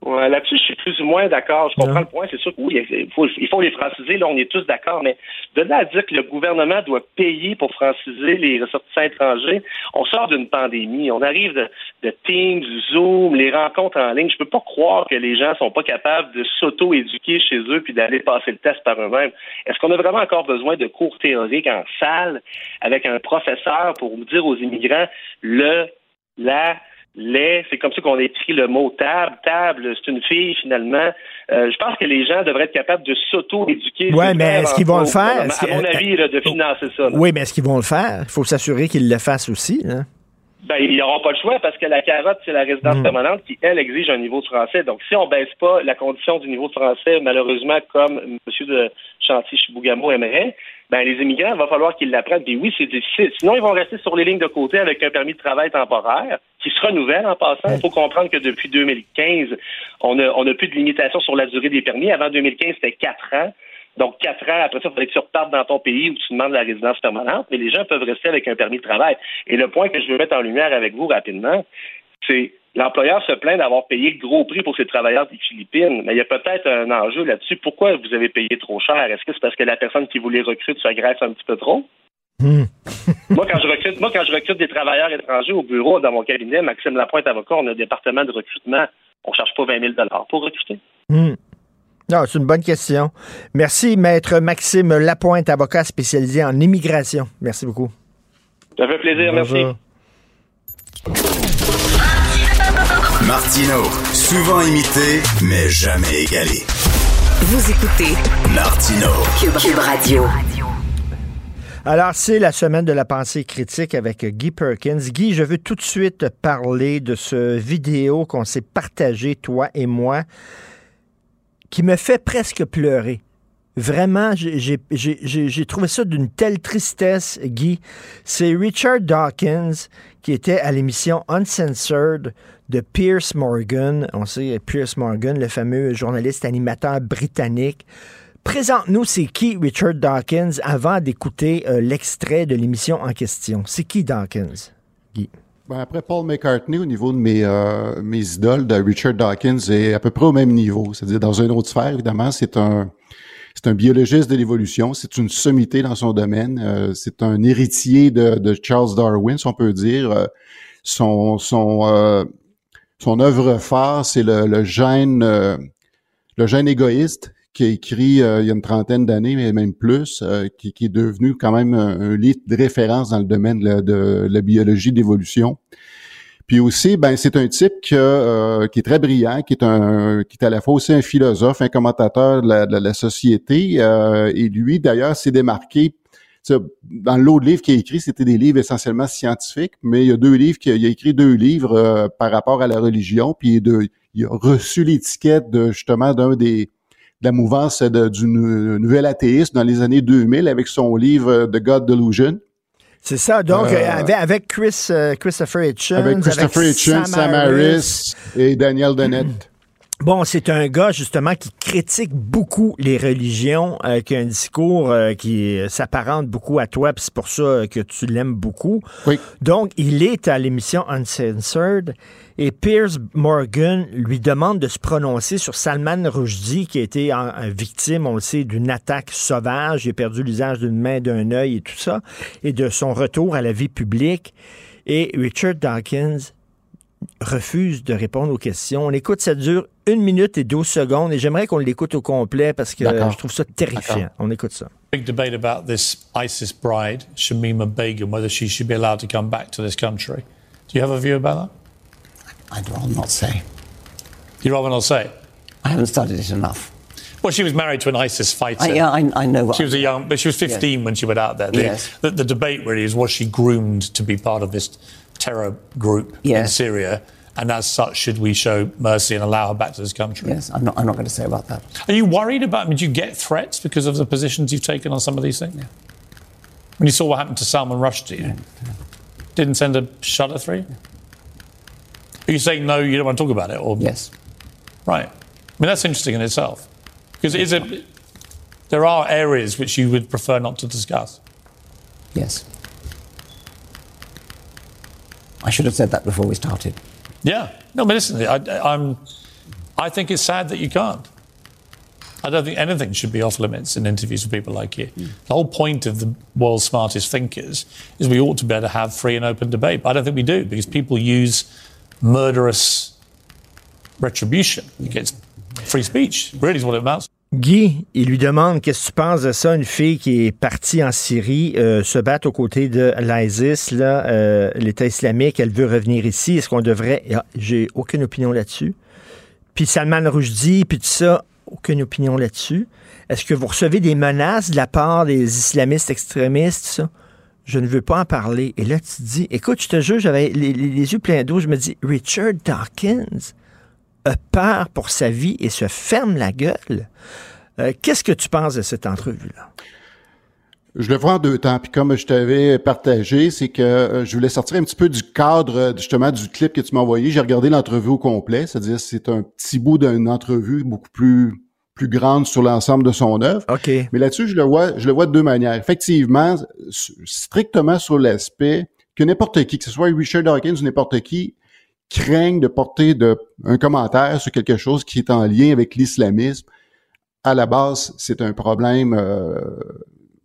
Speaker 19: Ouais, Là-dessus, je suis plus ou moins d'accord. Je comprends le point. C'est sûr que oui, il faut, il faut les franciser. Là, on est tous d'accord. Mais de là à dire que le gouvernement doit payer pour franciser les ressortissants étrangers, on sort d'une pandémie. On arrive de, de Teams, Zoom, les rencontres en ligne. Je peux pas croire que les gens sont pas capables de s'auto-éduquer chez eux puis d'aller passer le test par eux-mêmes. Est-ce qu'on a vraiment encore besoin de cours théoriques en salle avec un professeur pour dire aux immigrants le, la, les, c'est comme ça qu'on écrit le mot table. Table, c'est une fille finalement. Euh, je pense que les gens devraient être capables de s'auto-éduquer. C'est
Speaker 3: mais est-ce qu'ils vont le faire?
Speaker 19: À mon avis, là, de financer ça. là.
Speaker 3: Oui, mais est-ce qu'ils vont le faire? Il faut s'assurer qu'ils le fassent aussi. hein.
Speaker 19: Ben, ils n'auront pas le choix parce que la carotte, c'est la résidence
Speaker 3: Mm.
Speaker 19: permanente qui, elle, exige un niveau de français. Donc, si on baisse pas la condition du niveau de français, malheureusement, comme M. de Chantier-Chibougamau aimerait, ben, les immigrants, il va falloir qu'ils l'apprennent. Puis oui, c'est difficile. Sinon, ils vont rester sur les lignes de côté avec un permis de travail temporaire qui se renouvellent en passant. Il faut comprendre que depuis 2015, on n'a on a plus de limitation sur la durée des permis. Avant 2015, c'était quatre ans. Donc, quatre ans, après ça, il fallait que tu repartes dans ton pays où tu demandes la résidence permanente, mais les gens peuvent rester avec un permis de travail. Et le point que je veux mettre en lumière avec vous rapidement, c'est l'employeur se plaint d'avoir payé le gros prix pour ses travailleurs des Philippines, mais il y a peut-être un enjeu là-dessus. Pourquoi vous avez payé trop cher? Est-ce que c'est parce que la personne qui vous les recrute se graisse un petit peu trop?
Speaker 3: Hmm.
Speaker 19: moi, quand je recrute, moi, quand je recrute des travailleurs étrangers au bureau dans mon cabinet, Maxime Lapointe avocat, on a un département de recrutement. On ne cherche pas 20 000 pour recruter.
Speaker 3: Hmm. Non, c'est une bonne question. Merci, maître Maxime Lapointe, avocat spécialisé en immigration. Merci beaucoup.
Speaker 19: Ça fait plaisir, merci.
Speaker 1: Martino, souvent imité, mais jamais égalé.
Speaker 2: Vous écoutez
Speaker 1: Martino,
Speaker 2: Cube, Radio.
Speaker 3: Alors, c'est la semaine de la pensée critique avec Guy Perkins. Guy, je veux tout de suite parler de ce vidéo qu'on s'est partagé, toi et moi, qui me fait presque pleurer. Vraiment, j'ai trouvé ça d'une telle tristesse, Guy. C'est Richard Dawkins qui était à l'émission Uncensored de Pierce Morgan. On sait Pierce Morgan, le fameux journaliste animateur britannique. Présente-nous, c'est qui Richard Dawkins avant d'écouter euh, l'extrait de l'émission en question. C'est qui Dawkins, Guy?
Speaker 20: Ben, après Paul McCartney, au niveau de mes, euh, mes idoles, de Richard Dawkins est à peu près au même niveau. C'est-à-dire dans une autre sphère, évidemment, c'est un biologiste de l'évolution, c'est une sommité dans son domaine, euh, c'est un héritier de, Charles Darwin, si on peut dire. Son son son œuvre phare, c'est le, le, gène le gène égoïste qui a écrit il y a une trentaine d'années, mais même plus, qui, qui, est devenu quand même un, livre de référence dans le domaine de la, de la biologie d'évolution. Puis aussi, ben c'est un type que, euh, qui est très brillant, qui est un qui est à la fois aussi un philosophe, un commentateur de la, de la société. Euh, et lui, d'ailleurs, s'est démarqué. Dans l'autre livre qu'il a écrit, c'était des livres essentiellement scientifiques, mais il y a deux livres qu'il a, écrit deux livres euh, par rapport à la religion, puis de, il a reçu l'étiquette de justement d'un des de la mouvance de, du nouvel athéisme dans les années 2000 avec son livre The God Delusion.
Speaker 3: C'est ça. Donc, euh, avec, Chris, euh, Christopher Hitchens.
Speaker 20: Avec Christopher Hitchens, Sam, Harris et Daniel Dennett.
Speaker 3: Bon, c'est un gars justement qui critique beaucoup les religions, euh, qui a un discours qui s'apparente beaucoup à toi, puis c'est pour ça que tu l'aimes beaucoup.
Speaker 20: Oui.
Speaker 3: Donc, il est à l'émission Uncensored et Piers Morgan lui demande de se prononcer sur Salman Rushdie, qui a été en, victime, on le sait, d'une attaque sauvage. Il a perdu l'usage d'une main, d'un œil et tout ça, et de son retour à la vie publique. Et Richard Dawkins refuse de répondre aux questions. On écoute, ça dure une minute et 12 secondes, et j'aimerais qu'on l'écoute au complet parce que je trouve ça terrifiant. On écoute ça.
Speaker 21: Big debate about this ISIS bride, Shamima Begum, whether she should be allowed to come back to this country. Do you have a view about that?
Speaker 22: I'd rather not say.
Speaker 21: You'd rather not say?
Speaker 22: I haven't studied it enough.
Speaker 21: Well, she was married to an ISIS fighter.
Speaker 22: I, yeah, I, I know.
Speaker 21: She was a young, but she was 15 yes. when she went out there. The,
Speaker 22: yes.
Speaker 21: The, the, debate really is was she groomed to be part of this terror group yes. in Syria? And as such, should we show mercy and allow her back to this country?
Speaker 22: Yes, I'm not, I'm not going to say about that.
Speaker 21: Are you worried about, I mean, do you get threats because of the positions you've taken on some of these things?
Speaker 22: Yeah.
Speaker 21: When you saw what happened to Salman Rushdie, yeah. didn't send a shudder through you? Are you saying no, you don't want to talk about it? Or
Speaker 22: yes.
Speaker 21: Right. I mean, that's interesting in itself. Because is it, there are areas which you would prefer not to discuss.
Speaker 22: Yes. I should have said that before we started.
Speaker 21: Yeah. No, but listen, I, I'm, I think it's sad that you can't. I don't think anything should be off limits in interviews with people like you. Mm. The whole point of the world's smartest thinkers is we ought to be able to have free and open debate. But I don't think we do because people use murderous retribution against free speech. Really is what it amounts.
Speaker 3: Guy, il lui demande qu'est-ce que tu penses de ça, une fille qui est partie en Syrie euh, se battre aux côtés de l'ISIS, euh, l'État islamique, elle veut revenir ici. Est-ce qu'on devrait ah, J'ai aucune opinion là-dessus. Puis Salman Rushdie, puis tout ça, aucune opinion là-dessus. Est-ce que vous recevez des menaces de la part des islamistes extrémistes, ça? je ne veux pas en parler. Et là, tu te dis, écoute, je te jure, j'avais les, yeux pleins d'eau. Je me dis, Richard Dawkins? A peur pour sa vie et se ferme la gueule. Euh, qu'est-ce que tu penses de cette entrevue-là?
Speaker 20: Je le vois en deux temps. Puis comme je t'avais partagé, c'est que euh, je voulais sortir un petit peu du cadre euh, justement du clip que tu m'as envoyé. J'ai regardé l'entrevue au complet, c'est-à-dire c'est un petit bout d'une entrevue beaucoup plus plus grande sur l'ensemble de son œuvre.
Speaker 3: OK.
Speaker 20: Mais là-dessus, je le vois, je le vois de deux manières. Effectivement, strictement sur l'aspect que n'importe qui, que ce soit Richard Dawkins ou n'importe qui, craigne de porter de, un commentaire sur quelque chose qui est en lien avec l'islamisme. À la base, c'est un problème euh,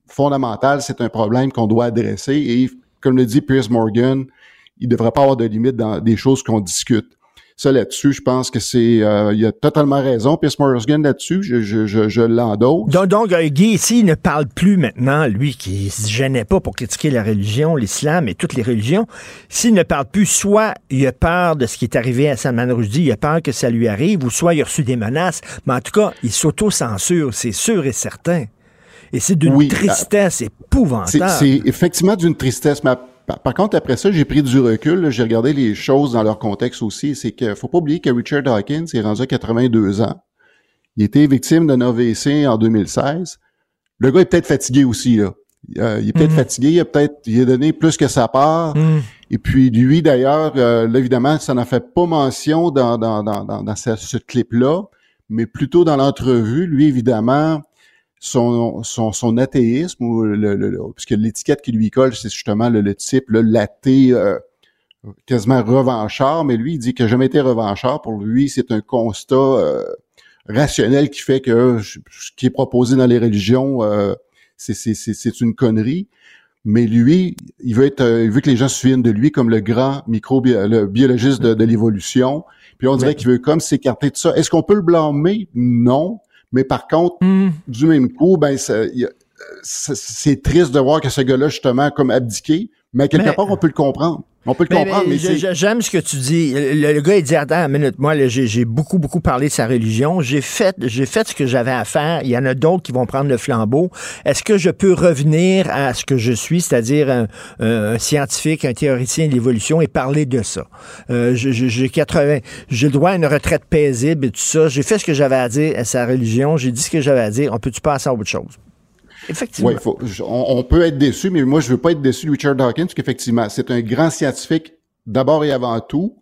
Speaker 20: fondamental, c'est un problème qu'on doit adresser et comme le dit Pierce Morgan, il ne devrait pas avoir de limite dans des choses qu'on discute. Ça, là-dessus, je pense que c'est... Euh, il a totalement raison, Pierce Morgan, là-dessus. Je, je, je, je l'endosse.
Speaker 3: Donc, donc euh, Guy, ici, il ne parle plus maintenant, lui, qui se gênait pas pour critiquer la religion, l'islam et toutes les religions. S'il ne parle plus, soit il a peur de ce qui est arrivé à Salman Rushdie, il a peur que ça lui arrive, ou soit il a reçu des menaces. Mais en tout cas, il s'auto-censure, c'est sûr et certain. Et c'est d'une
Speaker 20: Oui,
Speaker 3: tristesse épouvantable.
Speaker 20: c'est effectivement d'une tristesse. Mais par, par contre, après ça, j'ai pris du recul. J'ai regardé les choses dans leur contexte aussi. C'est que faut pas oublier que Richard Dawkins est rendu à 82 ans. Il était victime d'un AVC en 2016. Le gars est peut-être fatigué aussi. Là. Euh, il est peut-être
Speaker 3: Mhm.
Speaker 20: fatigué. Il a peut-être il a donné plus que sa part.
Speaker 3: Mhm.
Speaker 20: Et puis lui, d'ailleurs, euh, là, évidemment, ça n'en fait pas mention dans, dans, dans, dans, dans ce, ce clip-là, mais plutôt dans l'entrevue, lui, évidemment, son, son, son athéisme, ou le, le- le- puisque l'étiquette qui lui colle, c'est justement le, le type, l'athée euh, quasiment revanchard, mais lui, il dit qu'il n'a jamais été revanchard. Pour lui, c'est un constat euh, rationnel qui fait que ce qui est proposé dans les religions, euh, c'est- c'est c'est- c'est une connerie. Mais lui, il veut être, euh, il veut que les gens se souviennent de lui comme le grand microbiologiste de, de l'évolution. Puis on dirait qu'il veut comme s'écarter de ça. Est-ce qu'on peut le blâmer? Non. Mais par contre, du même coup, ben, a- c'est triste de voir que ce gars-là, justement, comme abdiqué. Mais à quelque
Speaker 3: Mais-
Speaker 20: part, on peut le comprendre. On peut le
Speaker 3: Mais-
Speaker 20: comprendre,
Speaker 3: mais j'aime ce que tu dis. Le, le gars, il dit, attends minute, moi, j'ai beaucoup, beaucoup parlé de sa religion. J'ai fait, j'ai fait ce que j'avais à faire. Il y en a d'autres qui vont prendre le flambeau. Est-ce que je peux revenir à ce que je suis, c'est-à-dire un, un- scientifique, un théoricien de l'évolution et parler de ça? Euh, j'ai 80, j'ai le droit à une retraite paisible et tout ça. J'ai fait ce que j'avais à dire à sa religion. J'ai dit ce que j'avais à dire. On peut-tu passer à autre chose? Effectivement.
Speaker 20: Faut- on, peut être déçu, mais moi, je veux pas être déçu de Richard Dawkins, parce qu'effectivement, c'est un grand scientifique d'abord et avant tout.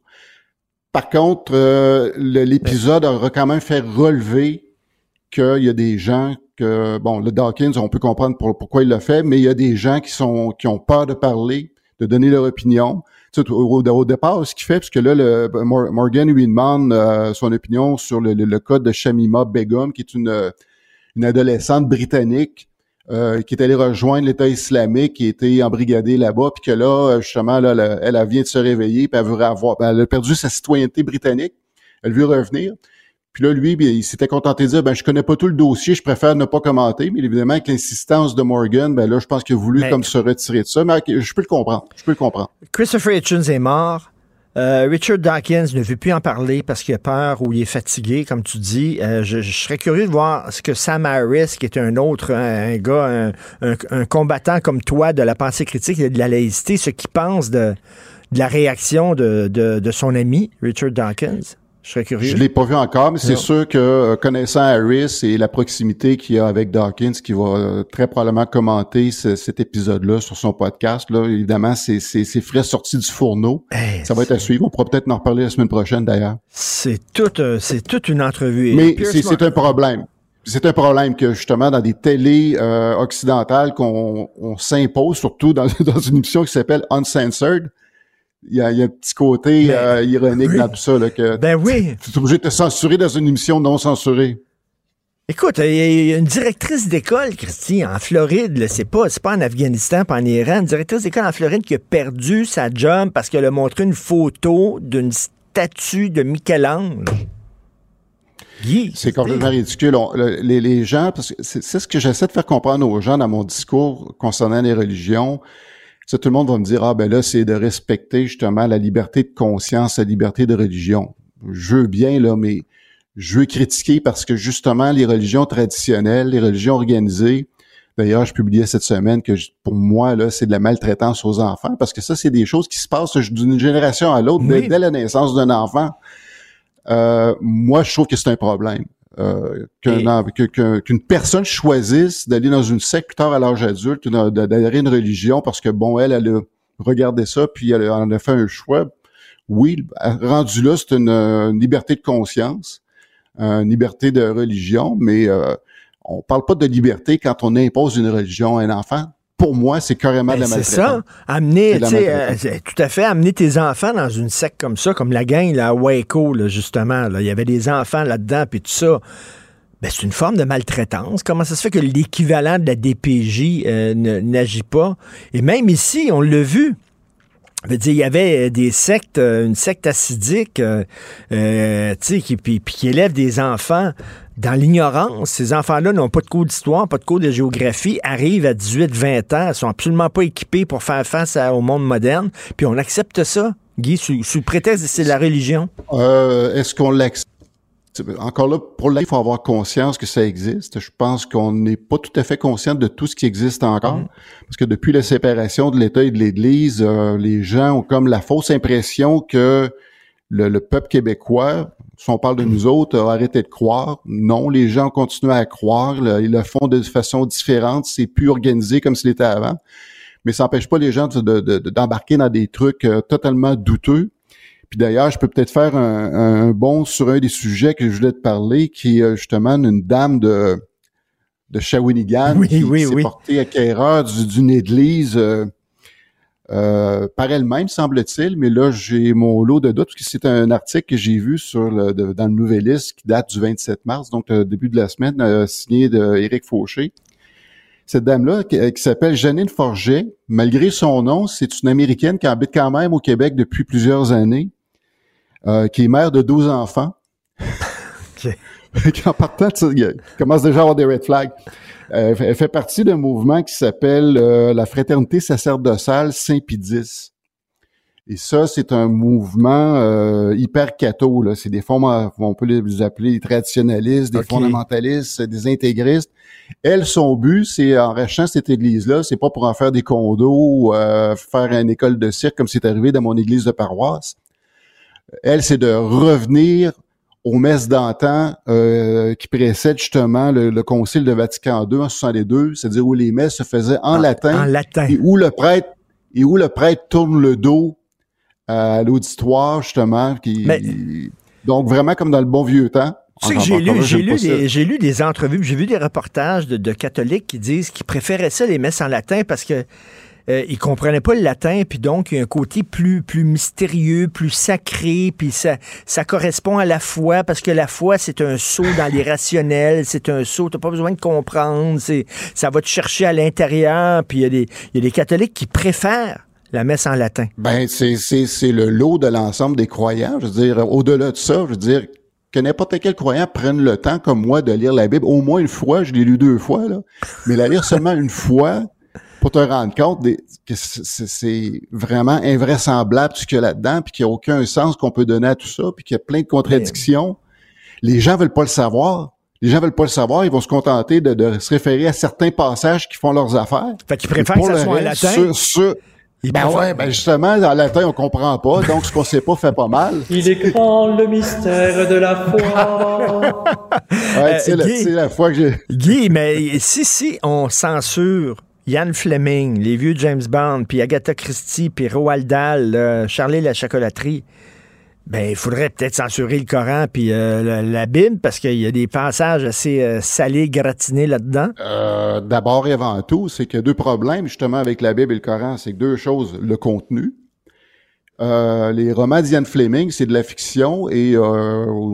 Speaker 20: Par contre, euh, le- l'épisode aura quand même fait relever qu'il y a des gens que, bon, le Dawkins, on peut comprendre pour- pourquoi il l'a fait, mais il y a des gens qui sont qui ont peur de parler, de donner leur opinion. Tu sais, au, départ, ce qu'il fait, parce que là, le, Mor- Morgan lui demande euh, son opinion sur le, le, le cas de Shamima Begum, qui est une, une adolescente britannique euh, qui est allée rejoindre l'État islamique, qui était embrigadée là-bas, puis que là, euh, justement, là, elle, elle, elle vient de se réveiller, puis elle veut avoir, ben, elle a perdu sa citoyenneté britannique, elle veut revenir. Puis là, lui, bien, il s'était contenté de dire, ben, je connais pas tout le dossier, je préfère ne pas commenter, mais évidemment, avec l'insistance de Morgan, ben là, je pense qu'il a voulu
Speaker 3: Mais-
Speaker 20: comme se retirer de ça, mais je peux le comprendre, je peux le comprendre.
Speaker 3: Christopher Hitchens est mort. Euh, Richard Dawkins ne veut plus en parler parce qu'il a peur ou il est fatigué, comme tu dis. Euh, je, serais curieux de voir ce que Sam Harris, qui est un autre, un, gars, un, combattant comme toi de la pensée critique et de la laïcité, ce qu'il pense de, de la réaction de, de, de son ami, Richard Dawkins. Je serais curieux.
Speaker 20: Je l'ai pas vu encore, mais c'est sûr que euh, connaissant Harris et la proximité qu'il y a avec Dawkins, qui va euh, très probablement commenter ce- cet épisode-là sur son podcast, là, évidemment, c'est c'est- c'est frais sorti du fourneau. Ça va être à suivre. On pourra peut-être en reparler la semaine prochaine, d'ailleurs.
Speaker 3: C'est toute, euh, c'est toute une entrevue.
Speaker 20: Mais c'est c'est un problème. C'est un problème que justement dans des télés euh, occidentales qu'on on s'impose, surtout dans, dans une émission qui s'appelle Uncensored. Il y, a, il y a un petit côté euh, ironique dans tout ça. Là, que
Speaker 3: Ben oui.
Speaker 20: Tu es obligé de te censurer dans une émission non censurée.
Speaker 3: Écoute, il y a- une directrice d'école, Christy, en Floride, là, c'est pas, c'est pas en Afghanistan, pas en Iran, une directrice d'école en Floride qui a perdu sa job parce qu'elle a montré une photo d'une statue de Michel-Ange. Guy,
Speaker 20: C'est complètement ridicule. On- le- les, les gens, parce que c'est ce que j'essaie de faire comprendre aux gens dans mon discours concernant les religions. Ça, tout le monde va me dire, ah ben là, c'est de respecter justement la liberté de conscience, la liberté de religion. Je veux bien, là, mais je veux critiquer parce que justement, les religions traditionnelles, les religions organisées, d'ailleurs, je publiais cette semaine que pour moi, là, c'est de la maltraitance aux enfants, parce que ça, c'est des choses qui se passent d'une génération à l'autre, dès- dès la naissance d'un enfant. Euh, moi, je trouve que c'est un problème. Euh, qu'une personne choisisse d'aller dans une secte à l'âge adulte, à une religion parce que bon, elle, elle a regardé ça puis elle en a fait un choix. Oui, rendu là, c'est une, liberté de conscience, une liberté de religion, mais euh, on parle pas de liberté quand on impose une religion à un enfant pour moi, c'est carrément de la
Speaker 3: ben, C'est ça. Amener, euh, tout à fait, amener tes enfants dans une secte comme ça, comme la gang là, à Waco, là, justement. Là. Il y avait des enfants là-dedans, puis tout ça. Ben, c'est une forme de maltraitance. Comment ça se fait que l'équivalent de la DPJ euh, n'agit pas? Et même ici, on l'a vu. dire, il y avait des sectes, euh, une secte acidique, qui, puis, qui élève des enfants dans l'ignorance. Ces enfants-là n'ont pas de cours d'histoire, pas de cours de géographie, arrivent à 18-20 ans, sont absolument pas équipés pour faire face au monde moderne, puis on accepte ça, Guy, sous, prétexte que c'est la religion.
Speaker 20: Euh, Est-ce qu'on l'accepte? Encore là, pour là, il faut avoir conscience que ça existe. Je pense qu'on n'est pas tout à fait conscient de tout ce qui existe encore. Mm. Parce que depuis la séparation de l'État et de l'Église, euh, les gens ont comme la fausse impression que le, peuple québécois, si on parle de nous autres, a arrêté de croire. Non, les gens continuent à croire. ils le font de façon différente. C'est plus organisé comme c'était avant. Mais ça n'empêche pas les gens d'embarquer dans des trucs euh, totalement douteux. Puis d'ailleurs, je peux peut-être faire un, bon sur un des sujets que je voulais te parler, qui est euh, justement une dame de, de Shawinigan qui s'est portée acquéreur d'une église euh, euh, par elle-même, semble-t-il, mais là, j'ai mon lot de doutes, parce que c'est un article que j'ai vu sur le, dans le Nouvelliste qui date du 27 mars, donc euh, début de la semaine, euh, signé d'Éric Fauché. Cette dame-là, qui, s'appelle Janine Forget, malgré son nom, c'est une Américaine qui habite quand même au Québec depuis plusieurs années, qui est mère de 12 enfants. en partant, il commence déjà à avoir des red flags. Euh, elle fait partie d'un mouvement qui s'appelle euh, la Fraternité sacerdotale Saint-Pidis. Et ça, c'est un mouvement euh, hyper catho. Là. C'est des formes, on peut les appeler traditionnalistes, des fondamentalistes, des intégristes. Elle, son but, c'est en rachetant cette église-là, c'est pas pour en faire des condos, euh, faire une école de cirque comme c'est arrivé dans mon église de paroisse. Elle, c'est de revenir aux messes d'antan euh, qui précèdent justement le, concile de Vatican II en 62, c'est-à-dire où les messes se faisaient en, latin, et où le prêtre et où le prêtre tourne le dos à l'auditoire justement, qui donc vraiment comme dans le bon vieux temps.
Speaker 3: Tu sais que j'ai lu, j'ai lu, des, j'ai lu des entrevues, j'ai vu des reportages de, de catholiques qui disent qu'ils préféraient ça les messes en latin parce que euh, ils comprenaient pas le latin, puis donc il y a un côté plus plus mystérieux, plus sacré, puis ça ça correspond à la foi parce que la foi c'est un saut dans l'irrationnel, c'est un saut, t'as pas besoin de comprendre, c'est ça va te chercher à l'intérieur, puis il y a des y a des catholiques qui préfèrent la messe en latin.
Speaker 20: Ben c'est c'est c'est le lot de l'ensemble des croyants, je veux dire au-delà de ça, je veux dire que n'importe quel croyant prenne le temps, comme moi, de lire la Bible au moins une fois. Je l'ai lu deux fois, là. Mais la lire seulement une fois, pour te rendre compte que c'est vraiment invraisemblable ce qu'il y a là-dedans, puis qu'il n'y a aucun sens qu'on peut donner à tout ça, puis qu'il y a plein de contradictions. Les gens veulent pas le savoir. Les gens veulent pas le savoir, ils vont se contenter de, se référer à certains passages qui font leurs affaires.
Speaker 3: Fait qu'ils préfèrent que ça soit en latin.
Speaker 20: ben ouais, ben justement, en latin, on comprend pas, donc ce qu'on sait pas fait pas mal.
Speaker 23: Il est grand le mystère de la foi.
Speaker 20: ouais, tu sais, la, fois que j'ai...
Speaker 3: Guy, mais si, si on censure Ian Fleming, les vieux James Bond, puis Agatha Christie, puis Roald Dahl, Charlie la chocolaterie. Ben, il faudrait peut-être censurer le Coran puis euh, la, Bible parce qu'il y a des passages assez euh, salés, gratinés là-dedans.
Speaker 20: Euh, d'abord et avant tout, c'est qu'il y a deux problèmes justement avec la Bible et le Coran. C'est que deux choses. Le contenu. les romans d'Ian Fleming, c'est de la fiction et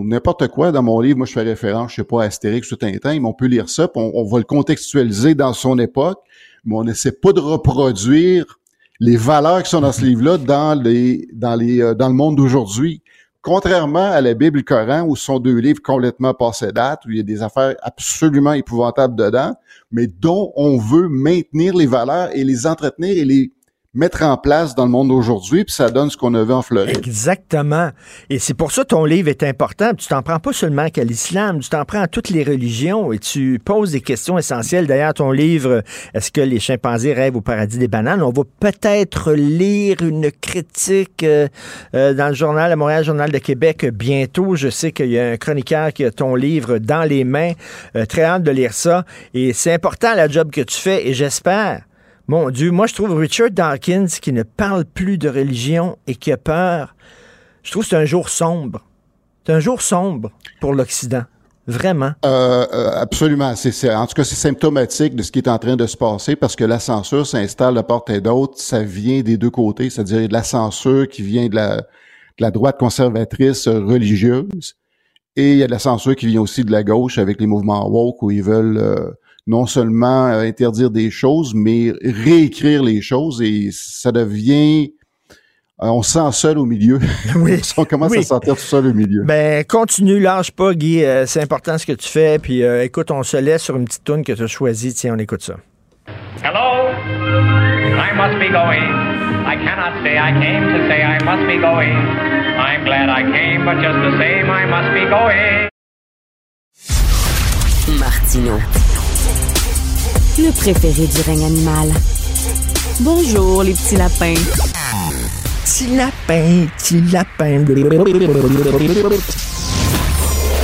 Speaker 20: n'importe quoi. Dans mon livre, moi, je fais référence, je sais pas, à Astérix ou Tintin, mais on peut lire ça, on, on va le contextualiser dans son époque mais on n'essaie pas de reproduire les valeurs qui sont dans ce livre-là dans les dans les euh, dans le monde d'aujourd'hui. Contrairement à la Bible et le Coran, où ce sont deux livres complètement passés date, où il y a des affaires absolument épouvantables dedans, mais dont on veut maintenir les valeurs et les entretenir et les mettre en place dans le monde d'aujourd'hui, puis ça donne ce qu'on avait en Floride.
Speaker 3: Exactement. Et c'est pour ça que ton livre est important. Tu t'en prends pas seulement qu'à l'islam, tu t'en prends à toutes les religions et tu poses des questions essentielles. D'ailleurs, ton livre, Est-ce que les chimpanzés rêvent au paradis des bananes? On va peut-être lire une critique euh, euh, dans le journal, le Montréal Journal de Québec bientôt. Je sais qu'il y a un chroniqueur qui a ton livre dans les mains. Euh, très hâte de lire ça. Et c'est important la job que tu fais et j'espère mon Dieu, moi je trouve Richard Dawkins qui ne parle plus de religion et qui a peur, je trouve que c'est un jour sombre. C'est un jour sombre pour l'Occident. Vraiment.
Speaker 20: Euh, euh, absolument. C'est, en tout cas, c'est symptomatique de ce qui est en train de se passer parce que la censure s'installe de part et d'autre. Ça vient des deux côtés, c'est-à-dire de la censure qui vient de la, droite conservatrice religieuse et il y a de la censure qui vient aussi de la gauche avec les mouvements woke où ils veulent euh, non seulement euh, interdire des choses, mais réécrire les choses et ça devient euh, on se sent seul au milieu.
Speaker 3: Oui.
Speaker 20: on commence à se sentir tout seul au milieu.
Speaker 3: Ben, continue, lâche pas, Guy. Euh, c'est important ce que tu fais. Puis, écoute, on se laisse sur une petite tune que tu as choisie. Tiens, on écoute ça.
Speaker 24: Hello? I must be going. I cannot stay. I came to say I must be going. I'm glad I came, but just the same, I must be going.
Speaker 2: Martino le préféré du règne animal. Bonjour, les petits lapins.
Speaker 3: Petit lapin, petit lapin.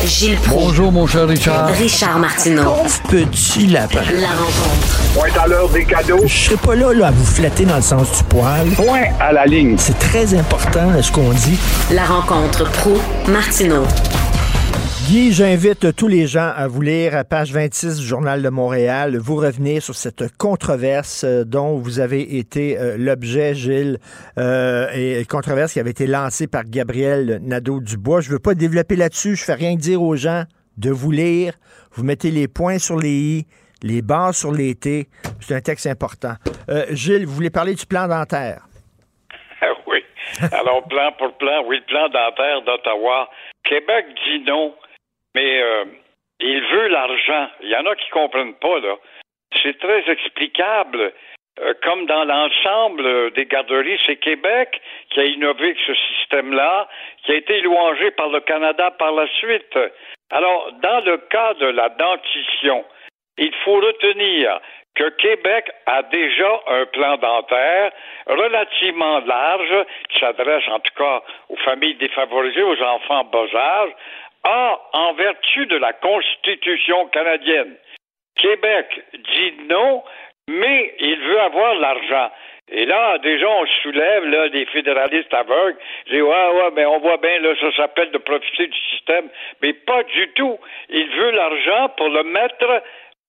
Speaker 2: Gilles
Speaker 25: Bonjour, mon cher Richard.
Speaker 2: Richard Martineau.
Speaker 3: petit lapin.
Speaker 2: La rencontre.
Speaker 17: Point à l'heure des cadeaux.
Speaker 3: Je serai pas là, là à vous flatter dans le sens du poil.
Speaker 17: Point à la ligne.
Speaker 3: C'est très important ce qu'on dit.
Speaker 2: La rencontre pro martineau
Speaker 3: Guy, j'invite tous les gens à vous lire à page 26 du Journal de Montréal, vous revenir sur cette controverse euh, dont vous avez été euh, l'objet, Gilles, euh, et controverse qui avait été lancée par Gabriel Nadeau-Dubois. Je ne veux pas développer là-dessus, je fais rien dire aux gens de vous lire. Vous mettez les points sur les i, les barres sur les t. C'est un texte important. Gilles, vous voulez parler du plan dentaire?
Speaker 26: Ah oui. Alors, plan pour plan, oui, le plan dentaire d'Ottawa. Québec dit non mais euh, il veut l'argent. Il y en a qui comprennent pas, là. C'est très explicable. Euh, comme dans l'ensemble des garderies, c'est Québec qui a innové ce système-là, qui a été louangé par le Canada par la suite. Alors, dans le cas de la dentition, il faut retenir que Québec a déjà un plan dentaire relativement large, qui s'adresse en tout cas aux familles défavorisées, aux enfants bas âge, a, en vertu de la Constitution canadienne, Québec dit non, mais il veut avoir l'argent. Et là, déjà, on soulève là, des fédéralistes aveugles. Ils ouais, ouais, mais on voit bien, là, ça s'appelle de profiter du système. Mais pas du tout. Il veut l'argent pour le mettre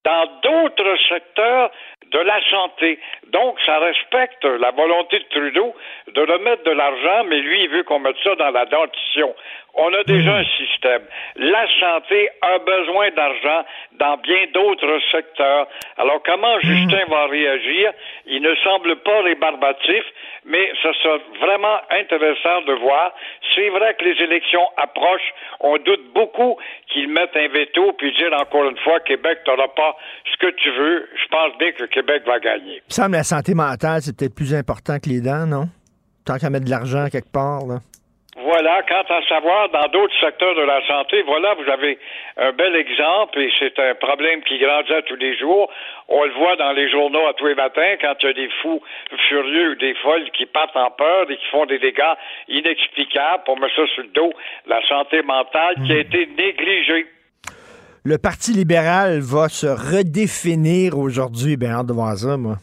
Speaker 26: dans d'autres secteurs de la santé. Donc, ça respecte la volonté de Trudeau de remettre de l'argent, mais lui, il veut qu'on mette ça dans la dentition. On a déjà un système. La santé a besoin d'argent dans bien d'autres secteurs. Alors, comment Justin va réagir? Il ne semble pas rébarbatif, mais ce sera vraiment intéressant de voir. C'est vrai que les élections approchent. On doute beaucoup qu'ils mettent un veto puis dire encore une fois, Québec, tu n'auras pas ce que tu veux. Je pense bien que Québec va gagner.
Speaker 3: La santé mentale, c'est peut-être plus important que les dents, non? Tant qu'à mettre de l'argent quelque part, là.
Speaker 26: Voilà, quant à savoir, dans d'autres secteurs de la santé, voilà, vous avez un bel exemple et c'est un problème qui grandit tous les jours. On le voit dans les journaux à tous les matins quand il y a des fous furieux ou des folles qui partent en peur et qui font des dégâts inexplicables pour mettre ça sur le dos, la santé mentale qui a hmm. été négligée.
Speaker 3: Le Parti libéral va se redéfinir aujourd'hui. Hâte de voir ça, moi.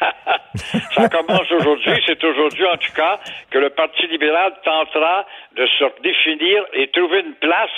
Speaker 26: Ça commence aujourd'hui. C'est aujourd'hui, en tout cas, que le Parti libéral tentera de se définir et trouver une place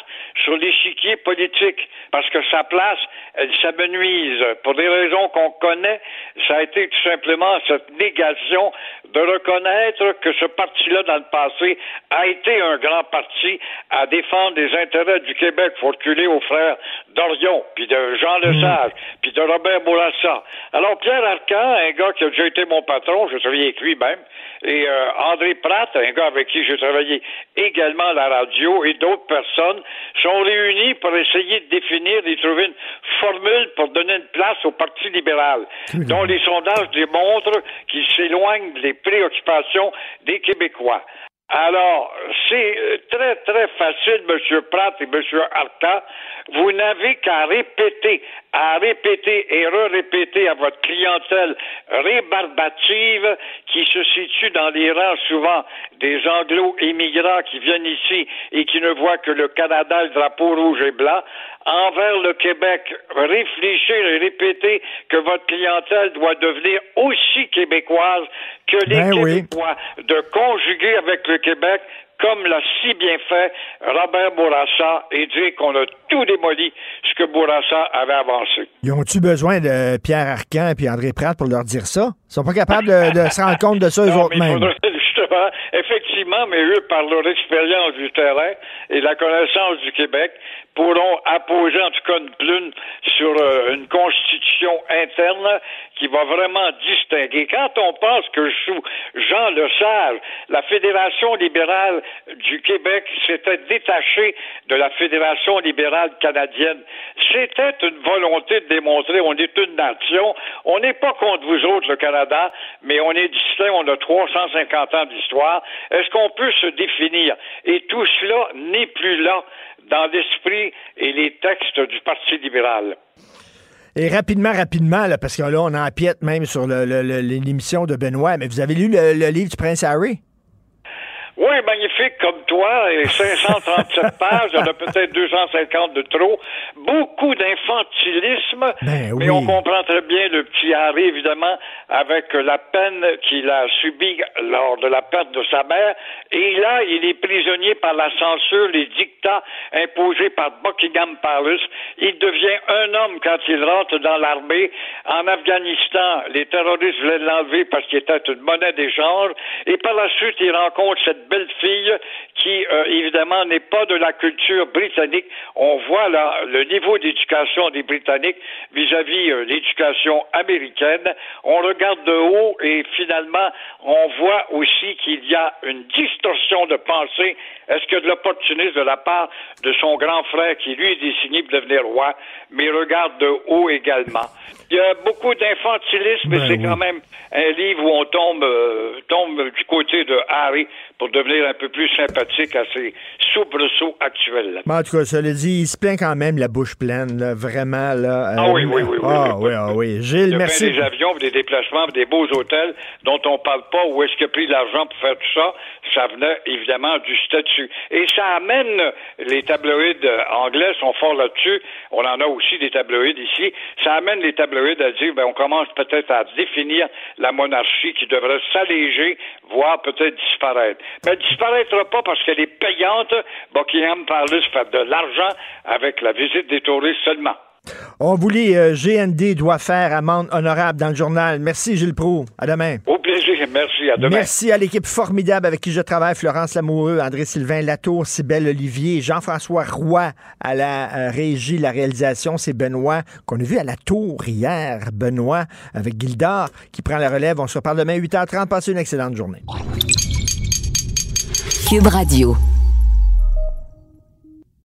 Speaker 26: sur l'échiquier politique. Parce que sa place, elle s'amenuise. Pour des raisons qu'on connaît, ça a été tout simplement cette négation de reconnaître que ce parti-là, dans le passé, a été un grand parti à défendre les intérêts du Québec. Faut reculer aux frères d'Orion, puis de Jean Lesage, puis de Robert Bourassa. Alors, Pierre Arcan, un gars qui a déjà été mon patron, je travaillais avec lui même, et euh, André Pratt, un gars avec qui j'ai travaillé également la radio, et d'autres personnes, sont réunis pour essayer de définir et trouver une formule pour donner une place au Parti libéral, dont les sondages démontrent qu'il s'éloigne des préoccupations des Québécois. Alors, c'est euh, très, très facile, M. Pratt et M. Arta. Vous n'avez qu'à répéter, à répéter et re-répéter à votre clientèle rébarbative qui se situe dans les rangs souvent des anglo-immigrants qui viennent ici et qui ne voient que le Canada, le drapeau rouge et blanc, envers le Québec, réfléchir et répéter que votre clientèle doit devenir aussi québécoise que les
Speaker 3: Ben oui.
Speaker 26: Québécois, de conjuguer avec le Québec comme l'a si bien fait Robert Bourassa et dire qu'on a tout démoli ce que Bourassa avait avancé.
Speaker 3: Ils ont-tu besoin de Pierre Arcan et André Pratt pour leur dire ça? Ils sont pas capables de, de se rendre compte de ça eux
Speaker 26: Non,
Speaker 3: autres
Speaker 26: mais il
Speaker 3: mêmes.
Speaker 26: faudrait justement, effectivement, mais eux, par leur expérience du terrain et la connaissance du Québec, pourront apposer en tout cas une plume sur euh, une constitution interne qui va vraiment distinguer. Quand on pense que sous Jean Lesage, la Fédération libérale du Québec s'était détachée de la Fédération libérale canadienne, c'était une volonté de démontrer on est une nation, on n'est pas contre vous autres, le Canada, mais on est distinct, on a 350 ans d'histoire. Est-ce qu'on peut se définir? Et tout cela n'est plus là dans l'esprit et les textes du Parti libéral.
Speaker 3: Et rapidement, rapidement, là, parce que là, on empiète même sur l'émission de Benoît, mais vous avez lu le livre du Prince Harry?
Speaker 26: Oui, magnifique comme toi, et 537 pages, il y en a peut-être 250 de trop. Beaucoup d'infantilisme,
Speaker 3: Ben
Speaker 26: mais
Speaker 3: oui.
Speaker 26: on comprend très bien le petit Harry, évidemment, avec la peine qu'il a subie lors de la perte de sa mère. Et là, il est prisonnier par la censure, les dictats imposés par Buckingham Palace. Il devient un homme quand il rentre dans l'armée. En Afghanistan, les terroristes voulaient l'enlever parce qu'il était une monnaie d'échange. Et par la suite, il rencontre cette belle fille qui, euh, évidemment, n'est pas de la culture britannique. On voit là le niveau d'éducation des Britanniques vis-à-vis euh, l'éducation américaine. On regarde de haut et finalement, on voit aussi qu'il y a une distorsion de pensée. Est-ce que de l'opportunisme de la part de son grand frère qui, lui, est désigné pour devenir roi, mais regarde de haut également? Il y a beaucoup d'infantilisme, mais
Speaker 3: Ben
Speaker 26: c'est
Speaker 3: oui.
Speaker 26: quand même un livre où on tombe, euh, tombe du côté de Harry pour devenir un peu plus sympathique à ses soubresauts actuels.
Speaker 3: Mais en tout cas, cela dit, il se plaint quand même la bouche pleine, là, vraiment. Là,
Speaker 26: Ah oui, oui, oui, oui,
Speaker 3: Ah
Speaker 26: oui,
Speaker 3: oui, ah oui. Gilles,
Speaker 26: Il y a
Speaker 3: merci.
Speaker 26: bien des avions, des déplacements, des beaux hôtels dont on parle pas où est-ce qu'il a pris de l'argent pour faire tout ça. Ça venait évidemment du statut. Et ça amène les tabloïds euh, anglais sont forts là-dessus. On en a aussi des tabloïds ici. Ça amène les ben on commence peut-être à définir la monarchie qui devrait s'alléger, voire peut-être disparaître. Mais elle disparaîtra pas parce qu'elle est payante. Buckingham Palace fait de l'argent avec la visite des touristes seulement.
Speaker 3: On vous lit, euh, GND doit faire amende honorable dans le journal. Merci, Gilles Proux. À demain.
Speaker 26: Au plaisir. Merci. À demain.
Speaker 3: Merci à l'équipe formidable avec qui je travaille, Florence Lamoureux, André-Sylvain Latour, Cybelle Olivier, Jean-François Roy à la euh, régie, la réalisation, c'est Benoît, qu'on a vu à la tour hier, Benoît, avec Gildard, qui prend la relève. On se reparle demain 8h30. Passez une excellente journée.
Speaker 2: Cube Radio.